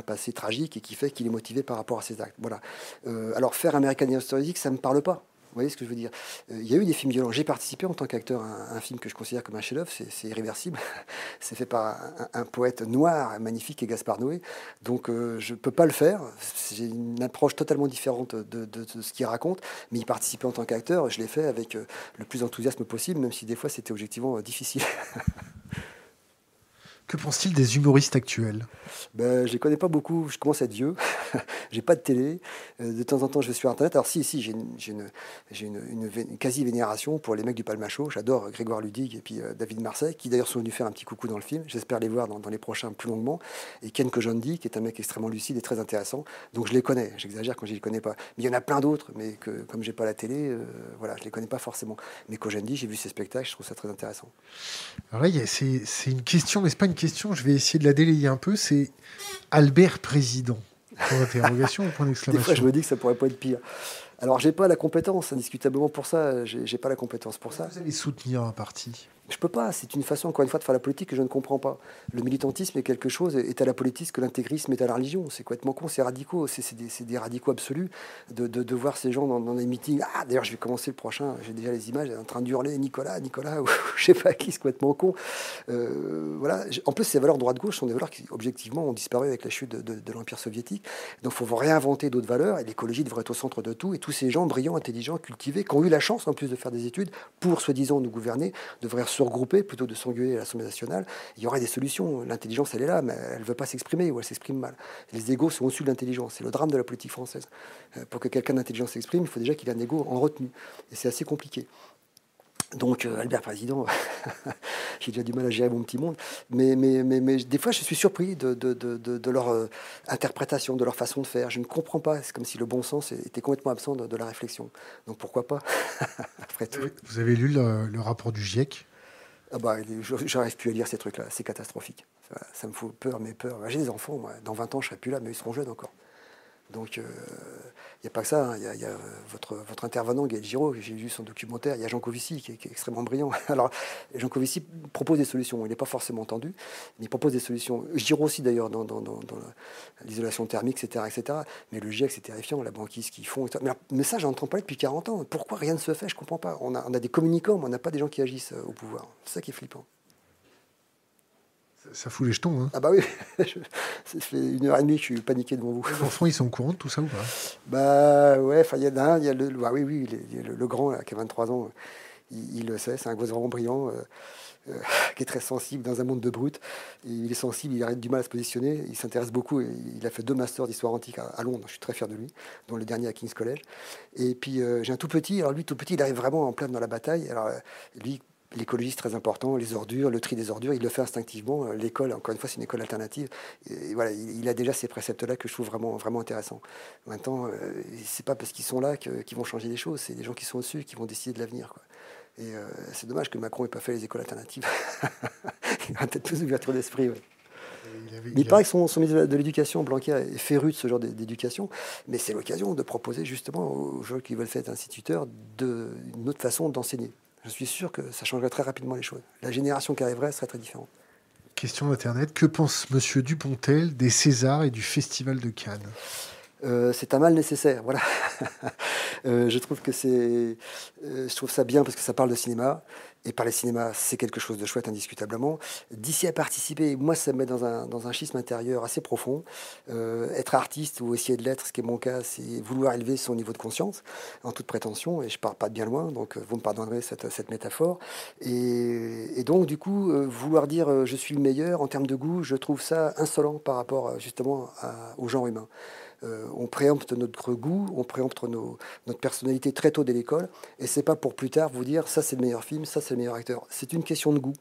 passé tragique et qui fait qu'il est motivé par rapport à ses actes. Voilà. Euh, alors, faire American History ça ne me parle pas. Vous voyez ce que je veux dire? Euh, Il y a eu des films violents. J'ai participé en tant qu'acteur à un, film que je considère comme un chef-d'œuvre, c'est irréversible. c'est fait par un, poète noir, magnifique, et Gaspard Noé. Donc euh, je ne peux pas le faire. J'ai une approche totalement différente de, ce qu'il raconte. Mais y participer en tant qu'acteur, je l'ai fait avec euh, le plus d'enthousiasme possible, même si des fois c'était objectivement difficile. Que pense-t-il des humoristes actuels? Ben, Je les connais pas beaucoup, je commence à être vieux, j'ai pas de télé, euh, de temps en temps je vais sur Internet. Alors si, si, j'ai une, une, une, quasi-vénération pour les mecs du Palmacho, j'adore Grégoire Ludig et puis euh, David Marseille, qui d'ailleurs sont venus faire un petit coucou dans le film, j'espère les voir dans, les prochains plus longuement, et Ken Kojandi, qui est un mec extrêmement lucide et très intéressant, donc je les connais, j'exagère quand je les connais pas. Mais il y en a plein d'autres, mais que comme j'ai pas la télé, euh, voilà, je les connais pas forcément. Mais Kojandi, j'ai vu ses spectacles, je trouve ça très intéressant. Alors là, c'est une question, mais c'est pas une question, je vais essayer de la délayer un peu, c'est Albert Président Point d'interrogation ou point d'exclamation Des fois, je me dis que ça pourrait pas être pire. Alors, j'ai pas la compétence, indiscutablement pour ça. J'ai pas la compétence pour ça. Vous allez soutenir un parti je peux pas. C'est une façon, encore une fois, de faire la politique que je ne comprends pas. Le militantisme est quelque chose, est à la politique que l'intégrisme est à la religion. C'est complètement con, c'est radicaux. C'est des, radicaux absolus de, voir ces gens dans, dans des meetings. Ah, d'ailleurs, je vais commencer le prochain. J'ai déjà les images en train d'hurler Nicolas, Nicolas, ou je sais pas qui, c'est complètement con. Euh, voilà. En plus, ces valeurs droite-gauche sont des valeurs qui, objectivement, ont disparu avec la chute de, de l'Empire soviétique. Donc, il faut réinventer d'autres valeurs et l'écologie devrait être au centre de tout. Et tous ces gens brillants, intelligents, cultivés, qui ont eu la chance en plus de faire des études pour, soi-disant, nous gouverner, devraient se regrouper plutôt de s'engueuler à l'Assemblée nationale. Il y aurait des solutions. L'intelligence, elle est là, mais elle ne veut pas s'exprimer ou elle s'exprime mal. Les égaux sont au-dessus de l'intelligence. C'est le drame de la politique française. Euh, pour que quelqu'un d'intelligent s'exprime, il faut déjà qu'il ait un égo en retenue. Et c'est assez compliqué. Donc, euh, Albert Président, j'ai déjà du mal à gérer mon petit monde, mais, mais, mais, mais des fois je suis surpris de, de, de, de leur euh, interprétation, de leur façon de faire. Je ne comprends pas, c'est comme si le bon sens était complètement absent de, la réflexion. Donc pourquoi pas Après tout? Vous avez lu le, rapport du GIEC? Ah bah, J'arrive plus à lire ces trucs-là, c'est catastrophique. Ça, me fout peur, mais peur. J'ai des enfants, moi. dans 20 ans je serai plus là, mais ils seront jeunes encore. Donc, il euh, n'y a pas que ça. Hein. Il y, a, votre, votre intervenant, Gaël Giraud, j'ai vu son documentaire. Il y a Jean Covici, qui est, extrêmement brillant. Alors, Jean Covici propose des solutions. Il n'est pas forcément entendu, mais il propose des solutions. Giraud aussi, d'ailleurs, dans, l'isolation thermique, etc., etc. Mais le GIEC, c'est terrifiant, la banquise qu'ils font. Mais, ça, j'en entends parler depuis 40 ans. Pourquoi rien ne se fait Je ne comprends pas. On a, on a des communicants, mais on n'a pas des gens qui agissent euh, au pouvoir. C'est ça qui est flippant. Ça fout les jetons. Hein. Ah bah oui, ça fait une heure et demie que je suis paniqué devant vous. Les enfants, ils sont au courant de tout ça ou pas? Bah ouais, il y en a un, il y a le, bah oui, oui, le, grand là, qui a 23 ans, il, le sait, c'est un gosse vraiment brillant, euh, euh, qui est très sensible dans un monde de brutes. Il est sensible, il arrête du mal à se positionner, il s'intéresse beaucoup, il a fait deux masters d'histoire antique à, Londres, je suis très fier de lui, dont le dernier à King's College. Et puis euh, j'ai un tout petit, alors lui tout petit, il arrive vraiment en plein dans la bataille. Alors lui, L'écologie, c'est très important. Les ordures, le tri des ordures, il le fait instinctivement. Euh, l'école, encore une fois, c'est une école alternative. Et voilà, il, a déjà ces préceptes-là que je trouve vraiment, vraiment intéressants. Maintenant, euh, c'est pas parce qu'ils sont là qu'ils vont changer les choses. C'est des gens qui sont au-dessus qui vont décider de l'avenir. Et euh, c'est dommage que Macron n'ait pas fait les écoles alternatives. il a peut-être plus d'ouverture d'esprit. Il, il, paraît que son, ministre de l'Éducation, Blanquer, est féru de ce genre d'éducation, mais c'est l'occasion de proposer justement aux gens qui veulent faire instituteurs de, une autre façon d'enseigner je suis sûr que ça changerait très rapidement les choses. La génération qui arriverait serait très différente. Question d'Internet. Que pense M. Dupontel des Césars et du Festival de Cannes? Euh, c'est un mal nécessaire. Voilà. Euh, je trouve que c'est, euh, je trouve ça bien parce que ça parle de cinéma et parler cinéma, c'est quelque chose de chouette indiscutablement. D'ici à participer, moi, ça me met dans un, dans un schisme intérieur assez profond. être artiste ou essayer de l'être, ce qui est mon cas, c'est vouloir élever son niveau de conscience en toute prétention. Et je pars pas de bien loin, donc vous me pardonnerez cette, cette métaphore. Et, et, donc, du coup, vouloir dire je suis le meilleur en termes de goût, je trouve ça insolent par rapport justement au genre humain. Euh, on préempte notre goût, on préempte notre personnalité très tôt dès l'école, et c'est pas pour plus tard vous dire ça c'est le meilleur film, ça c'est le meilleur acteur. C'est une question de goût.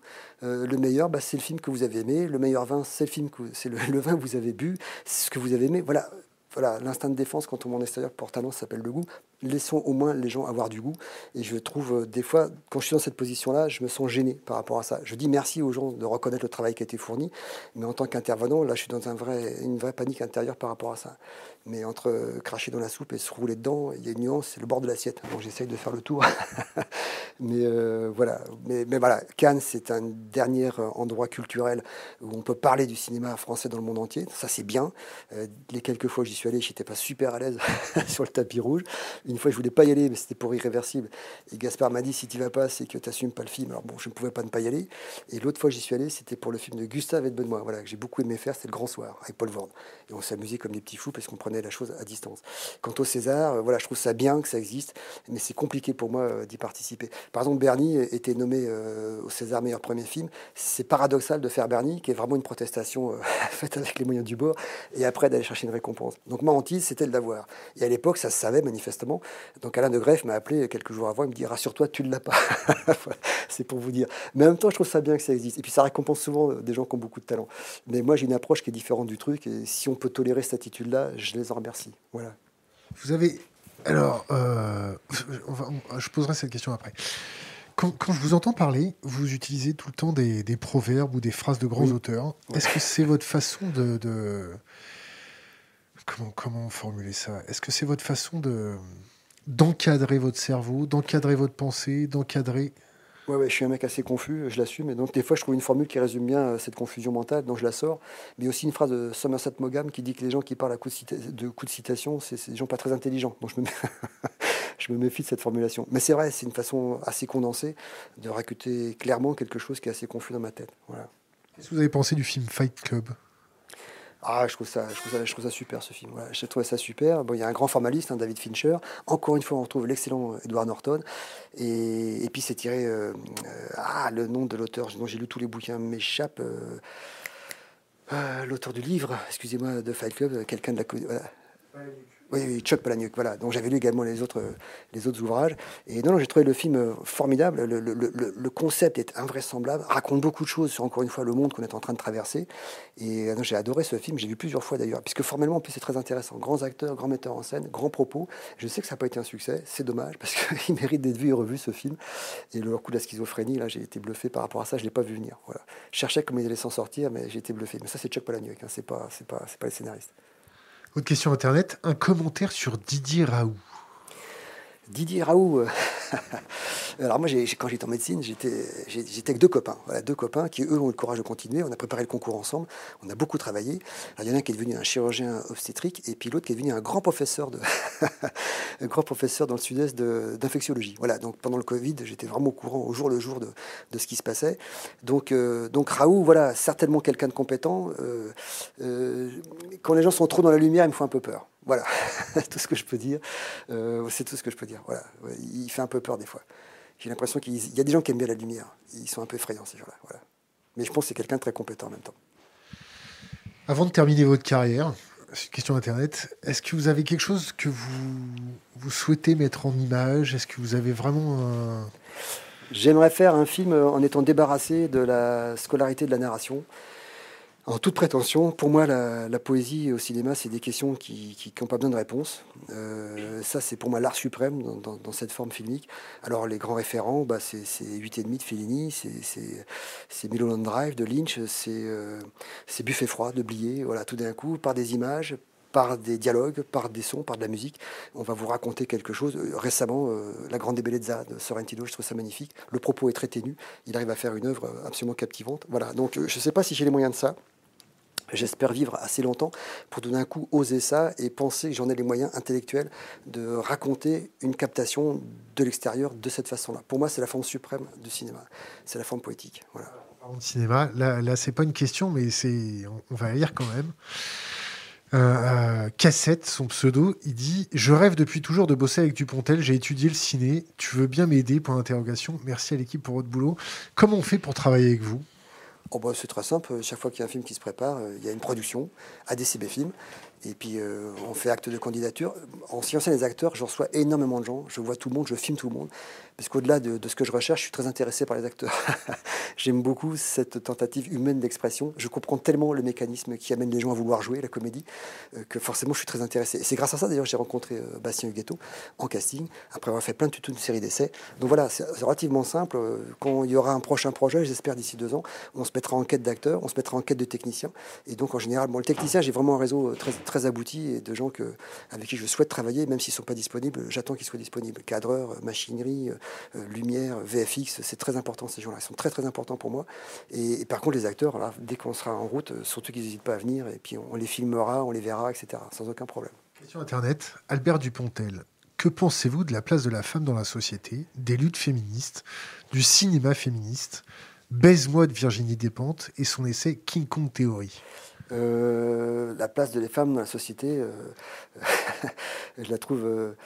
Euh, le meilleur, bah, c'est le film que vous avez aimé. Le meilleur vin, c'est le vin que vous avez bu, c'est ce que vous avez aimé. Voilà, voilà, l'instinct de défense quand on est en extérieur porte ça s'appelle le goût. Laissons au moins les gens avoir du goût. Et je trouve, euh, des fois, quand je suis dans cette position-là, je me sens gêné par rapport à ça. Je dis merci aux gens de reconnaître le travail qui a été fourni, mais en tant qu'intervenant, là, je suis dans une vraie panique intérieure par rapport à ça. Mais entre cracher dans la soupe et se rouler dedans, il y a une nuance, c'est le bord de l'assiette. Donc j'essaye de faire le tour. mais euh, voilà. Mais, voilà, Cannes, c'est un dernier endroit culturel où on peut parler du cinéma français dans le monde entier. Ça, c'est bien. Euh, les quelques fois où j'y suis allé, j'étais pas super à l'aise sur le tapis rouge. Une fois, je voulais pas y aller, mais c'était pour irréversible. Et Gaspard m'a dit si tu vas pas, c'est que tu n'assumes pas le film. Alors bon, je ne pouvais pas ne pas y aller. Et l'autre fois, j'y suis allé, c'était pour le film de Gustave et de Benoît. Voilà, que j'ai beaucoup aimé faire, c'était Le Grand Soir avec Paul Vorde. Et on s'amusait comme des petits fous parce qu'on prenait la chose à distance. Quant au César, euh, voilà, je trouve ça bien que ça existe, mais c'est compliqué pour moi euh, d'y participer. Par exemple, Bernie était nommé euh, au César meilleur premier film. C'est paradoxal de faire Bernie, qui est vraiment une protestation faite avec les moyens du bord, et après d'aller chercher une récompense. Donc ma hantise, c'était le d'avoir. Et à l'époque, ça se savait manifestement. Donc Alain de Greff m'a appelé quelques jours avant, il me dit rassure-toi, tu ne l'as pas. c'est pour vous dire. Mais en même temps, je trouve ça bien que ça existe. Et puis ça récompense souvent des gens qui ont beaucoup de talent. Mais moi, j'ai une approche qui est différente du truc, et si on peut tolérer cette attitude-là, je les en remercie. Voilà. Vous avez. Alors, euh, je poserai cette question après. Quand, je vous entends parler, vous utilisez tout le temps des, proverbes ou des phrases de grands auteurs. Est-ce que c'est votre façon de, Comment, comment formuler ça? Est-ce que c'est votre façon de d'encadrer votre cerveau, d'encadrer votre pensée, d'encadrer Je suis un mec assez confus, je l'assume. Et donc, des fois, je trouve une formule qui résume bien euh, cette confusion mentale, donc je la sors. Mais aussi une phrase de Somerset Maugham qui dit que les gens qui parlent à coup de, coups de citation, c'est des gens pas très intelligents. Donc, je me, je me méfie de cette formulation. Mais c'est vrai, c'est une façon assez condensée de raconter clairement quelque chose qui est assez confus dans ma tête. Voilà. Qu'est-ce que vous avez pensé du film Fight Club? Ah, je trouve ça, je trouve ça, super ce film. Je trouve ça super. Bon, il y a un grand formaliste, hein, David Fincher. Encore une fois, on retrouve l'excellent Edward Norton. Et, puis c'est tiré. euh, euh, ah, le nom de l'auteur dont j'ai lu tous les bouquins m'échappe. euh, euh, l'auteur du livre, excusez-moi, de Fight Club, euh, quelqu'un de la. Oui, Chuck Palahniuk, voilà. Donc j'avais lu également les autres, les autres ouvrages. Et non, non, j'ai trouvé le film euh, formidable. Le, concept est invraisemblable, raconte beaucoup de choses sur encore une fois le monde qu'on est en train de traverser. Et euh, j'ai adoré ce film, j'ai vu plusieurs fois d'ailleurs, puisque formellement en plus c'est très intéressant. Grands acteurs, grands metteurs en scène, grands propos. Je sais que ça n'a pas été un succès, c'est dommage, parce qu'il mérite d'être vu et revu ce film. Et le coup de la schizophrénie, là, j'ai été bluffé par rapport à ça, je ne l'ai pas vu venir. Je cherchais comment ils allaient s'en sortir, mais j'ai été bluffé. Mais ça, c'est Chuck Palahniuk, hein, c'est pas, pas, pas les scénaristes. Autre question internet, un commentaire sur Didier Raoult. Didier Raoult. euh, Alors moi, quand j'étais en médecine, j'étais avec deux copains. Deux copains qui, eux, ont eu le courage de continuer. On a préparé le concours ensemble. On a beaucoup travaillé. Alors, il y en a un qui est devenu un chirurgien obstétrique et puis l'autre qui est devenu un grand professeur, de grand professeur dans le sud-est de- d'infectiologie. Voilà, donc pendant le Covid, j'étais vraiment au courant au jour le jour de, de ce qui se passait. Donc, euh, Raoult, voilà, certainement quelqu'un de compétent. Euh, euh, quand les gens sont trop dans la lumière, ils me font un peu peur. Voilà, tout ce que je peux dire. Euh, c'est tout ce que je peux dire. Voilà, il fait un peu peur des fois. J'ai l'impression qu'il il y a des gens qui aiment bien la lumière. Ils sont un peu effrayants ces gens-là. Voilà. Mais je pense que c'est quelqu'un de très compétent en même temps. Avant de terminer votre carrière, c'est une question internet, est-ce que vous avez quelque chose que vous, vous souhaitez mettre en image? Est-ce que vous avez vraiment un... J'aimerais faire un film en étant débarrassé de la scolarité de la narration. En toute prétention, pour moi, la, poésie au cinéma, c'est des questions qui n'ont pas besoin de réponse. Euh, ça, c'est pour moi l'art suprême dans, cette forme filmique. Alors, les grands référents, bah, c'est c'est 8,5 de Fellini, c'est- Mulholland Drive de Lynch, c'est euh, Buffet froid de Blier. Voilà, tout d'un coup, par des images, par des dialogues, par des sons, par de la musique, on va vous raconter quelque chose. Euh, Récemment, euh, La Grande Bellezza de Sorrentino, je trouve ça magnifique. Le propos est très ténu. Il arrive à faire une œuvre absolument captivante. Voilà, donc je ne sais pas si j'ai les moyens de ça. J'espère vivre assez longtemps pour tout d'un coup oser ça et penser que j'en ai les moyens intellectuels de raconter une captation de l'extérieur de cette façon-là. Pour moi, c'est la forme suprême du cinéma. C'est la forme poétique. Voilà. En cinéma, là, là c'est pas une question, mais c'est, on, va lire quand même. Euh, euh, Cassette, son pseudo, il dit Je rêve depuis toujours de bosser avec Dupontel. J'ai étudié le ciné. Tu veux bien m'aider? Point d'interrogation. Merci à l'équipe pour votre boulot. Comment on fait pour travailler avec vous? Oh bah, c'est très simple. Chaque fois qu'il y a un film qui se prépare, euh, il y a une production, ADCB Film. Et puis euh, on fait acte de candidature. En sciences les acteurs, je reçois énormément de gens. Je vois tout le monde, je filme tout le monde. Parce qu'au-delà de, ce que je recherche, je suis très intéressé par les acteurs. J'aime beaucoup cette tentative humaine d'expression. Je comprends tellement le mécanisme qui amène les gens à vouloir jouer la comédie euh, que forcément je suis très intéressé. Et c'est grâce à ça d'ailleurs que j'ai rencontré euh, Bastien Huguetto en casting, après avoir fait plein de toute une série d'essais. Donc voilà, c'est relativement simple. Quand il y aura un prochain projet, j'espère d'ici deux ans, on se mettra en quête d'acteurs, on se mettra en quête de techniciens. Et donc en général, bon, le technicien, j'ai vraiment un réseau euh, très, très abouti et de gens avec qui je souhaite travailler, même s'ils ne sont pas disponibles, j'attends qu'ils soient disponibles. Cadreurs, machinerie, lumière, VFX, c'est très important ces gens-là. Ils sont très très importants pour moi. Et, et par contre, les acteurs, là, dès qu'on sera en route, euh, surtout qu'ils n'hésitent pas à venir, et puis on, on les filmera, on les verra, etc. Sans aucun problème. Question internet. Albert Dupontel. Que pensez-vous de la place de la femme dans la société, des luttes féministes, du cinéma féministe Baise-moi de Virginie Despentes et son essai King Kong Theory? Euh, la place de les femmes dans la société, euh, je la trouve euh,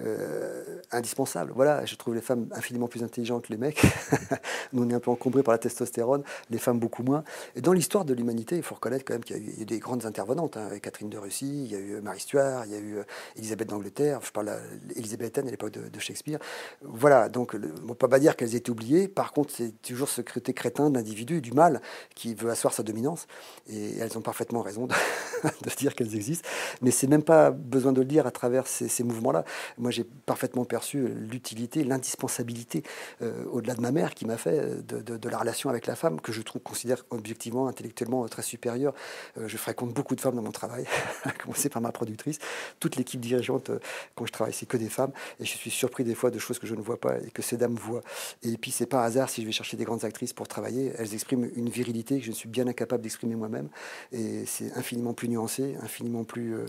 euh, indispensable. Voilà, je trouve les femmes infiniment plus intelligentes que les mecs. Nous, on est un peu encombrés par la testostérone, les femmes beaucoup moins. Et dans l'histoire de l'humanité, il faut reconnaître quand même qu'il y a eu, des grandes intervenantes. Hein, Catherine de Russie, il y a eu Marie Stuart, il y a eu euh, Élisabeth d'Angleterre, je parle élisabéthaine à l'époque de, Shakespeare. Voilà, donc on ne peut pas dire qu'elles aient été oubliées. Par contre, c'est toujours ce côté crétin de l'individu, du mal, qui veut asseoir sa dominance. Et elles ont parfaitement raison de, dire qu'elles existent. Mais c'est même pas besoin de le dire à travers ces mouvements-là. Moi, j'ai parfaitement perçu l'utilité, l'indispensabilité, euh, au-delà de ma mère, qui m'a fait de, de, la relation avec la femme, que je trouve, considère objectivement, intellectuellement très supérieure. Euh, je fréquente beaucoup de femmes dans mon travail, à commencer par ma productrice. Toute l'équipe dirigeante, euh, quand je travaille, c'est que des femmes. Et je suis surpris des fois de choses que je ne vois pas et que ces dames voient. Et puis, c'est pas hasard si je vais chercher des grandes actrices pour travailler. Elles expriment une virilité que je suis bien incapable d'exprimer moi-même. Et c'est infiniment plus nuancé, infiniment plus euh,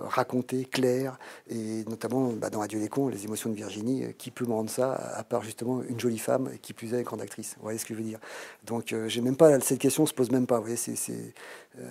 raconté, clair. Et notamment bah, dans Adieu les cons, les émotions de Virginie, euh, qui peut me rendre ça, à part justement une jolie femme qui plus est grande actrice. Vous voyez ce que je veux dire? Donc, euh, j'ai même pas cette question se pose même pas. Vous voyez, c'est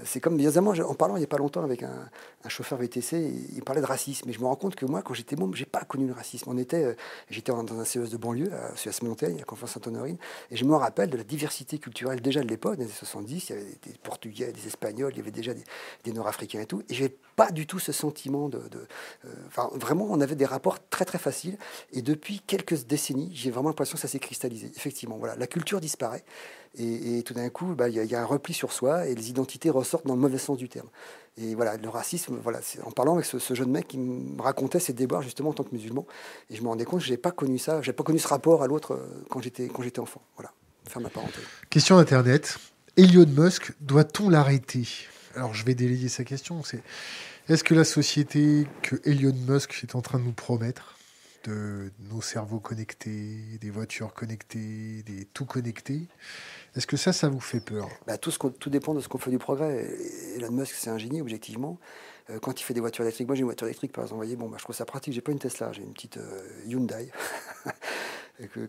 c'est comme, bizarrement, en parlant il n'y a pas longtemps avec un, chauffeur VTC, il parlait de racisme. Et je me rends compte que moi, quand j'étais môme, j'ai pas connu le racisme. On était, euh, j'étais dans un CES de banlieue, à CES Montaigne, à Conférence Sainte-Honorine, et je me rappelle de la diversité culturelle déjà de l'époque, des années 70. Il y avait des Portugais, des Espagnols, il y avait déjà des, Nord-Africains et tout. Et j'ai pas du tout ce sentiment de. Euh, enfin, vraiment, on avait des rapports très très faciles. Et depuis quelques décennies, j'ai vraiment l'impression que ça s'est cristallisé. Effectivement, voilà, la culture disparaît. Et, tout d'un coup, bah, il y, a un repli sur soi et les identités ressortent dans le mauvais sens du terme. Et voilà, le racisme, voilà, en parlant avec ce, jeune mec qui me racontait ses déboires justement en tant que musulman, et je me rendais compte que je n'ai pas connu ça, je n'ai pas connu ce rapport à l'autre euh, quand j'étais enfant. Voilà, faire ma parenthèse. Question Internet. Elon Musk, doit-on l'arrêter? Alors je vais délayer sa question. C'est est-ce que la société que Elon Musk est en train de nous promettre, de nos cerveaux connectés, des voitures connectées, des tout connectés, est-ce que ça, ça vous fait peur bah, tout, ce tout dépend de ce qu'on fait du progrès. Elon Musk, c'est un génie, objectivement. Euh, quand il fait des voitures électriques, moi j'ai une voiture électrique par exemple, vous voyez, bon, bah, je trouve ça pratique. J'ai pas une Tesla, j'ai une petite euh, Hyundai.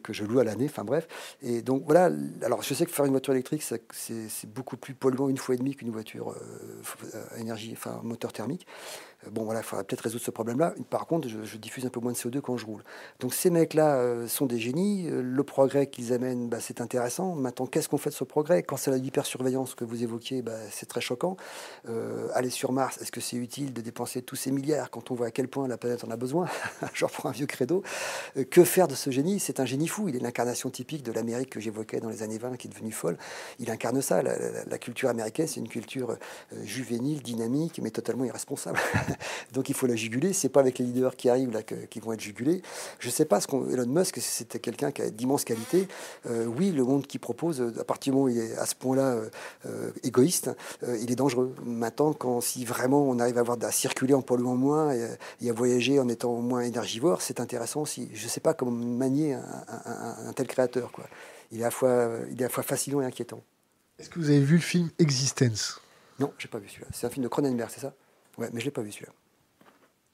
que, je loue à l'année, enfin bref. Et donc voilà, alors je sais que faire une voiture électrique, c'est beaucoup plus polluant une fois et demi qu'une voiture euh, à énergie, enfin moteur thermique. Euh, bon, voilà, il faudra peut-être résoudre ce problème-là. Par contre, je, diffuse un peu moins de CO2 quand je roule. Donc ces mecs-là euh, sont des génies. Euh, le progrès qu'ils amènent, bah, c'est intéressant. Maintenant, qu'est-ce qu'on fait de ce progrès? Quand c'est la hypersurveillance que vous évoquiez, bah, c'est très choquant. aller sur Mars, est-ce que c'est utile de dépenser tous ces milliards quand on voit à quel point la planète en a besoin? Je reprends un vieux credo. que faire de ce génie? C'est un génie fou. Il est l'incarnation typique de l'Amérique que j'évoquais dans les années 20, qui est devenue folle. Il incarne ça. La culture américaine, c'est une culture juvénile, dynamique, mais totalement irresponsable. Donc il faut la juguler. C'est pas avec les leaders qui arrivent là qui vont être jugulés. Je sais pas ce qu'on Elon Musk, c'était quelqu'un qui a d'immenses qualités. Euh, oui, le monde qu'il propose, à partir du moment où il est à ce point-là euh, euh, égoïste, il est dangereux. Maintenant, quand si vraiment on arrive à avoir à circuler en polluant moins et, à voyager en étant moins énergivore, c'est intéressant aussi. Je sais pas comment manier un, tel créateur. Quoi. Il est à la fois, il est à la fois fascinant et inquiétant. Est-ce que vous avez vu le film Existence? Non, j'ai pas vu celui-là. C'est un film de Cronenberg, c'est ça? Ouais, mais je l'ai pas vu celui-là.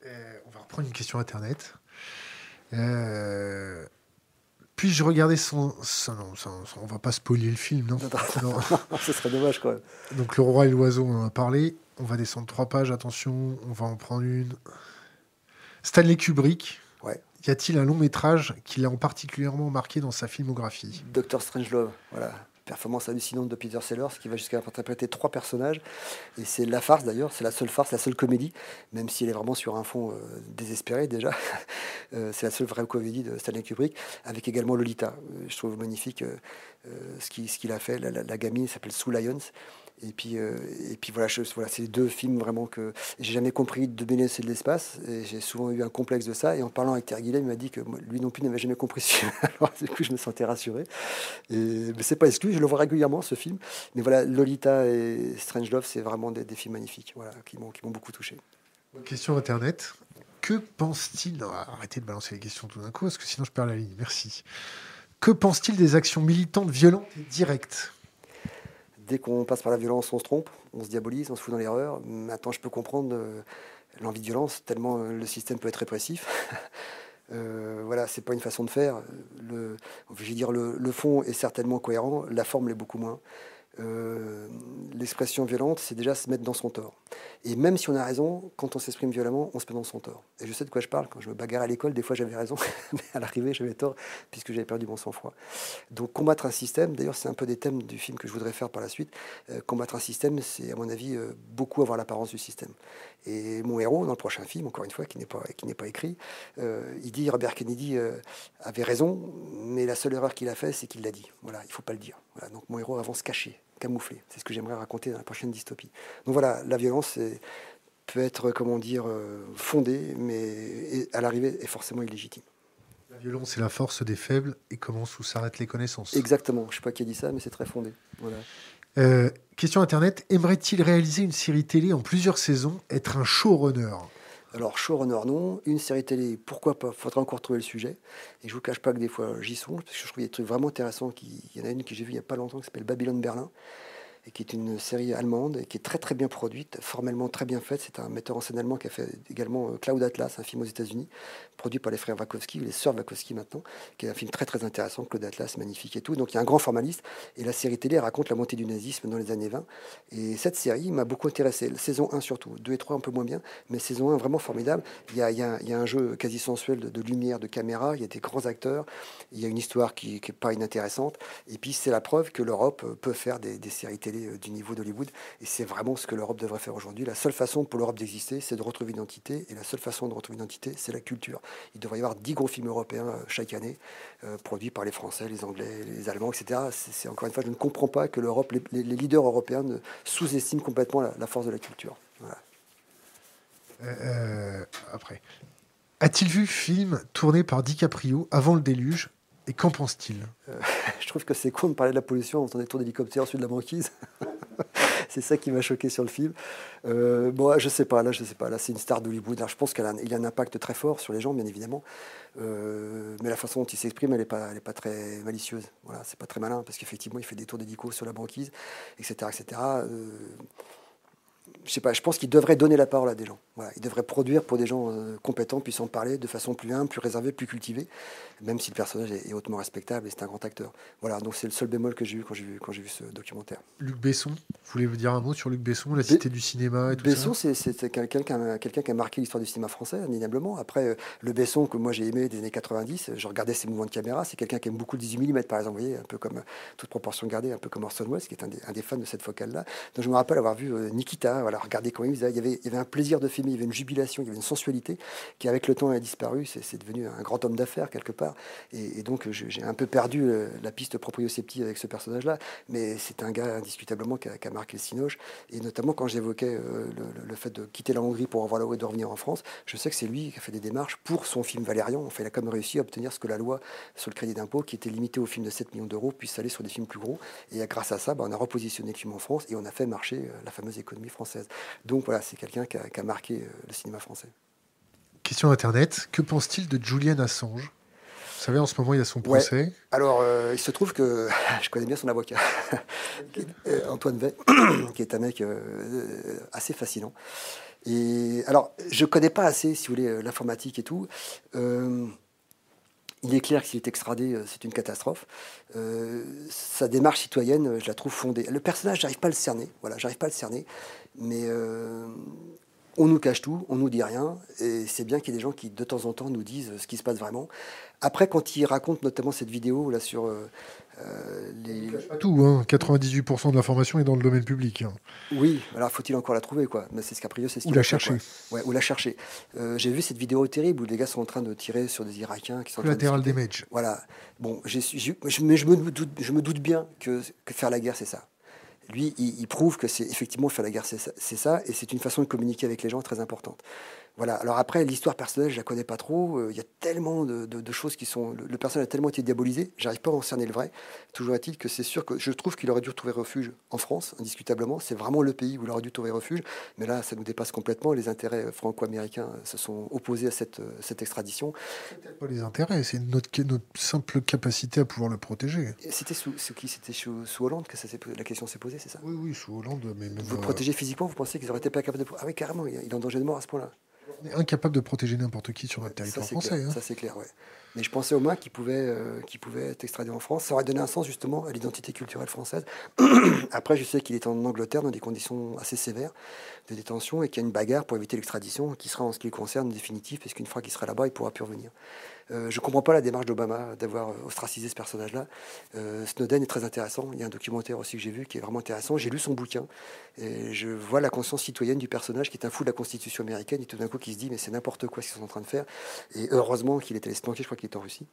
Euh, on va reprendre une question Internet. Euh, puis-je regarder son. non, on va pas spoiler le film, non, non. Ce serait dommage quand même. Donc, Le Roi et l'Oiseau, on en a parlé. On va descendre trois pages, attention, on va en prendre une. Stanley Kubrick. Ouais. Y a-t-il un long métrage qui l'a particulièrement marqué dans sa filmographie? Doctor Strangelove, voilà performance hallucinante de Peter Sellers qui va jusqu'à interpréter trois personnages. Et c'est la farce d'ailleurs, c'est la seule farce, la seule comédie, même si elle est vraiment sur un fond euh, désespéré déjà. Euh, c'est la seule vraie comédie de Stanley Kubrick, avec également Lolita. Euh, je trouve magnifique ce qu'il a fait. La, la, la gamine s'appelle Sue Lyons. Et puis, euh, et puis voilà, c'est deux films vraiment que j'ai jamais compris de Béné, c'est de l'espace. Et j'ai souvent eu un complexe de ça. Et en parlant avec Terry Gillet, il m'a dit que lui non plus n'avait jamais compris ce film. Alors du coup, je me sentais rassuré. Et, mais c'est pas exclu, je le vois régulièrement ce film. Mais voilà, Lolita et Strange Love, c'est vraiment des, films magnifiques qui m'ont beaucoup touché. Question Internet. Que pense-t-il? Arrêtez de balancer les questions tout d'un coup, parce que sinon je perds la ligne. Merci. Que pense-t-il des actions militantes violentes et directes? Dès qu'on passe par la violence, on se trompe, on se diabolise, on se fout dans l'erreur. Maintenant, je peux comprendre euh, l'envie de violence, tellement euh, le système peut être répressif. euh, voilà, c'est pas une façon de faire. Le, je dire, le, fond est certainement cohérent, la forme l'est beaucoup moins. Euh, l'expression violente, c'est déjà se mettre dans son tort. Et même si on a raison, quand on s'exprime violemment, on se met dans son tort. Et je sais de quoi je parle. Quand je me bagarre à l'école, des fois j'avais raison, mais à l'arrivée j'avais tort puisque j'avais perdu mon sang-froid. Donc combattre un système, d'ailleurs c'est un peu des thèmes du film que je voudrais faire par la suite. Euh, combattre un système, c'est à mon avis euh, beaucoup avoir l'apparence du système. Et mon héros dans le prochain film, encore une fois, qui n'est pas pas écrit, il dit Robert Kennedy avait raison, mais la seule erreur qu'il a fait, c'est qu'il l'a dit. Voilà, il faut pas le dire. Donc mon héros avance caché camouflé. C'est ce que j'aimerais raconter dans la prochaine dystopie. Donc voilà, la violence peut être, comment dire, euh, fondée, mais à l'arrivée est forcément illégitime. La violence est la force des faibles et commence où s'arrêtent les connaissances? Exactement. Je ne sais pas qui a dit ça, mais c'est très fondé. Voilà. Euh, question Internet. Aimerait-il réaliser une série télé en plusieurs saisons, être un showrunner? Alors, showrunner, non. Une série télé, pourquoi pas? Faudra encore trouver le sujet. Et je vous cache pas que des fois, j'y songe, parce que je trouve des trucs vraiment intéressants. Qui... Il y en a une que j'ai vue il n'y a pas longtemps qui s'appelle Babylone Berlin. Qui est une série allemande et qui est très très bien produite, formellement très bien faite. C'est un metteur en scène allemand qui a fait également euh, Cloud Atlas, un film aux États-Unis, produit par les frères Wachowski, les sœurs Wachowski maintenant, qui est un film très très intéressant. Cloud Atlas, magnifique et tout. Donc il y a un grand formaliste et la série télé raconte la montée du nazisme dans les années 20. Et cette série m'a beaucoup intéressé. Saison 1 surtout, 2 et 3 un peu moins bien, mais saison 1 vraiment formidable. Il y a, il y a, un jeu quasi sensuel de, lumière, de caméra, il y a des grands acteurs, il y a une histoire qui n'est pas inintéressante. Et puis c'est la preuve que l'Europe peut faire des séries télé euh, du niveau d'Hollywood. Et c'est vraiment ce que l'Europe devrait faire aujourd'hui. La seule façon pour l'Europe d'exister, c'est de retrouver une identité. Et la seule façon de retrouver une identité, c'est la culture. Il devrait y avoir 10 gros films européens euh, chaque année, euh, produits par les Français, les Anglais, les Allemands, etc. C'est encore une fois, je ne comprends pas que l'Europe, les, leaders européens sous-estiment complètement la, force de la culture. Après. A-t-il vu film tourné par DiCaprio avant le déluge? Et qu'en pense-t-il? Euh, Je trouve que c'est con de parler de la pollution en faisant des tours d'hélicoptère sur de la banquise. c'est ça qui m'a choqué sur le film. Euh, bon, je sais pas, là, je sais pas. Là, c'est une star d'Hollywood. Je pense qu'il a, a, un impact très fort sur les gens, bien évidemment. Euh, mais la façon dont il s'exprime, elle n'est pas, pas très malicieuse. Voilà, c'est pas très malin parce qu'effectivement, il fait des tours d'hélico sur la banquise, etc., etc. Euh, je sais pas, je pense qu'il devrait donner la parole à des gens. Voilà, il devrait produire pour des gens euh, compétents, puissant parler de façon plus humble, plus réservée, plus cultivée, même si le personnage est, est hautement respectable et c'est un grand acteur. Voilà, donc c'est le seul bémol que j'ai eu quand j'ai vu, quand j'ai vu ce documentaire. Luc Besson, vous voulez vous dire un mot sur Luc Besson, la cité Be du cinéma et tout Besson, ça c'est quelqu'un qui, a, quelqu'un qui a marqué l'histoire du cinéma français, indéniablement. Après, euh, le Besson que moi j'ai aimé des années 90, je regardais ses mouvements de caméra, c'est quelqu'un qui aime beaucoup le 18 mm par exemple, vous voyez, un peu comme toute proportion gardée, un peu comme Orson Welles, qui est un des, un des fans de cette focale-là. Donc je me rappelle avoir vu euh, Nikita, voilà, regarder comment il faisait il y, avait, un plaisir de filmer, il y avait une jubilation, il y avait une sensualité qui, avec le temps, a disparu. C'est devenu un grand homme d'affaires, quelque part. Et, donc, j'ai un peu perdu euh, la piste proprioceptive avec ce personnage-là. Mais c'est un gars, indiscutablement, qui a, marqué le cinoche. Et notamment, quand j'évoquais euh, le, fait de quitter la Hongrie pour avoir la loi et de revenir en France, je sais que c'est lui qui a fait des démarches pour son film Valérian. Enfin, il a quand même réussi à obtenir ce que la loi sur le crédit d'impôt, qui était limité au film de 7 millions d'euros, puisse aller sur des films plus gros. Et grâce à ça, bah, on a repositionné le film en France et on a fait marcher euh, la fameuse économie française. Donc voilà, c'est quelqu'un qui, qui a, marqué euh, le cinéma français. Question Internet. Que pense-t-il de Julian Assange? Vous savez, en ce moment, il y a son procès. Ouais. Alors, euh, il se trouve que je connais bien son avocat, Antoine Vey, qui est un mec euh, assez fascinant. Et alors, je ne connais pas assez, si vous voulez, l'informatique et tout. Euh, il est clair que s'il est extradé, c'est une catastrophe. Euh, sa démarche citoyenne, je la trouve fondée. Le personnage, j'arrive pas à le cerner. Voilà, j'arrive pas à le cerner. Mais euh, on nous cache tout, on nous dit rien. Et c'est bien qu'il y ait des gens qui, de temps en temps, nous disent ce qui se passe vraiment. Après, quand il raconte notamment cette vidéo là sur euh, les... Pas tout, hein. 98% de l'information est dans le domaine public. Hein. Oui, alors faut-il encore la trouver, quoi? Mais c'est ce qu'a priori, c'est ce Ou la chercher. Ouais, ou la chercher. Euh, J'ai vu cette vidéo terrible où les gars sont en train de tirer sur des Irakiens qui sont. Latéral damage. Voilà. Bon, j ai, j ai, mais je me, doute, je me doute bien que, que faire la guerre, c'est ça lui, il, il, prouve que c'est effectivement faire la guerre, c'est ça, ça, et c'est une façon de communiquer avec les gens très importante. Voilà. Alors après, l'histoire personnelle, je la connais pas trop. Il euh, y a tellement de, de, de, choses qui sont. Le, le, personnage a tellement été diabolisé, j'arrive pas à en cerner le vrai. Toujours est-il que c'est sûr que je trouve qu'il aurait dû trouver refuge en France, indiscutablement. C'est vraiment le pays où il aurait dû trouver refuge. Mais là, ça nous dépasse complètement. Les intérêts franco-américains se sont opposés à cette, cette extradition. Pas les intérêts, c'est notre, notre simple capacité à pouvoir le protéger. C'était sous, sous, qui? C'était sous, sous, Hollande que ça la question s'est posée, c'est ça? Oui, oui, sous Hollande. Mais même vous euh... protégez physiquement, vous pensez qu'ils auraient été pas capables de. Ah oui, carrément, il est en danger de mort à ce point-là. On est incapable de protéger n'importe qui sur notre territoire ça, français. Clair. Hein. Ça, c'est clair, ouais. Mais je pensais au moins qu'il pouvait, euh, être extradé en France. Ça aurait donné un sens justement à l'identité culturelle française. Après, je sais qu'il est en Angleterre dans des conditions assez sévères de détention et qu'il y a une bagarre pour éviter l'extradition qui sera en ce qui le concerne définitive, puisqu'une fois qu'il sera là-bas, il pourra plus revenir. Euh, je ne comprends pas la démarche d'Obama d'avoir ostracisé ce personnage-là. Euh, Snowden est très intéressant. Il y a un documentaire aussi que j'ai vu qui est vraiment intéressant. J'ai lu son bouquin et je vois la conscience citoyenne du personnage qui est un fou de la Constitution américaine et tout d'un coup qui se dit mais c'est n'importe quoi ce qu'ils sont en train de faire. Et heureusement qu'il est allé se planquer, je crois qu'il est en Russie.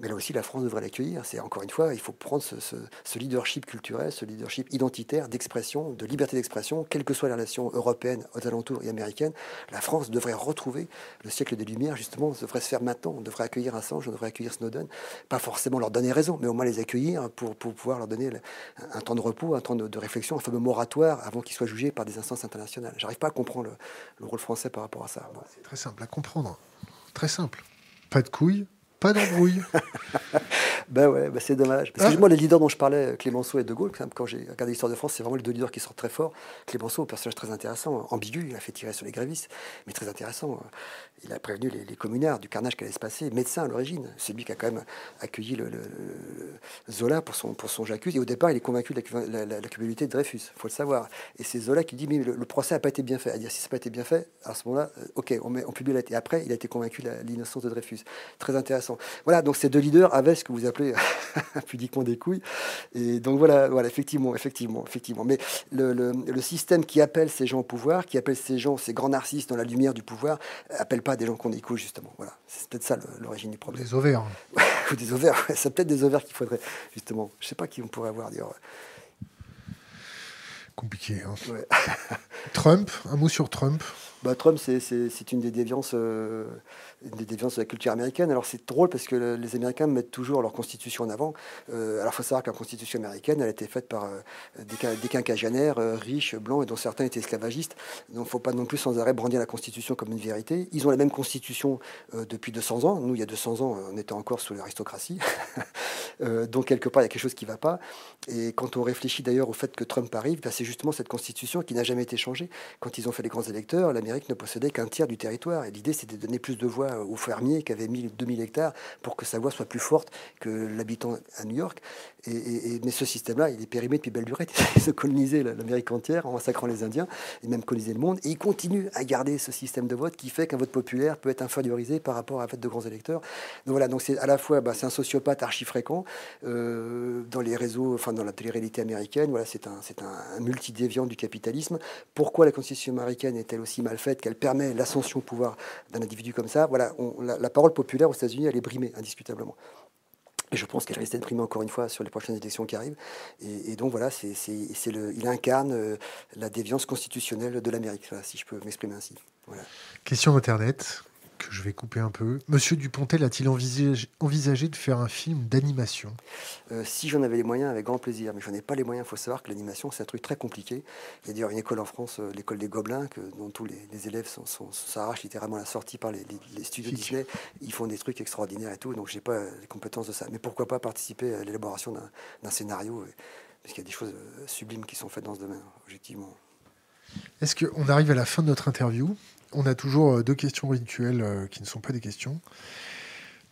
Mais là aussi, la France devrait l'accueillir. C'est encore une fois, il faut prendre ce, leadership culturel, ce leadership identitaire, d'expression, de liberté d'expression, quelle que soit la relation européenne, aux alentours et américaine. La France devrait retrouver le siècle des Lumières, justement, devrait se faire maintenant. Devrait accueillir Assange, on devrait accueillir Snowden. Pas forcément leur donner raison, mais au moins les accueillir pour, pour pouvoir leur donner un temps de repos, un temps de, réflexion, un fameux moratoire avant qu'ils soient jugés par des instances internationales. J'arrive pas à comprendre le, le, rôle français par rapport à ça. C'est très simple à comprendre. Très simple. Pas de couilles, pas d'embrouille. ben ouais, ben c'est dommage. Parce que ah. moi, les leaders dont je parlais, Clémenceau et De Gaulle, quand j'ai regardé l'histoire de France, c'est vraiment les deux leaders qui sont très forts. Clémenceau, un personnage très intéressant, ambigu, il a fait tirer sur les grévistes, mais très intéressant. Il a prévenu les, communards du carnage qui allait se passer. Médecin à l'origine, c'est lui qui a quand même accueilli le, Zola pour son, pour son J'accuse. Et au départ, il est convaincu de la, la, culpabilité de Dreyfus, il faut le savoir. Et c'est Zola qui dit Mais le, procès n'a pas été bien fait. À dire si ça n'a pas été bien fait, à ce moment-là, euh, ok, on, met, on publie la Et après, il a été convaincu de l'innocence de Dreyfus. Très intéressant. Voilà, donc ces deux leaders avaient ce que vous appelez pudiquement des couilles. Et donc voilà, voilà effectivement, effectivement, effectivement. Mais le, le, système qui appelle ces gens au pouvoir, qui appelle ces gens, ces grands narcisses dans la lumière du pouvoir, appelle pas des gens qu'on écoute, justement. Voilà, c'est peut-être ça l'origine du problème. Des ovaires. Ou des ovaires, c'est peut-être des ovaires qu'il faudrait, justement. Je sais pas qui on pourrait avoir, dire. Compliqué. Hein. Trump, un mot sur Trump? Bah, Trump, c'est une des déviances euh, des de la culture américaine. Alors c'est drôle parce que les Américains mettent toujours leur constitution en avant. Euh, alors il faut savoir que la constitution américaine, elle a été faite par euh, des, quinquagénaires euh, riches, blancs, et dont certains étaient esclavagistes. Donc il ne faut pas non plus sans arrêt brandir la constitution comme une vérité. Ils ont la même constitution depuis 200 ans. Nous, il y a 200 ans, on était encore sous l'aristocratie. donc quelque part, il y a quelque chose qui ne va pas. Et quand on réfléchit d'ailleurs au fait que Trump arrive, bah, c'est justement cette constitution qui n'a jamais été changée. Quand ils ont fait les grands électeurs, l'Amérique ne possédait qu'un tiers du territoire. Et l'idée, c'était de donner plus de voix aux fermiers qui avaient 1000, 2000 hectares pour que sa voix soit plus forte que l'habitant à New York. Et, mais ce système-là, il est périmé depuis belle durée. Ils ont colonisé l'Amérique entière en massacrant les Indiens et même colonisé le monde. Et il continue à garder ce système de vote qui fait qu'un vote populaire peut être infériorisé par rapport à un vote de grands électeurs. Donc voilà, donc c'est à la fois bah, c'est un sociopathe archi fréquent euh, dans les réseaux, enfin dans la télé-réalité américaine. Voilà, c'est un, c'est un, multidéviant du capitalisme. Pourquoi la constitution américaine est-elle aussi mal faite qu'elle permet l'ascension au pouvoir d'un individu comme ça? Voilà, la, parole populaire aux États-Unis, elle est brimée, indiscutablement. Et je pense qu'elle risque d'être brimée encore une fois sur les prochaines élections qui arrivent. Et, donc voilà, c'est, le, il incarne euh, la déviance constitutionnelle de l'Amérique, si je peux m'exprimer ainsi. Question Internet que je vais couper un peu. Monsieur Dupontel a-t-il envisagé, de faire un film d'animation? Euh, Si j'en avais les moyens, avec grand plaisir. Mais je n'en ai pas les moyens. Il faut savoir que l'animation, c'est un truc très compliqué. Il y a d'ailleurs une école en France, euh, l'école des Gobelins, que, dont tous les, élèves s'arrachent littéralement la sortie par les, studios Disney. Ils font des trucs extraordinaires et tout. Donc, je n'ai pas les compétences de ça. Mais pourquoi pas participer à l'élaboration d'un scénario Parce qu'il y a des choses euh, sublimes qui sont faites dans ce domaine, objectivement. Est-ce qu'on arrive à la fin de notre interview? On a toujours euh, deux questions rituelles euh, qui ne sont pas des questions.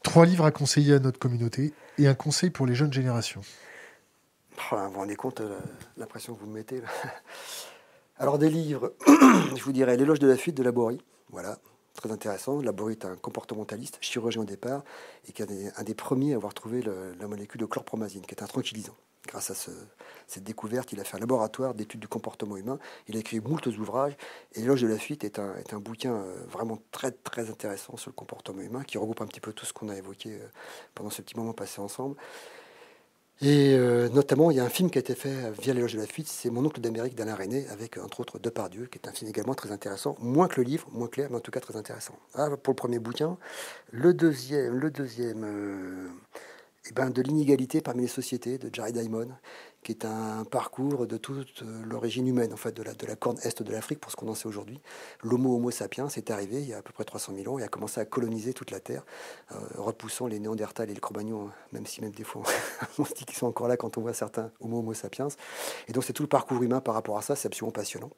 Trois livres à conseiller à notre communauté et un conseil pour les jeunes générations. Oh, vous vous rendez compte euh, l'impression que vous me mettez Alors des livres, je vous dirais L'éloge de la fuite de Laborie, voilà, très intéressant. Laborie est un comportementaliste, chirurgien au départ, et qui est un des premiers à avoir trouvé la molécule de chlorpromazine, qui est un tranquillisant. Grâce à cette découverte, il a fait un laboratoire d'études du comportement humain. Il a écrit moult ouvrages. Et L'éloge de la fuite est un, bouquin euh, vraiment très, très intéressant sur le comportement humain, qui regroupe un petit peu tout ce qu'on a évoqué euh, pendant ce petit moment passé ensemble. Et euh, notamment, il y a un film qui a été fait via l'éloge de la fuite, c'est Mon oncle d'Amérique d'Alain René, avec entre autres Depardieu, qui est un film également très intéressant, moins que le livre, moins clair, mais en tout cas très intéressant. Ah, pour le premier bouquin. Le deuxième, le deuxième eh ben, de l'inégalité parmi les sociétés de Jared Diamond, qui est un parcours de toute euh, l'origine humaine, en fait, de la, de la corne est de l'Afrique, pour ce qu'on en sait aujourd'hui. L'Homo Homo sapiens est arrivé il y a à peu près 300 000 ans et a commencé à coloniser toute la Terre, euh, repoussant les Néandertals et les Cro-Magnons, même si même des fois on se dit qu'ils sont encore là quand on voit certains Homo Homo sapiens. Et donc c'est tout le parcours humain par rapport à ça, c'est absolument passionnant.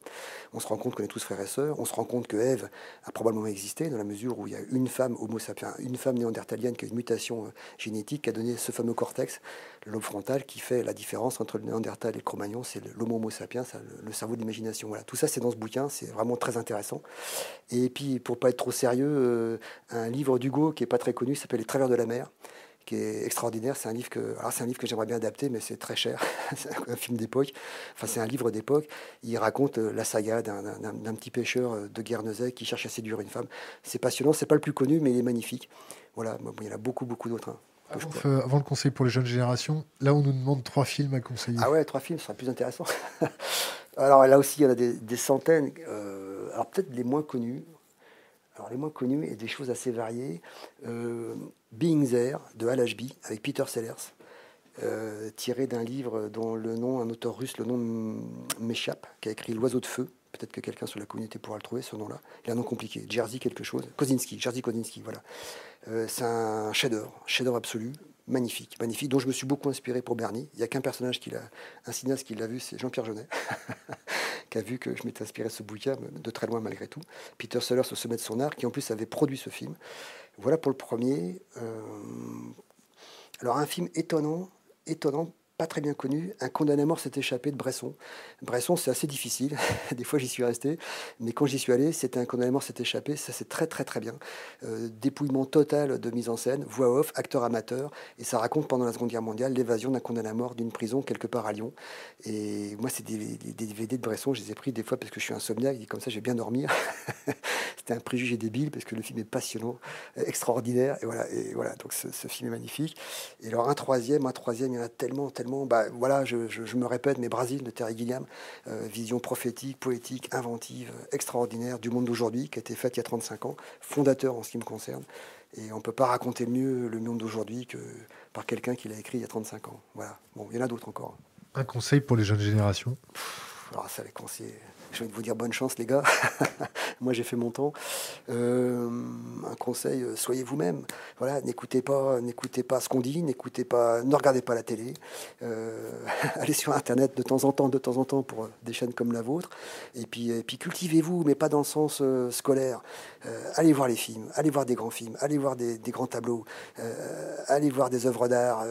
On se rend compte qu'on est tous frères et sœurs, on se rend compte que Ève a probablement existé, dans la mesure où il y a une femme Homo sapiens, une femme néandertalienne qui a une mutation euh, génétique qui a donné ce fameux cortex, le lobe frontal, qui fait la différence entre le Néandertal et le Cro-Magnon, c'est l'Homo Homo sapiens, le, cerveau de l'imagination. Voilà, tout ça c'est dans ce bouquin, c'est vraiment très intéressant. Et puis pour pas être trop sérieux, euh, un livre d'Hugo qui est pas très connu s'appelle Les Travers de la mer qui est extraordinaire. C'est un livre que, c'est un livre que j'aimerais bien adapter, mais c'est très cher. c'est un film d'époque. Enfin, c'est un livre d'époque. Il raconte euh, la saga d'un petit pêcheur euh, de Guernesey qui cherche à séduire une femme. C'est passionnant. C'est pas le plus connu, mais il est magnifique. Voilà. il y en a beaucoup, beaucoup d'autres. Hein. Avant, le conseil pour les jeunes générations, là on nous demande trois films à conseiller. Ah ouais, trois films, ce sera plus intéressant. alors là aussi, il y en a des, centaines. Euh, alors peut-être les moins connus. Alors les moins connus et des choses assez variées. Euh, Being There de Al Ashby avec Peter Sellers. Euh, tiré d'un livre dont le nom, un auteur russe, le nom m'échappe, qui a écrit L'oiseau de feu, Peut-être que quelqu'un sur la communauté pourra le trouver, ce nom-là. Il a un nom compliqué. Jerzy quelque chose. Kozinski. Jerzy Kozinski, voilà. Euh, c'est un chef-d'œuvre, chef-d'œuvre absolu, magnifique, magnifique, dont je me suis beaucoup inspiré pour Bernie. Il n'y a qu'un personnage qui l'a, un cinéaste qui l'a vu, c'est Jean-Pierre Jeunet, qui a vu que je m'étais inspiré de ce bouquin de très loin malgré tout. Peter Sellers au sommet de son art, qui en plus avait produit ce film. Voilà pour le premier. Euh, alors un film étonnant, étonnant pas très bien connu. Un condamné à mort s'est échappé de Bresson. Bresson, c'est assez difficile. Des fois, j'y suis resté. Mais quand j'y suis allé, c'était un condamné à mort s'est échappé. Ça, c'est très, très, très bien. Euh, dépouillement total de mise en scène, voix off, acteur amateur. Et ça raconte pendant la Seconde Guerre mondiale l'évasion d'un condamné à mort d'une prison quelque part à Lyon. Et moi, c'est des, DVD de Bresson. Je les ai pris des fois parce que je suis insomniaque. Et comme ça, j'ai bien dormir. c'était un préjugé débile parce que le film est passionnant, extraordinaire. Et voilà, et voilà donc ce, ce film est magnifique. Et alors, un troisième, un troisième, il y en a tellement, tellement bah, voilà, je, me répète, mais Brasil de Terry Gilliam, euh, vision prophétique, poétique, inventive, extraordinaire du monde d'aujourd'hui, qui a été faite il y a 35 ans, fondateur en ce qui me concerne. Et on ne peut pas raconter mieux le monde d'aujourd'hui que par quelqu'un qui l'a écrit il y a 35 ans. Voilà. Bon, il y en a d'autres encore. Un conseil pour les jeunes générations? Alors ça, les conseils, envie de vous dire bonne chance, les gars. Moi, j'ai fait mon temps. Euh, un conseil, euh, soyez vous-même. Voilà, n'écoutez pas, n'écoutez pas ce qu'on dit, n'écoutez pas, ne regardez pas la télé. Euh, allez sur Internet de temps en temps, de temps en temps pour des chaînes comme la vôtre. Et puis, puis cultivez-vous, mais pas dans le sens scolaire. allez voir les films, allez voir des grands films, allez voir des, des grands tableaux, allez voir des œuvres d'art,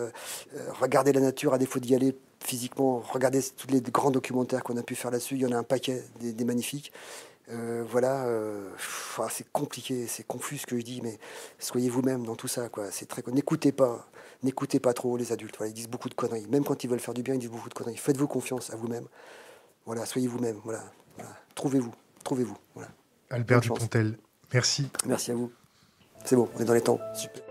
regardez la nature à défaut d'y aller physiquement, regardez tous les grands documentaires qu'on a pu faire là-dessus, il y en a un paquet, des, magnifiques. Euh, voilà, euh, ah, c'est compliqué, c'est confus ce que je dis, mais soyez vous-même dans tout ça. Quoi. C'est très, n'écoutez pas, n'écoutez pas trop les adultes. ils disent beaucoup de conneries. Même quand ils veulent faire du bien, ils disent beaucoup de conneries. Faites-vous confiance à vous-même. Voilà, soyez vous-même. Voilà, trouvez-vous, trouvez-vous. Voilà. Albert Dupontel, merci. Merci à vous. C'est bon, on est dans les temps. Super.